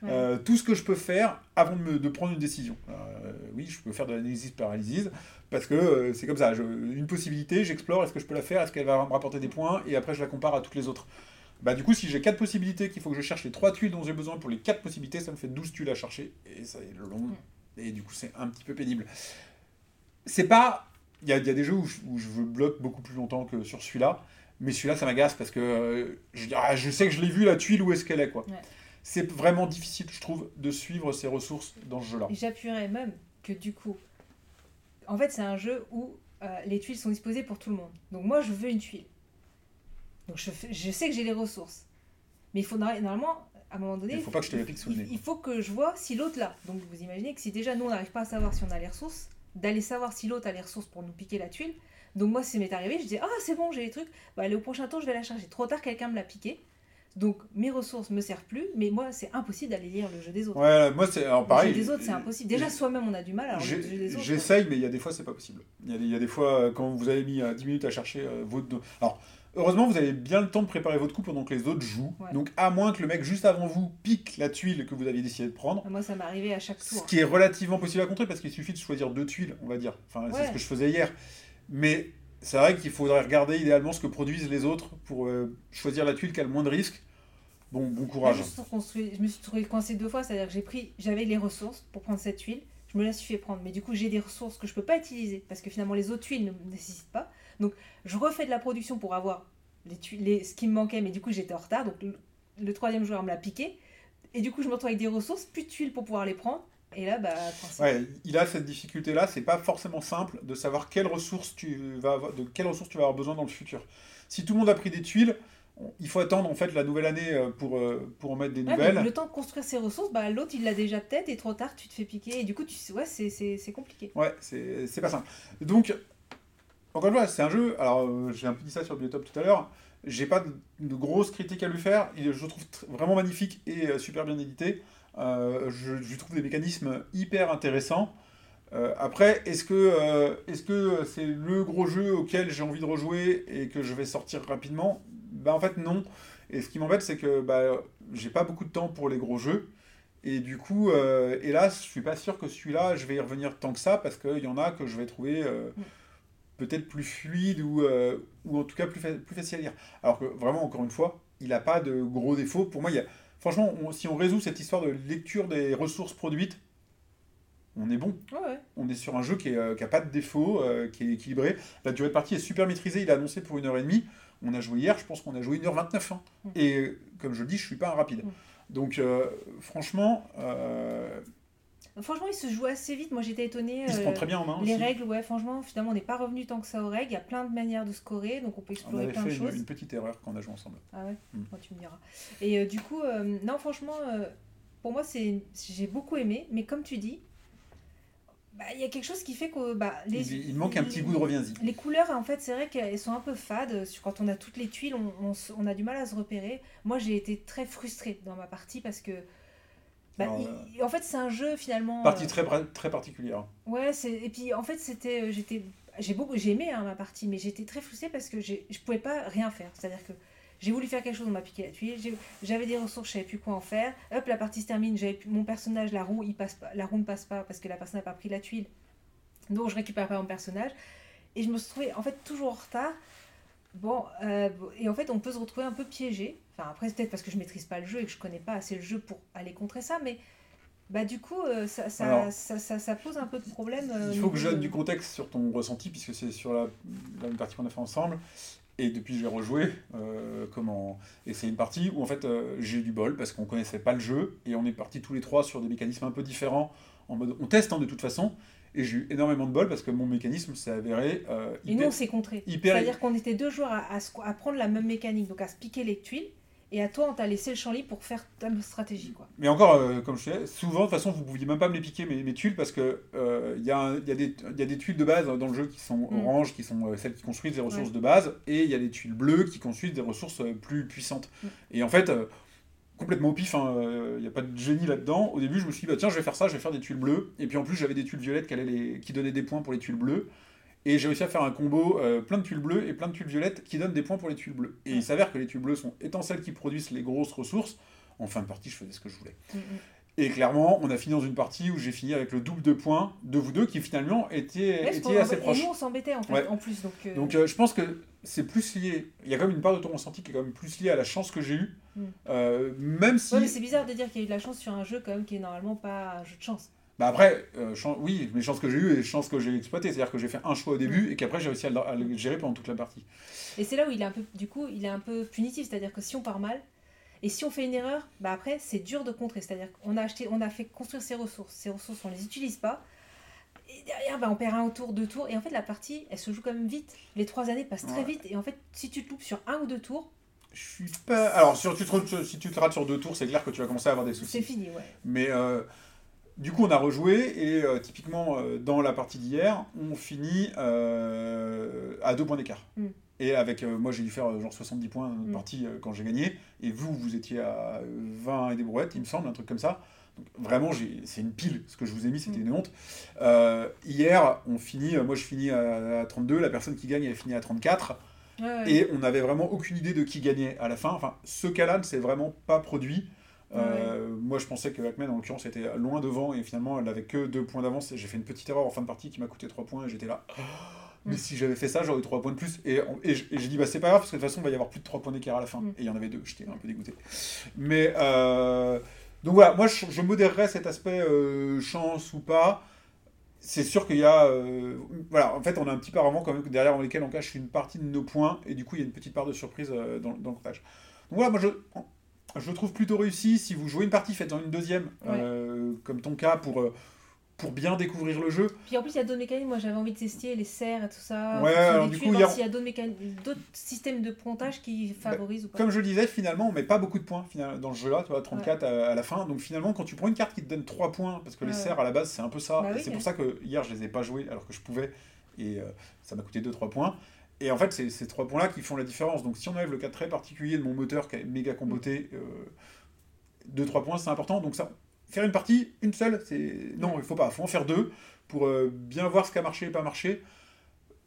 Euh, tout ce que je peux faire avant de, me, de prendre une décision. Euh, oui, je peux faire de l'analyse paralysis parce que euh, c'est comme ça. une possibilité, j'explore, est-ce que je peux la faire, est-ce qu'elle va me rapporter des points, et après je la compare à toutes les autres. Bah, du coup, si j'ai quatre possibilités, qu'il faut que je cherche les trois tuiles dont j'ai besoin pour les quatre possibilités, ça me fait 12 tuiles à chercher, et ça est long, et du coup, c'est un petit peu pénible. C'est pas. Il y a, y a, des jeux où je, où je, bloque beaucoup plus longtemps que sur celui-là, mais celui-là, ça m'agace parce que je, ah, je, sais que je l'ai vu, la tuile, où est-ce qu'elle est, quoi. C'est vraiment difficile, je trouve, de suivre ces ressources dans ce jeu-là. J'appuierais même que du coup, en fait, c'est un jeu où euh, les tuiles sont disposées pour tout le monde. Donc moi, je veux une tuile. Donc je, je sais que j'ai les ressources. Mais il faut normalement, à un moment donné, il faut pas que je te pique sous le nez. Il faut que je vois si l'autre l'a. Donc vous imaginez que si déjà nous on n'arrive pas à savoir si on a les ressources, d'aller savoir si l'autre a les ressources pour nous piquer la tuile. Donc moi, si m'est arrivé, je dis ah c'est bon, j'ai les trucs. Bah allez au prochain tour, je vais la charger. Trop tard, quelqu'un me l'a piqué. Donc mes ressources me servent plus, mais moi c'est impossible d'aller lire le jeu des autres. Ouais, moi c'est pareil. Le jeu des autres c'est impossible. Déjà soi-même on a du mal. Alors J'essaye, mais il y a des fois c'est pas possible. Il y, a des, fois euh, quand vous avez mis 10 euh, minutes à chercher euh, votre. Alors heureusement vous avez bien le temps de préparer votre coup pendant que les autres jouent. Donc à moins que le mec juste avant vous pique la tuile que vous aviez décidé de prendre. Moi ça m'est arrivé à chaque tour. Ce qui est relativement possible à contrer parce qu'il suffit de choisir deux tuiles, on va dire. Enfin c'est ce que je faisais hier. Mais c'est vrai qu'il faudrait regarder idéalement ce que produisent les autres pour choisir la tuile qui a le moins de risques Bon, bon courage. je me suis trouvé coincé deux fois, c'est-à-dire que j'ai pris, j'avais les ressources pour prendre cette tuile, je me la suis fait prendre, mais du coup j'ai des ressources que je peux pas utiliser parce que finalement les autres tuiles ne nécessitent pas. Donc je refais de la production pour avoir les tuiles, ce qui me manquait, mais du coup j'étais en retard, donc le, troisième joueur me l'a piqué, et du coup je me retrouve avec des ressources, plus de tuiles pour pouvoir les prendre. Et là, bah, ouais, il a cette difficulté-là. C'est pas forcément simple de savoir quelles ressources tu vas avoir, de quelles ressources tu vas avoir besoin dans le futur. Si tout le monde a pris des tuiles, il faut attendre en fait la nouvelle année euh, pour, euh, pour en mettre des nouvelles. le temps de construire ses ressources, bah, l'autre il l'a déjà peut-être et trop tard tu te fais piquer et du coup tu ouais, c'est compliqué. Ouais, c'est pas simple. Donc, encore une fois, c'est un jeu. Alors, euh, j'ai un peu dit ça sur Biotop tout à l'heure. J'ai pas de, grosses critiques à lui faire. Il, je le trouve vraiment magnifique et super bien édité. je, je, trouve des mécanismes hyper intéressants. après, est-ce que est-ce que c'est le gros jeu auquel j'ai envie de rejouer et que je vais sortir rapidement? Bah en fait non. Et ce qui m'embête, c'est que bah, j'ai pas beaucoup de temps pour les gros jeux. Et du coup, euh, hélas, je suis pas sûr que celui-là, je vais y revenir tant que ça, parce qu'il y en a que je vais trouver euh, mm. peut-être plus fluide ou, euh, ou en tout cas plus, plus facile à lire. Alors que vraiment, encore une fois, il n'a pas de gros défauts. Pour moi, il y a... franchement, si on résout cette histoire de lecture des ressources produites, on est bon. On est sur un jeu qui n'a pas de défauts, qui est équilibré. La durée de partie est super maîtrisée. Il a annoncé pour une heure et demie. On a joué hier, je pense qu'on a joué 1h29. Hein. Mm. Et comme je le dis, je suis pas un rapide. Mm. Donc, euh, franchement. Euh, franchement, il se joue assez vite. Moi, j'étais étonnée. Il se prend très bien en main. Les règles, ouais, franchement, finalement, on n'est pas revenu tant que ça aux règles. Il y a plein de manières de scorer, donc on peut explorer plein de choses. On une, une petite erreur quand on a joué ensemble. Ah ouais mm. Tu me diras. Et euh, du coup, non, franchement, pour moi, c'est j'ai beaucoup aimé. Mais comme tu dis, bah, il y a quelque chose qui fait que bah, les, il, manque un petit goût de reviens-y. Les couleurs, en fait, c'est vrai qu'elles sont un peu fades. Quand on a toutes les tuiles, on, on, a du mal à se repérer. Moi, j'ai été très frustrée dans ma partie parce que. Bah, euh, en fait, c'est un jeu finalement. Partie euh, très, très particulière. Ouais, et puis en fait, c'était. Euh, j'étais j'ai beaucoup j'ai aimé hein, ma partie mais j'étais très frustrée parce que je pouvais pas rien faire c'est à dire que j'ai voulu faire quelque chose, on m'a piqué la tuile. J'avais des ressources, je savais plus quoi en faire. Hop, la partie se termine. J'avais mon personnage, la roue, il passe pas, la roue ne passe pas parce que la personne n'a pas pris la tuile. Donc je récupère pas mon personnage. Et je me suis trouvée en fait toujours en retard. Bon, euh, et en fait, on peut se retrouver un peu piégé. Enfin, après, peut-être parce que je maîtrise pas le jeu et que je connais pas assez le jeu pour aller contrer ça, mais bah, du coup, euh, ça, ça, ça, ça, pose un peu de problème. Euh, il faut que je donne du contexte sur ton ressenti, puisque c'est sur la, la partie qu'on a fait ensemble. Et depuis, j'ai rejoué. Euh, comment Et c'est une partie où en fait euh, j'ai eu du bol parce qu'on connaissait pas le jeu et on est partis tous les trois sur des mécanismes un peu différents. En mode, on teste hein, de toute façon. Et j'ai eu énormément de bol parce que mon mécanisme s'est avéré. Euh, hyper, et nous, on s'est contré. C'est-à-dire qu'on était deux joueurs à, à, prendre la même mécanique, donc à se piquer les tuiles. Et à toi, on t'a laissé le champ libre pour faire ta stratégie. Quoi. Mais encore, euh, comme je disais, souvent, de toute façon, vous ne pouviez même pas me les piquer, mes, mes tuiles, parce qu'il euh, il y, y, y a des tuiles de base dans le jeu qui sont Mm. oranges, qui sont euh, celles qui construisent des ressources Ouais. de base, et il y a des tuiles bleues qui construisent des ressources euh, plus puissantes. Mm. Et en fait, complètement au pif, hein, il n'y a pas de génie là-dedans. Au début, je me suis dit, bah, tiens, je vais faire ça, je vais faire des tuiles bleues. Et puis en plus, j'avais des tuiles violettes qui, allaient les... qui donnaient des points pour les tuiles bleues. Et j'ai réussi à faire un combo euh, plein de tuiles bleues et plein de tuiles violettes qui donnent des points pour les tuiles bleues. Et il s'avère que les tuiles bleues sont étant celles qui produisent les grosses ressources. En fin de partie, je faisais ce que je voulais. Mm, mm. Et clairement, on a fini dans une partie où j'ai fini avec le double de points de vous deux qui finalement étaient, Ouais, assez et proches. nous, on s'embêtait en fait, Ouais. en plus. Donc, euh, Donc euh, je pense que c'est plus lié. Il y a quand même une part de ton ressenti qui est quand même plus liée à la chance que j'ai eue. Mm. Même si. ouais, mais c'est bizarre de dire qu'il y a eu de la chance sur un jeu quand même qui est normalement pas un jeu de chance. Bah après, euh, oui, mais chance que j'ai eue et chance que j'ai exploité. C'est-à-dire que j'ai fait un choix au début et qu'après j'ai réussi à le, à le gérer pendant toute la partie. Et c'est là où il est un peu, du coup, il est un peu punitif, c'est-à-dire que si on part mal, et si on fait une erreur, bah après c'est dur de contrer, c'est-à-dire qu'on a acheté, on a fait construire ses ressources, ces ressources on les utilise pas, et derrière bah, on perd un tour, deux tours, et en fait la partie elle se joue quand même vite, les trois années passent très Ouais. vite, et en fait si tu te loupes sur un ou deux tours, Je suis pas. Alors, si tu, te, si tu te rates sur deux tours, c'est clair que tu vas commencer à avoir des c'est soucis. fini, ouais. Mais euh, du coup, on a rejoué et euh, typiquement euh, dans la partie d'hier, on finit euh, à deux points d'écart. Mm. Et avec moi, j'ai dû faire genre 70 points dans notre Mm. partie euh, quand j'ai gagné. Et vous, vous étiez à 20 et des brouettes, il me semble, un truc comme ça. Donc, vraiment, c'est une pile. Ce que je vous ai mis, c'était Mm. une honte. Hier, on finit. moi, je finis à, à 32. La personne qui gagne, elle finit à 34. Ouais, ouais. Et on n'avait vraiment aucune idée de qui gagnait à la fin. Enfin, ce cas-là ne s'est vraiment pas produit. Euh, Moi, je pensais que Hackman, en l'occurrence, était loin devant et finalement, elle n'avait que deux points d'avance. Et j'ai fait une petite erreur en fin de partie qui m'a coûté trois points et j'étais là. Mais Mm. si j'avais fait ça, j'aurais eu trois points de plus. Et, et j'ai dit, bah c'est pas grave parce que de toute façon, il va y avoir plus de trois points d'écart à la fin. Mm. Et il y en avait deux. J'étais un peu dégoûté. Mais euh, donc voilà, moi, je, je modérerais cet aspect euh, chance ou pas. C'est sûr qu'il y a. voilà, en fait, on a un petit paravent quand même derrière lesquels on cache une partie de nos points, et du coup, il y a une petite part de surprise dans, dans le comptage. Donc voilà, moi, je, je le trouve plutôt réussi. Si vous jouez une partie, faites-en une deuxième, euh, comme ton cas, pour, euh, pour bien découvrir le jeu. Puis en plus, il y a d'autres mécanismes. Moi, j'avais envie de tester les serres et tout ça. Ouais, alors du coup, il y a- a d'autres systèmes de pontage qui favorisent ou pas. Comme je le disais, finalement, on met pas beaucoup de points dans ce jeu-là, tu vois, 34 à, à la fin. Donc finalement, quand tu prends une carte qui te donne 3 points, parce que les serres à la base, c'est un peu ça. Bah oui, c'est pour ça que hier, je les ai pas joués alors que je pouvais. Et euh, ça m'a coûté 2-3 points. Et en fait, c'est ces 3 points-là qui font la différence. Donc si on enlève le cas très particulier de mon moteur qui est méga comboté, 2-3 points, c'est important. Donc ça, faire une partie, une seule, c'est. Non, il faut pas. Il faut en faire deux pour euh, bien voir ce qui a marché et pas marché.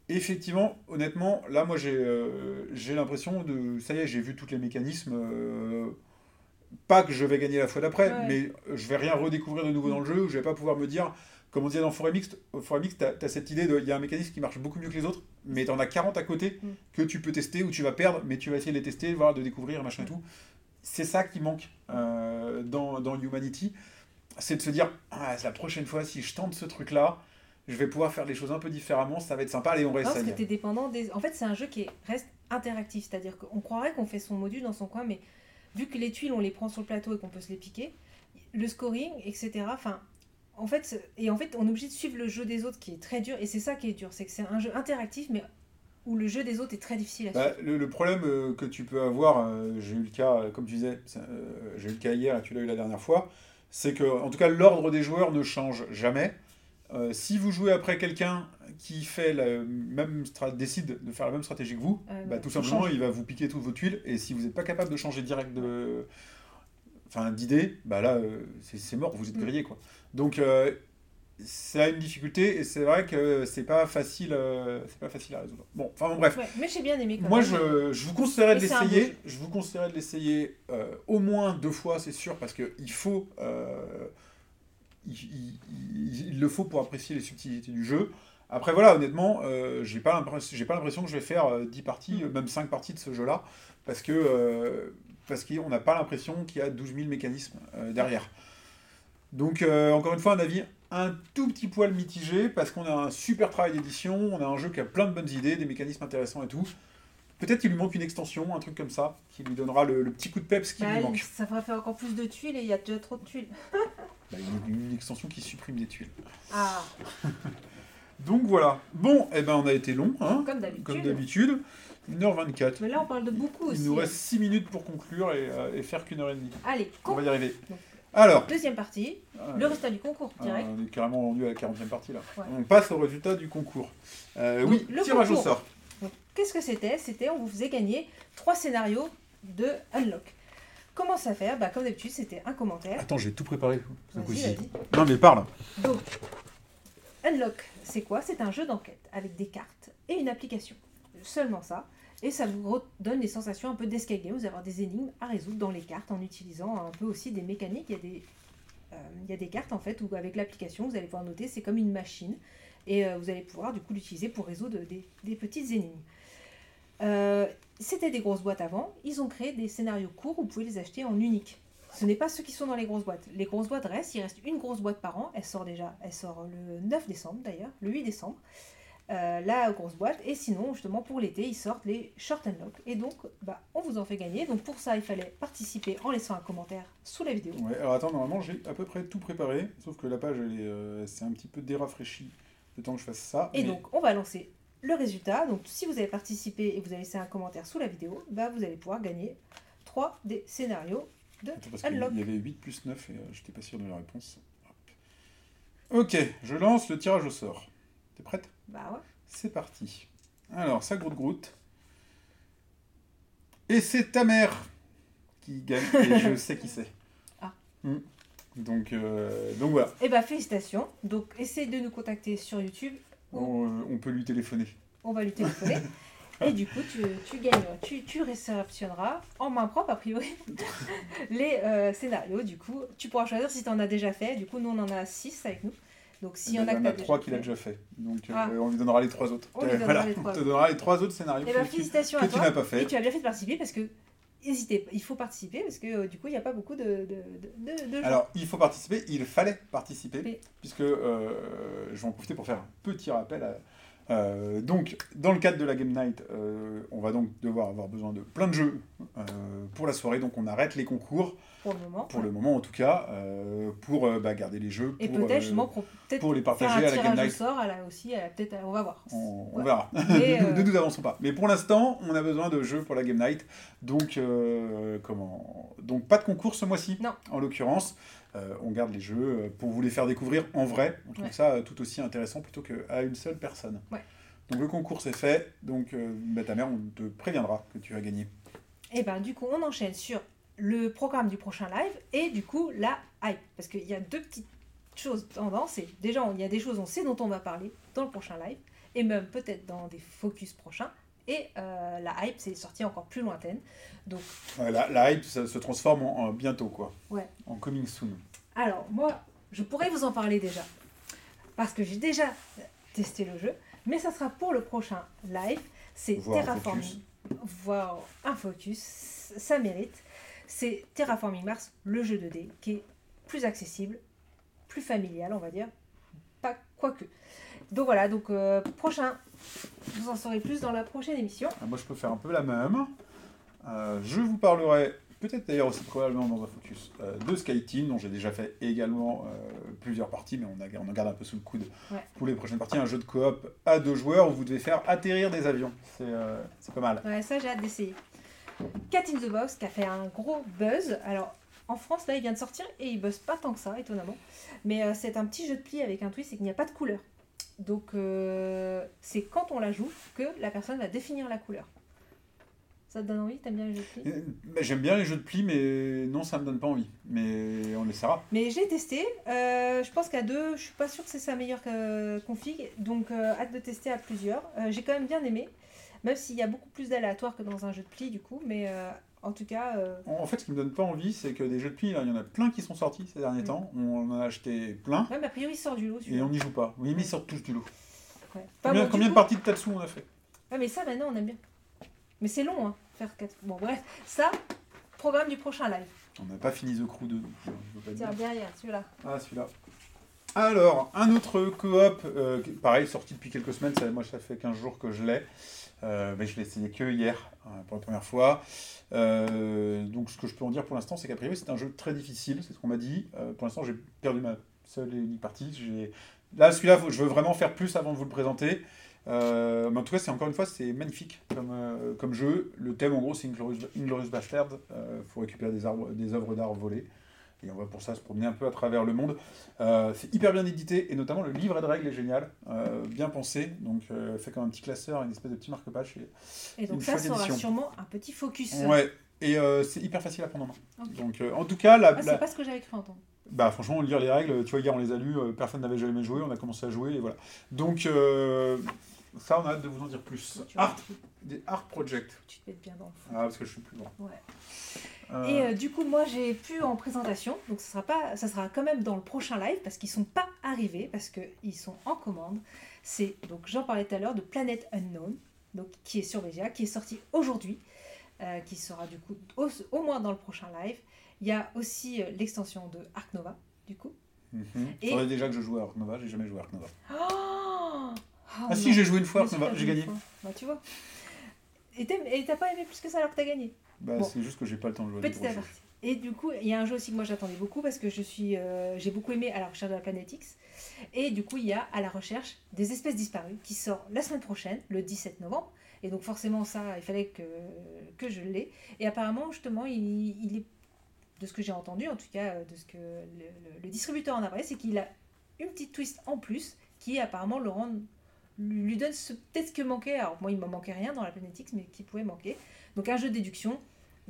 Effectivement, honnêtement, là, moi, j'ai euh, j'ai l'impression de. Ça y est, j'ai vu tous les mécanismes. euh, pas que je vais gagner la fois d'après, Ouais. mais je vais rien redécouvrir de nouveau dans le jeu, où je vais pas pouvoir me dire, comme on disait dans Forêt Mixte, au Forêt Mixte, t'as as cette idée de. Il y a un mécanisme qui marche beaucoup mieux que les autres, mais t'en as 40 à côté Mm. que tu peux tester, ou tu vas perdre, mais tu vas essayer de les tester, voir, de découvrir, machin et tout. C'est ça qui manque euh, dans, dans Humanity, c'est de se dire, ah, la prochaine fois, si je tente ce truc-là, je vais pouvoir faire les choses un peu différemment, ça va être sympa, allez, on Non, parce réessaye. que tu es dépendant des. En fait, c'est un jeu qui est- reste interactif, c'est-à-dire qu'on croirait qu'on fait son module dans son coin, mais vu que les tuiles, on les prend sur le plateau et qu'on peut se les piquer, le scoring, etc. Enfin, en fait, et en fait, on est obligé de suivre le jeu des autres qui est très dur, et c'est ça qui est dur, c'est que c'est un jeu interactif, mais où le jeu des autres est très difficile à Bah, suivre. le, le problème euh, que tu peux avoir, euh, j'ai eu le cas, euh, comme tu disais, euh, j'ai eu le cas hier et tu l'as eu la dernière fois, c'est que, en tout cas, l'ordre des joueurs ne change jamais. Si vous jouez après quelqu'un qui fait la même décide de faire la même stratégie que vous, bah, tout simplement, il va vous piquer toutes vos tuiles. Et si vous n'êtes pas capable de changer direct de, enfin, d'idée, bah là, euh, c'est mort, vous êtes Mm. grillé, quoi. Donc, euh, ça a une difficulté et c'est vrai que c'est pas facile, euh, c'est pas facile à résoudre. Bon, enfin bon, bref. Ouais, mais j'ai bien aimé quand Moi, je, je vous conseillerais de l'essayer. Je vous conseillerais de l'essayer au moins deux fois, c'est sûr, parce que il faut, euh, il, il- il- il le faut pour apprécier les subtilités du jeu. Après, voilà, honnêtement, euh, j'ai pas l'impression, que je vais faire euh, 10 parties, Mm. euh, même 5 parties de ce jeu-là, parce que parce qu'on n'a pas l'impression qu'il y a 12 000 mécanismes euh, derrière. Donc, euh, encore une fois, un avis un tout petit poil mitigé, parce qu'on a un super travail d'édition, on a un jeu qui a plein de bonnes idées, des mécanismes intéressants et tout. Peut-être qu'il lui manque une extension, un truc comme ça, qui lui donnera le, le petit coup de peps qui Bah, lui manque. ça ferait faire encore plus de tuiles et il y a déjà trop de tuiles. Bah, une, une extension qui supprime des tuiles. Ah, Donc voilà. Bon, eh ben on a été long, hein, comme d'habitude. Comme d'habitude. 1h24. Mais là, on parle de beaucoup aussi. Il nous reste 6 minutes pour conclure et, euh, et faire qu'une heure et demie. Allez, On va y arriver. Alors, deuxième partie, euh, le résultat du concours direct. on est carrément rendu à la 40e partie là. Ouais. On passe au résultat du concours. Euh, Donc, oui, le tirage au concours. sort. Donc, Qu'est-ce que c'était? C'était, on vous faisait gagner trois scénarios de Unlock. Comment ça faire? Bah, Comme d'habitude, c'était un commentaire. Attends, j'ai tout préparé. Non mais parle. Donc, Unlock, c'est quoi? C'est un jeu d'enquête avec des cartes et une application. Seulement ça. Et ça vous donne des sensations un peu d'escape game. Vous avoir des énigmes à résoudre dans les cartes en utilisant un peu aussi des mécaniques. Il y a des, euh, il y a des cartes en fait où avec l'application, vous allez pouvoir noter, c'est comme une machine. Et euh, vous allez pouvoir du coup l'utiliser pour résoudre des, des petites énigmes. Euh, C'était des grosses boîtes avant. Ils ont créé des scénarios courts où vous pouvez les acheter en unique. Ce n'est pas ceux qui sont dans les grosses boîtes. Les grosses boîtes restent, il reste une grosse boîte par an. Elle sort déjà, elle sort le 9 décembre d'ailleurs, le 8 décembre. Euh, la grosse boîte. Et sinon, justement, pour l'été, ils sortent les short and lock. Et donc, bah, on vous en fait gagner. Donc pour ça, il fallait participer en laissant un commentaire sous la vidéo. Ouais, alors attends, normalement j'ai à peu près tout préparé, sauf que la page elle est, euh, un petit peu dérafraîchi le temps que je fasse ça. Et mais- donc, on va lancer le résultat. Donc, si vous avez participé et vous avez laissé un commentaire sous la vidéo, bah, vous allez pouvoir gagner 3 des scénarios de Attends, parce Unlock. y avait 8 plus 9 et euh, j'étais pas sûr de la réponse. Hop. Ok, je lance le tirage au sort. T'es prête? Bah ouais. C'est parti. Alors, ça groute groute. Et c'est ta mère qui gagne, et je sais qui c'est. Ah. Hmm. Donc, euh, donc voilà, Et bah, félicitations. Donc, essayez de nous contacter sur YouTube. on, euh, on peut lui téléphoner. On va lui téléphoner. Et du coup, tu, tu gagnes, tu, tu réceptionneras en main propre, a priori, les euh, scénarios. Du coup, tu pourras choisir si tu en as déjà fait. Du coup, nous, on en a 6 avec nous. Donc, s'il y en a en a trois qu'il a déjà fait. Donc euh, Ah. on lui donnera les trois autres. On lui Euh, donnera voilà, les trois on te donnera les trois autres scénarios Et bah, que, tu, félicitations que à tu toi. n'as pas Et fait. tu as bien fait de participer parce que, hésitez, il faut participer parce que euh, du coup, il n'y a pas beaucoup de, de, de, de- de gens. Alors, il faut participer, il fallait participer, Oui. puisque euh, je vais en profiter pour faire un petit rappel. à- euh, donc, dans le cadre de la Game Night, euh, on va donc devoir avoir besoin de plein de jeux euh, pour la soirée, donc on arrête les concours, pour le moment. pour le moment en tout cas, euh, pour euh, bah, garder les jeux, Et pour, peut-être euh, justement pour peut-être pour les faire partager un à la Game Night. sort, elle a aussi, elle a peut-être, on va voir. On, on Ouais. verra. Mais, ne, euh, ne nous avançons pas. Mais pour l'instant, on a besoin de jeux pour la Game Night. Donc, euh, comment Donc, pas de concours ce mois-ci. Non. En l'occurrence, Euh, on garde les jeux euh, pour vous les faire découvrir en vrai. On trouve Ouais. ça euh, tout aussi intéressant plutôt qu'à une seule personne. Ouais. Donc, le concours c'est fait. Donc, euh, bah, ta mère, on te préviendra que tu as gagné. Et ben du coup, on enchaîne sur le programme du prochain live et du coup la hype. Parce qu'il y a deux petites choses tendances. Et déjà, il y a des choses, on sait dont on va parler dans le prochain live et même peut-être dans des focus prochains. Et euh, la hype, c'est sorti encore plus lointaine. Donc, Ouais, la, la hype ça se transforme en, en bientôt, quoi. Ouais. En coming soon. alors moi, je pourrais vous en parler déjà. Parce que j'ai déjà testé le jeu. Mais ça sera pour le prochain live. C'est Terraforming. Voire un focus. Ça mérite. C'est Terraforming Mars, le jeu 2D, qui est plus accessible, plus familial, on va dire. Pas quoique. Donc voilà, donc euh, prochain. Vous en saurez plus dans la prochaine émission. Ah, Moi, je peux faire un peu la même. Euh, je vous parlerai, peut-être d'ailleurs aussi probablement dans un focus, euh, de Skyteam, dont j'ai déjà fait également euh, plusieurs parties, mais on, a- on en garde un peu sous le coude Ouais. pour les prochaines parties. Un jeu de coop à deux joueurs où vous devez faire atterrir des avions. C'est pas mal. Ouais, ça j'ai hâte d'essayer. Cat in the Box qui a fait un gros buzz. Alors en France là il vient de sortir et il buzz pas tant que ça étonnamment. Mais euh, c'est un petit jeu de pli avec un twist c'est qu'il n'y a pas de couleur. Donc euh, c'est quand on la joue que la personne va définir la couleur. Ça te donne envie? T'aimes bien les jeux de pli? Euh, bah, J'aime bien les jeux de pli, mais non, ça me donne pas envie. Mais on essaiera. Mais j'ai testé. euh, je pense qu'à deux, je suis pas sûre que c'est sa meilleure config. Donc euh, hâte de tester à plusieurs. J'ai quand même bien aimé. Même s'il y a beaucoup plus d'aléatoires que dans un jeu de pli du coup. Mais euh, en tout cas, euh, En fait, ce qui me donne pas envie, c'est que des jeux de pli, il y en a plein qui sont sortis ces derniers Mm. temps. On en a acheté plein. ouais, mais a priori il sort du lot. Et on n'y joue pas. Oui, mais ils sortent tous du lot. Ouais. Combien, bon, de parties de Tatsu on a fait Ouais, mais ça maintenant on aime bien. Mais c'est long, hein, faire 4. Bon, bref, ça, programme du prochain live. On n'a pas fini The Crew 2, donc euh, je veux pas dire. Tiens, derrière, celui-là. Ah, celui-là. Alors, un autre coop, euh, pareil, sorti depuis quelques semaines, ça, moi ça fait 15 jours que je l'ai, Euh, mais je l'ai essayé que hier, euh, pour la première fois. Euh, donc ce que je peux en dire pour l'instant, c'est qu'a priori c'est un jeu très difficile, c'est ce qu'on m'a dit. Euh, pour l'instant, j'ai perdu ma seule et unique partie. Là, celui-là, je veux vraiment faire plus avant de vous le présenter. Mais en tout cas, c'est encore une fois, c'est magnifique comme, comme jeu. Le thème, en gros, c'est Inglorious, Bastard. Il faut récupérer des œuvres d'art volées. Et on va pour ça se promener un peu à travers le monde. Euh, c'est hyper bien édité et notamment le livret de règles est génial, euh, bien pensé. Donc euh, fait comme un petit classeur, une espèce de petit marque-page. Et, donc ça sera sûrement un petit focus. Ouais, et c'est hyper facile à prendre en main. Donc en tout cas, la, ah, c'est pas ce que j'avais cru entendre. Bah franchement, lire les règles, tu vois, hier on les a lues, personne n'avait jamais joué, on a commencé à jouer et voilà. Donc ça, on a hâte de vous en dire plus. Art, des Art Project. Tu te mets bien dans le fond. Ah, parce que je suis plus grand. Ouais. Euh. Et euh, du coup, moi, j'ai pu en présentation, donc ça sera, pas, ça sera quand même dans le prochain live parce qu'ils sont pas arrivés, parce qu'ils sont en commande. C'est, donc j'en parlais tout à l'heure, de Planet Unknown, donc, qui est sur BGA, qui est sorti aujourd'hui, euh, qui sera du coup au, moins dans le prochain live. Il y a aussi l'extension de Ark Nova, du coup. Mm -hmm. déjà que je joue à Ark Nova, j'ai jamais joué à Ark Nova. Oh ah si, j'ai joué une fois à Nova, j'ai gagné. Bah tu vois. Et t'as pas aimé plus que ça alors que t'as gagné? Bah, C'est juste que j'ai pas le temps de jouer. Petit à petit. Et du coup, il y a un jeu aussi que moi j'attendais beaucoup parce que je suis, euh, j'ai beaucoup aimé à la recherche de la planète X. Et du coup, il y a à la recherche des espèces disparues qui sort la semaine prochaine, le 17 novembre. Et donc forcément ça, il fallait que, que je l'ai. Et apparemment, justement, il, est, de ce que j'ai entendu, en tout cas de ce que le, distributeur en a parlé, c'est qu'il a une petite twist en plus qui apparemment le rend, lui donne peut-être ce que manquait. Alors moi, il ne me manquait rien dans la planète X, mais qui pouvait manquer. Donc un jeu de déduction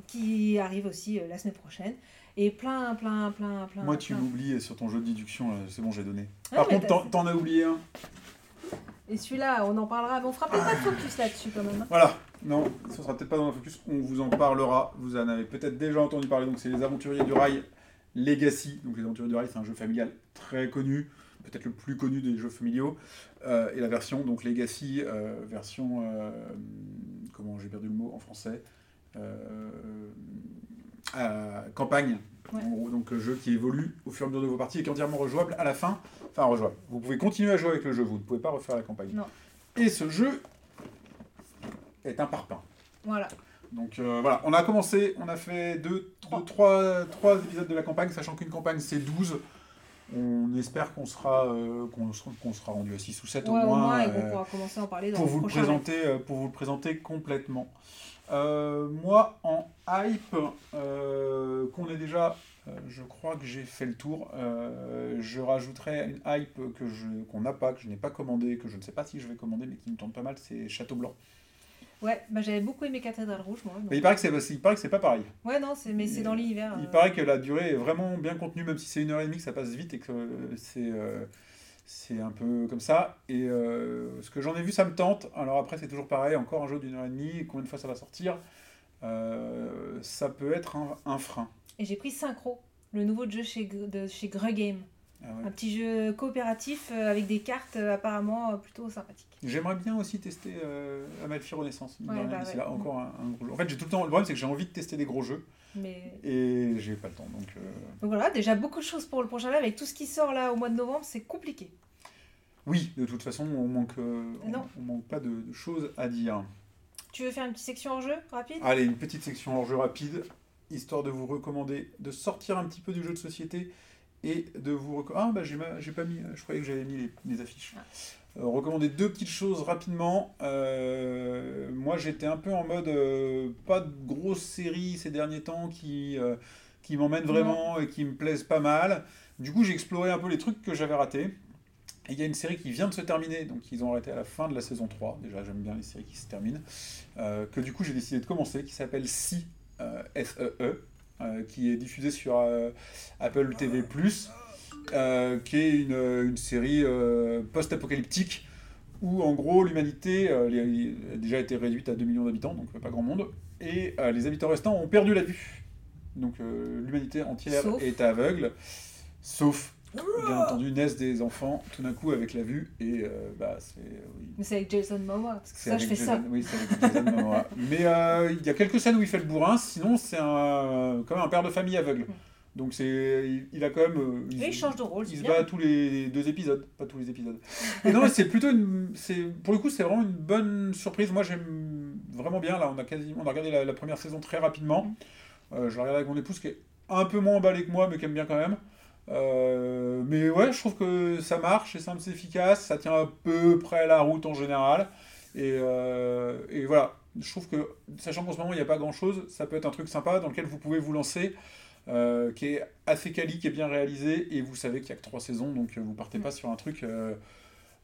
qui arrive aussi euh, la semaine prochaine. Et plein, plein, plein, plein. Moi, tu m'oublies sur ton jeu de déduction, c'est bon, j'ai donné. Par contre, t'en as oublié un. Et celui-là, on en parlera, mais on fera peut-être pas de focus là-dessus quand même. Hein. Voilà, non, ce sera peut-être pas dans le focus, on vous en parlera. Vous en avez peut-être déjà entendu parler, donc c'est Les Aventuriers du Rail Legacy. Donc Les Aventuriers du Rail, c'est un jeu familial très connu, peut-être le plus connu des jeux familiaux. Euh, et la version, donc Legacy, euh, version. comment j'ai perdu le mot en français euh, campagne, donc jeu qui évolue au fur et à mesure de vos parties et qui est entièrement rejouable à la fin. Enfin, rejouable. Vous pouvez continuer à jouer avec le jeu, vous ne pouvez pas refaire la campagne. Et ce jeu est un parpaing. Voilà. Donc euh, voilà, on a commencé, on a fait deux, trois. trois, épisodes de la campagne, sachant qu'une campagne c'est 12. On espère qu'on sera, euh, qu'on sera, rendu à 6 ou 7 au moins. et qu'on pourra commencer à en parler dans pour, vous le présenter, pour vous le présenter complètement. Euh, moi, en hype, euh, qu'on est déjà, euh, je crois que j'ai fait le tour. je rajouterai une hype que je qu'on n'a pas, que je n'ai pas commandé, que je ne sais pas si je vais commander, mais qui me tente pas mal, c'est Château Blanc. Ouais, bah j'avais beaucoup aimé Cathédrale Rouge, moi. Mais il paraît que c'est, il paraît que c'est pas pareil. Ouais, non, c'est, mais c'est dans l'univers. Il paraît que la durée est vraiment bien contenue, même si c'est une heure et demie, que ça passe vite et que c'est c'est un peu comme ça. Et euh, ce que j'en ai vu, ça me tente. Alors après, c'est toujours pareil, encore un jeu d'une heure et demie, combien de fois ça va sortir? Euh, Ça peut être un, frein. Et j'ai pris Synchro, le nouveau jeu chez, de, chez Game. Ah un petit jeu coopératif euh, avec des cartes apparemment plutôt sympathiques. J'aimerais bien aussi tester Amalfi Renaissance. Bah c'est là encore un, gros jeu. En fait, j'ai tout le temps. Le problème, c'est que j'ai envie de tester des gros jeux. Mais... Et j'ai pas le temps. Donc, donc, voilà, déjà beaucoup de choses pour le prochain live. Avec tout ce qui sort là au mois de novembre, c'est compliqué. Oui, de toute façon, on manque, euh, on, manque pas de, choses à dire. Tu veux faire une petite section hors jeu rapide? Allez, une petite section hors jeu rapide, histoire de vous recommander de sortir un petit peu du jeu de société et de vous recommander. Ah, bah j'ai pas mis, je croyais que j'avais mis les, affiches. Ah. Euh, recommander deux petites choses rapidement. Euh, moi, j'étais un peu en mode pas de grosses séries ces derniers temps qui, qui m'emmènent vraiment et qui me plaisent pas mal. Du coup, j'ai exploré un peu les trucs que j'avais ratés il y a une série qui vient de se terminer, donc ils ont arrêté à la fin de la saison 3. Déjà, j'aime bien les séries qui se terminent. Euh, que du coup, j'ai décidé de commencer, qui s'appelle Si, euh, S-E-E, e, euh, qui est diffusée sur Apple TV, qui est une, une série post-apocalyptique où, en gros, l'humanité a déjà été réduite à 2 millions d'habitants, donc pas grand monde, et les habitants restants ont perdu la vue. Donc l'humanité entière est aveugle, sauf bien entendu, naissent des enfants tout d'un coup avec la vue et euh, bah c'est oui. Mais c'est avec Jason Momoa parce que ça je fais ça. Oui, c'est avec Jason Momoa. Mais euh, il y a quelques scènes où il fait le bourrin, sinon c'est un comme un père de famille aveugle. Mm. Donc c'est il, a quand même euh, il, change de rôle. Il se bat tous les deux épisodes, pas tous les épisodes. et non, c'est plutôt une c'est pour le coup c'est vraiment une bonne surprise. Moi j'aime vraiment bien là, on a quasiment on a regardé la, première saison très rapidement. Mm. je l'ai regardé avec mon épouse qui est un peu moins emballée que moi mais qui aime bien quand même. Euh, mais ouais, je trouve que ça marche, c'est simple, c'est efficace, ça tient à peu près la route en général. Et, euh, et voilà, je trouve que, sachant qu'en ce moment il n'y a pas grand chose, ça peut être un truc sympa dans lequel vous pouvez vous lancer, euh, qui est assez quali, qui est bien réalisé, et vous savez qu'il n'y a que trois saisons, donc vous partez pas sur un truc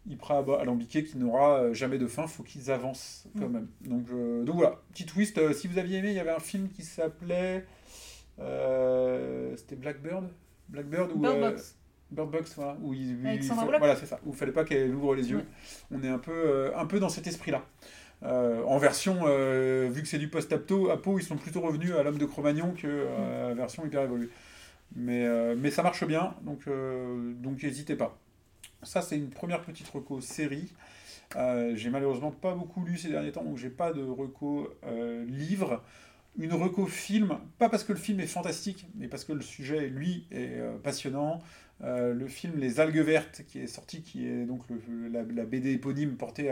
hyper alambiqué qui n'aura jamais de fin, faut qu'ils avancent quand même. Donc, donc voilà, petit twist. si vous aviez aimé, il y avait un film qui s'appelait. C'était Blackbird? Blackbird ou. Bird Box. Bird Box, voilà. Où il, Alexandra Voilà, c'est ça. Où il fallait pas qu'elle ouvre les yeux. On est un peu, un peu dans cet esprit-là. Euh, en version, euh, vu que c'est du post-apo, ils sont plutôt revenus à l'homme de Cro-Magnon que euh, version hyper évoluée. Mais, mais ça marche bien, donc donc n'hésitez pas. Ça, c'est une première petite reco série. j'ai malheureusement pas beaucoup lu ces derniers temps, donc j'ai pas de reco livre. Une reco film, pas parce que le film est fantastique, mais parce que le sujet, lui, est passionnant. le film Les algues vertes, qui est sorti, qui est donc la, BD éponyme portée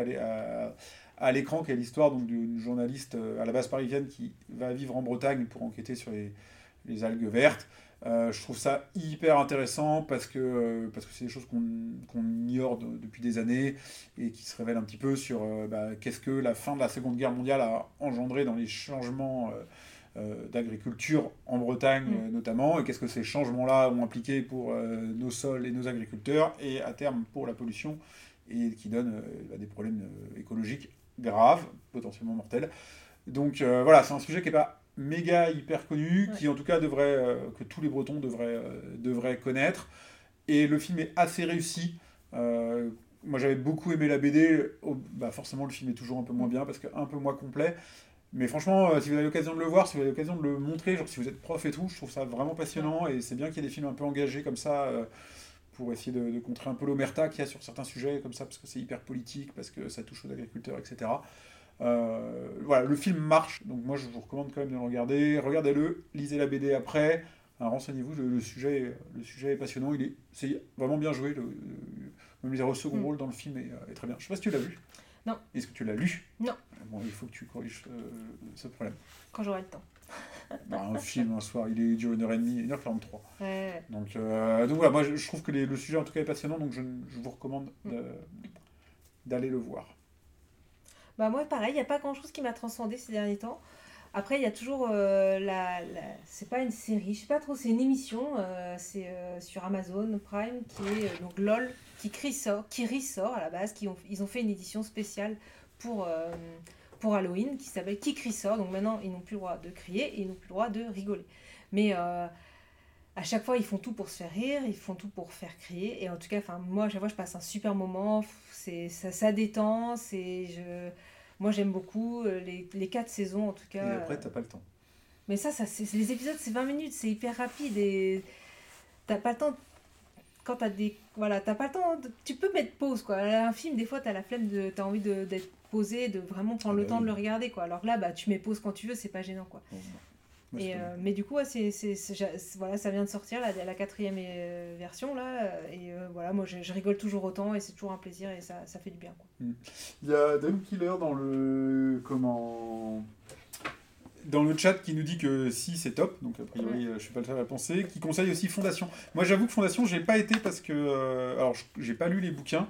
à l'écran, qui est l'histoire d'une journaliste euh, à la base parisienne qui va vivre en Bretagne pour enquêter sur les, algues vertes. Euh, je trouve ça hyper intéressant parce que euh, parce que c'est des choses qu'on ignore depuis des années et qui se révèlent un petit peu sur bah, qu'est-ce que la fin de la Seconde Guerre mondiale a engendré dans les changements d'agriculture en Bretagne mm. notamment et qu'est-ce que ces changements-là ont impliqué pour nos sols et nos agriculteurs et à terme pour la pollution et qui donne bah, des problèmes écologiques grave, potentiellement mortel. Donc euh, voilà, c'est un sujet qui n'est pas méga hyper connu, qui en tout cas devrait, euh, que tous les Bretons devraient, euh, devraient connaître. Et le film est assez réussi. moi j'avais beaucoup aimé la BD, bah forcément le film est toujours un peu moins bien parce qu'un peu moins complet. Mais franchement, si vous avez l'occasion de le voir, si vous avez l'occasion de le montrer, genre si vous êtes prof et tout, je trouve ça vraiment passionnant et c'est bien qu'il y ait des films un peu engagés comme ça pour essayer de, contrer un peu l'omerta qu'il y a sur certains sujets comme ça, parce que c'est hyper politique, parce que ça touche aux agriculteurs, etc. Euh, voilà, le film marche, donc moi je vous recommande quand même de le regarder. Regardez-le, lisez la BD après, renseignez-vous, le, sujet, le sujet est passionnant, il est, c'est vraiment bien joué, le, même les second mm. rôle dans le film est, très bien. Je sais pas si tu l'as vu. Non. Est-ce que tu l'as lu? Non. Bon, il faut que tu corriges euh, ce problème. Quand j'aurai le temps. Bah, un film un soir, il est dure une heure et demie, une heure 43. Donc, euh, donc voilà, moi je, trouve que le sujet en tout cas est passionnant, donc je, vous recommande mm. d'aller le voir. Bah moi pareil, il n'y a pas grand chose qui m'a transcendé ces derniers temps. Après, il y a toujours euh, la, C'est pas une série, je sais pas trop, c'est une émission, euh, c'est sur Amazon Prime, qui est donc LOL, qui, ressort, qui ressort à la base, qui ont, ils ont fait une édition spéciale pour pour Halloween qui s'appelle Qui crie sort. Donc maintenant, ils n'ont plus le droit de crier et ils n'ont plus le droit de rigoler. Mais euh, à chaque fois, ils font tout pour se faire rire, ils font tout pour faire crier. Et en tout cas, moi, à chaque fois, je passe un super moment. C'est ça, ça détend. C'est je, moi, j'aime beaucoup euh, les, les, quatre saisons en tout cas. Et après, t'as pas le temps. Mais ça, ça c'est les épisodes, c'est 20 minutes, c'est hyper rapide et t'as pas le temps quand t'as des voilà t'as pas le temps tu peux mettre pause quoi un film des fois t'as la flemme de t'as envie d'être posé de vraiment prendre ah le bah temps de le regarder quoi alors là bah tu mets pause quand tu veux c'est pas gênant quoi et, euh, mais du coup c'est voilà ça vient de sortir la, la quatrième euh, version là et euh, voilà moi je, rigole toujours autant et c'est toujours un plaisir et ça, ça fait du bien quoi. Hmm. il y a Dame Killer dans le comment dans le chat qui nous dit que si c'est top, donc a priori je suis pas le seul à penser, qui conseille aussi Fondation. Moi j'avoue que Fondation j'ai pas été parce que alors j'ai pas lu les bouquins,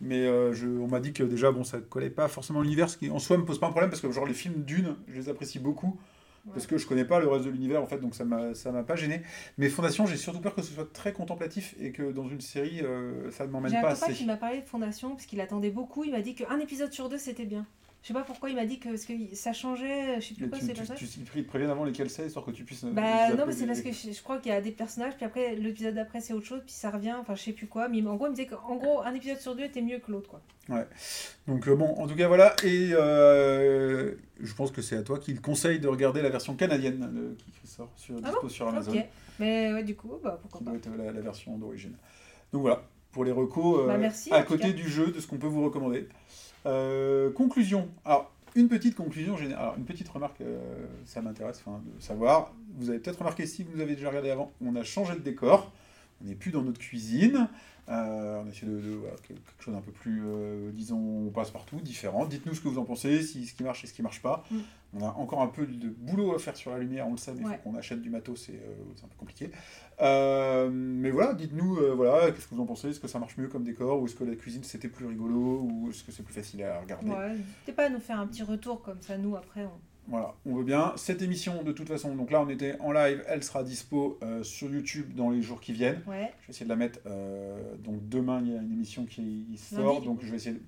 mais euh, je, on m'a dit que déjà, bon, ça collait pas forcément l'univers, ce qui en soi me pose pas un problème parce que, genre, les films d'une, je les apprécie beaucoup parce que je connais pas le reste de l'univers en fait, donc ça m'a ça m'a pas gêné. Mais Fondation, j'ai surtout peur que ce soit très contemplatif et que dans une série, euh, ça ne m'emmène pas assez. J'ai un qui m'a parlé de Fondation parce qu'il attendait beaucoup. Il m'a dit qu'un épisode sur deux c'était bien. Je sais pas pourquoi il m'a dit que, parce que ça changeait, je sais plus quoi, c'est pas ça. Tu, ils te préviennent avant lesquels c'est, histoire que tu puisses. Bah non, mais c'est parce que je, crois qu'il y a des personnages, puis après l'épisode d'après c'est autre chose, puis ça revient, enfin je sais plus quoi. Mais en gros, il me disait qu'en gros, un épisode sur deux était mieux que l'autre, quoi. Ouais. Donc euh, bon, en tout cas, voilà. Et euh, je pense que c'est à toi qu'il conseille de regarder la version canadienne qui sort sur, ah sur Amazon. Ok. Mais ouais, du coup, bah pourquoi pas. Doit être la, version d'origine. Donc voilà, pour les recos, euh, bah, à côté du jeu, de ce qu'on peut vous recommander. Euh, conclusion. Alors, une petite conclusion générale. une petite remarque, euh, ça m'intéresse de savoir. Vous avez peut-être remarqué si vous avez déjà regardé avant, on a changé de décor. On n'est plus dans notre cuisine. Euh, on essaie de, de quelque chose d'un peu plus, disons, on passe partout, différent. Dites-nous ce que vous en pensez, si ce qui marche et ce qui marche pas. Mm. On a encore un peu de boulot à faire sur la lumière, on le sait, mais il Ouais. faut qu'on achète du matos, c'est euh, c'est un peu compliqué. Euh, mais voilà, dites-nous, euh, voilà, qu'est-ce que vous en pensez? Est-ce que ça marche mieux comme décor? Ou est-ce que la cuisine c'était plus rigolo? Ou est-ce que c'est plus facile à regarder? Ouais, n'hésitez pas à nous faire un petit retour comme ça, nous après on. Voilà, on veut bien. Cette émission, de toute façon, donc là on était en live, elle sera dispo euh, sur YouTube dans les jours qui viennent. Ouais. Je vais essayer de la mettre. euh, donc demain, il y a une émission qui sort. Lundi, donc je vais essayer. de-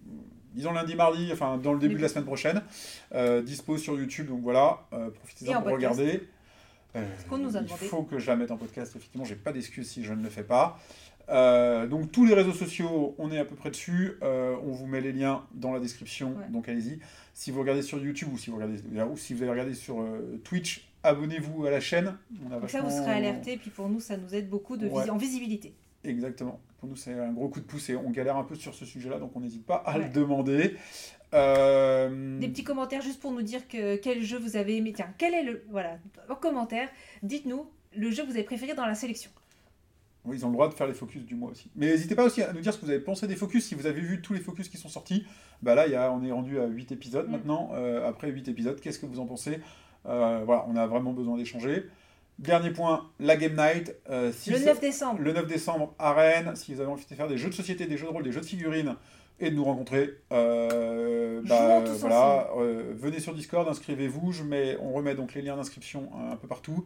disons lundi, mardi, enfin dans le début de la semaine prochaine. Euh, dispo sur YouTube. Donc voilà, euh, profitez-en en pour podcast. regarder. Euh, qu'on nous a il faut que je la mette en podcast. Effectivement, j'ai pas d'excuse si je ne le fais pas. Donc tous les réseaux sociaux, on est à peu près dessus. On vous met les liens dans la description, Ouais. donc allez-y. Si vous regardez sur YouTube ou si vous regardez ou si vous allez regarder sur Twitch, abonnez-vous à la chaîne. On a Comme ça vous vachement- serez alerté, puis pour nous ça nous aide beaucoup de Ouais. visi- en visibilité. Exactement. Pour nous, c'est un gros coup de pouce et on galère un peu sur ce sujet-là, donc on n'hésite pas à Ouais. le demander. Euh, Des petits commentaires juste pour nous dire que quel jeu vous avez aimé. Tiens, quel est le. Voilà, en commentaire, dites-nous le jeu que vous avez préféré dans la sélection. Oui, ils ont le droit de faire les focus du mois aussi. Mais n'hésitez pas aussi à nous dire ce que vous avez pensé des focus. Si vous avez vu tous les focus qui sont sortis, bah là, il y a, on est rendu à 8 épisodes Mm. maintenant. Euh, après 8 épisodes, qu'est-ce que vous en pensez? Euh, Voilà, on a vraiment besoin d'échanger. Dernier point, la Game Night. Euh, si le ça- 9 décembre. le 9 décembre à Rennes. Si vous avez envie de faire des jeux de société, des jeux de rôle, des jeux de figurines et de nous rencontrer, euh, bah, voilà, euh, venez sur Discord, inscrivez-vous. Je mets, on remet donc les liens d'inscription un peu partout.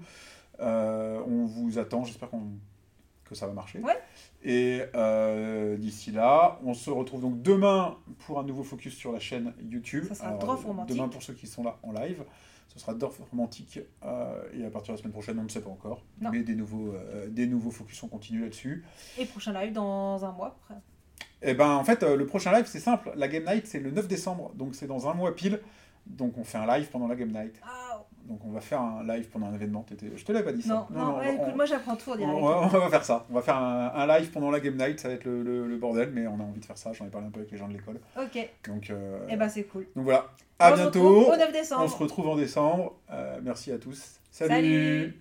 On vous attend. J'espère qu'on que ça va marcher. Ouais. Et euh, d'ici là, on se retrouve donc demain pour un nouveau focus sur la chaîne YouTube. Ça sera Romantique. Demain pour ceux qui sont là en live. Ce sera Dorf Romantique. euh, et à partir de la semaine prochaine, on ne sait pas encore. Non. Mais des nouveaux, euh, des nouveaux focus, on continue là-dessus. Et prochain live dans un mois. après. Et ben en fait, euh, le prochain live, c'est simple. La Game Night, c'est le 9 décembre. Donc c'est dans un mois pile. Donc on fait un live pendant la Game Night. Ah, Donc on va faire un live pendant un événement. Je te l'avais pas dit non, ça. non, ouais, on- écoute, moi j'apprends tout en on, direct. on va, on va faire ça. On va faire un, un live pendant la Game Night. Ça va être le, le- le bordel, mais on a envie de faire ça. J'en ai parlé un peu avec les gens de l'école. Ok, Donc, euh, et ben c'est cool. donc voilà. À On bientôt. retrouve au 9 On décembre. se retrouve en décembre. Euh, merci à tous. Salut.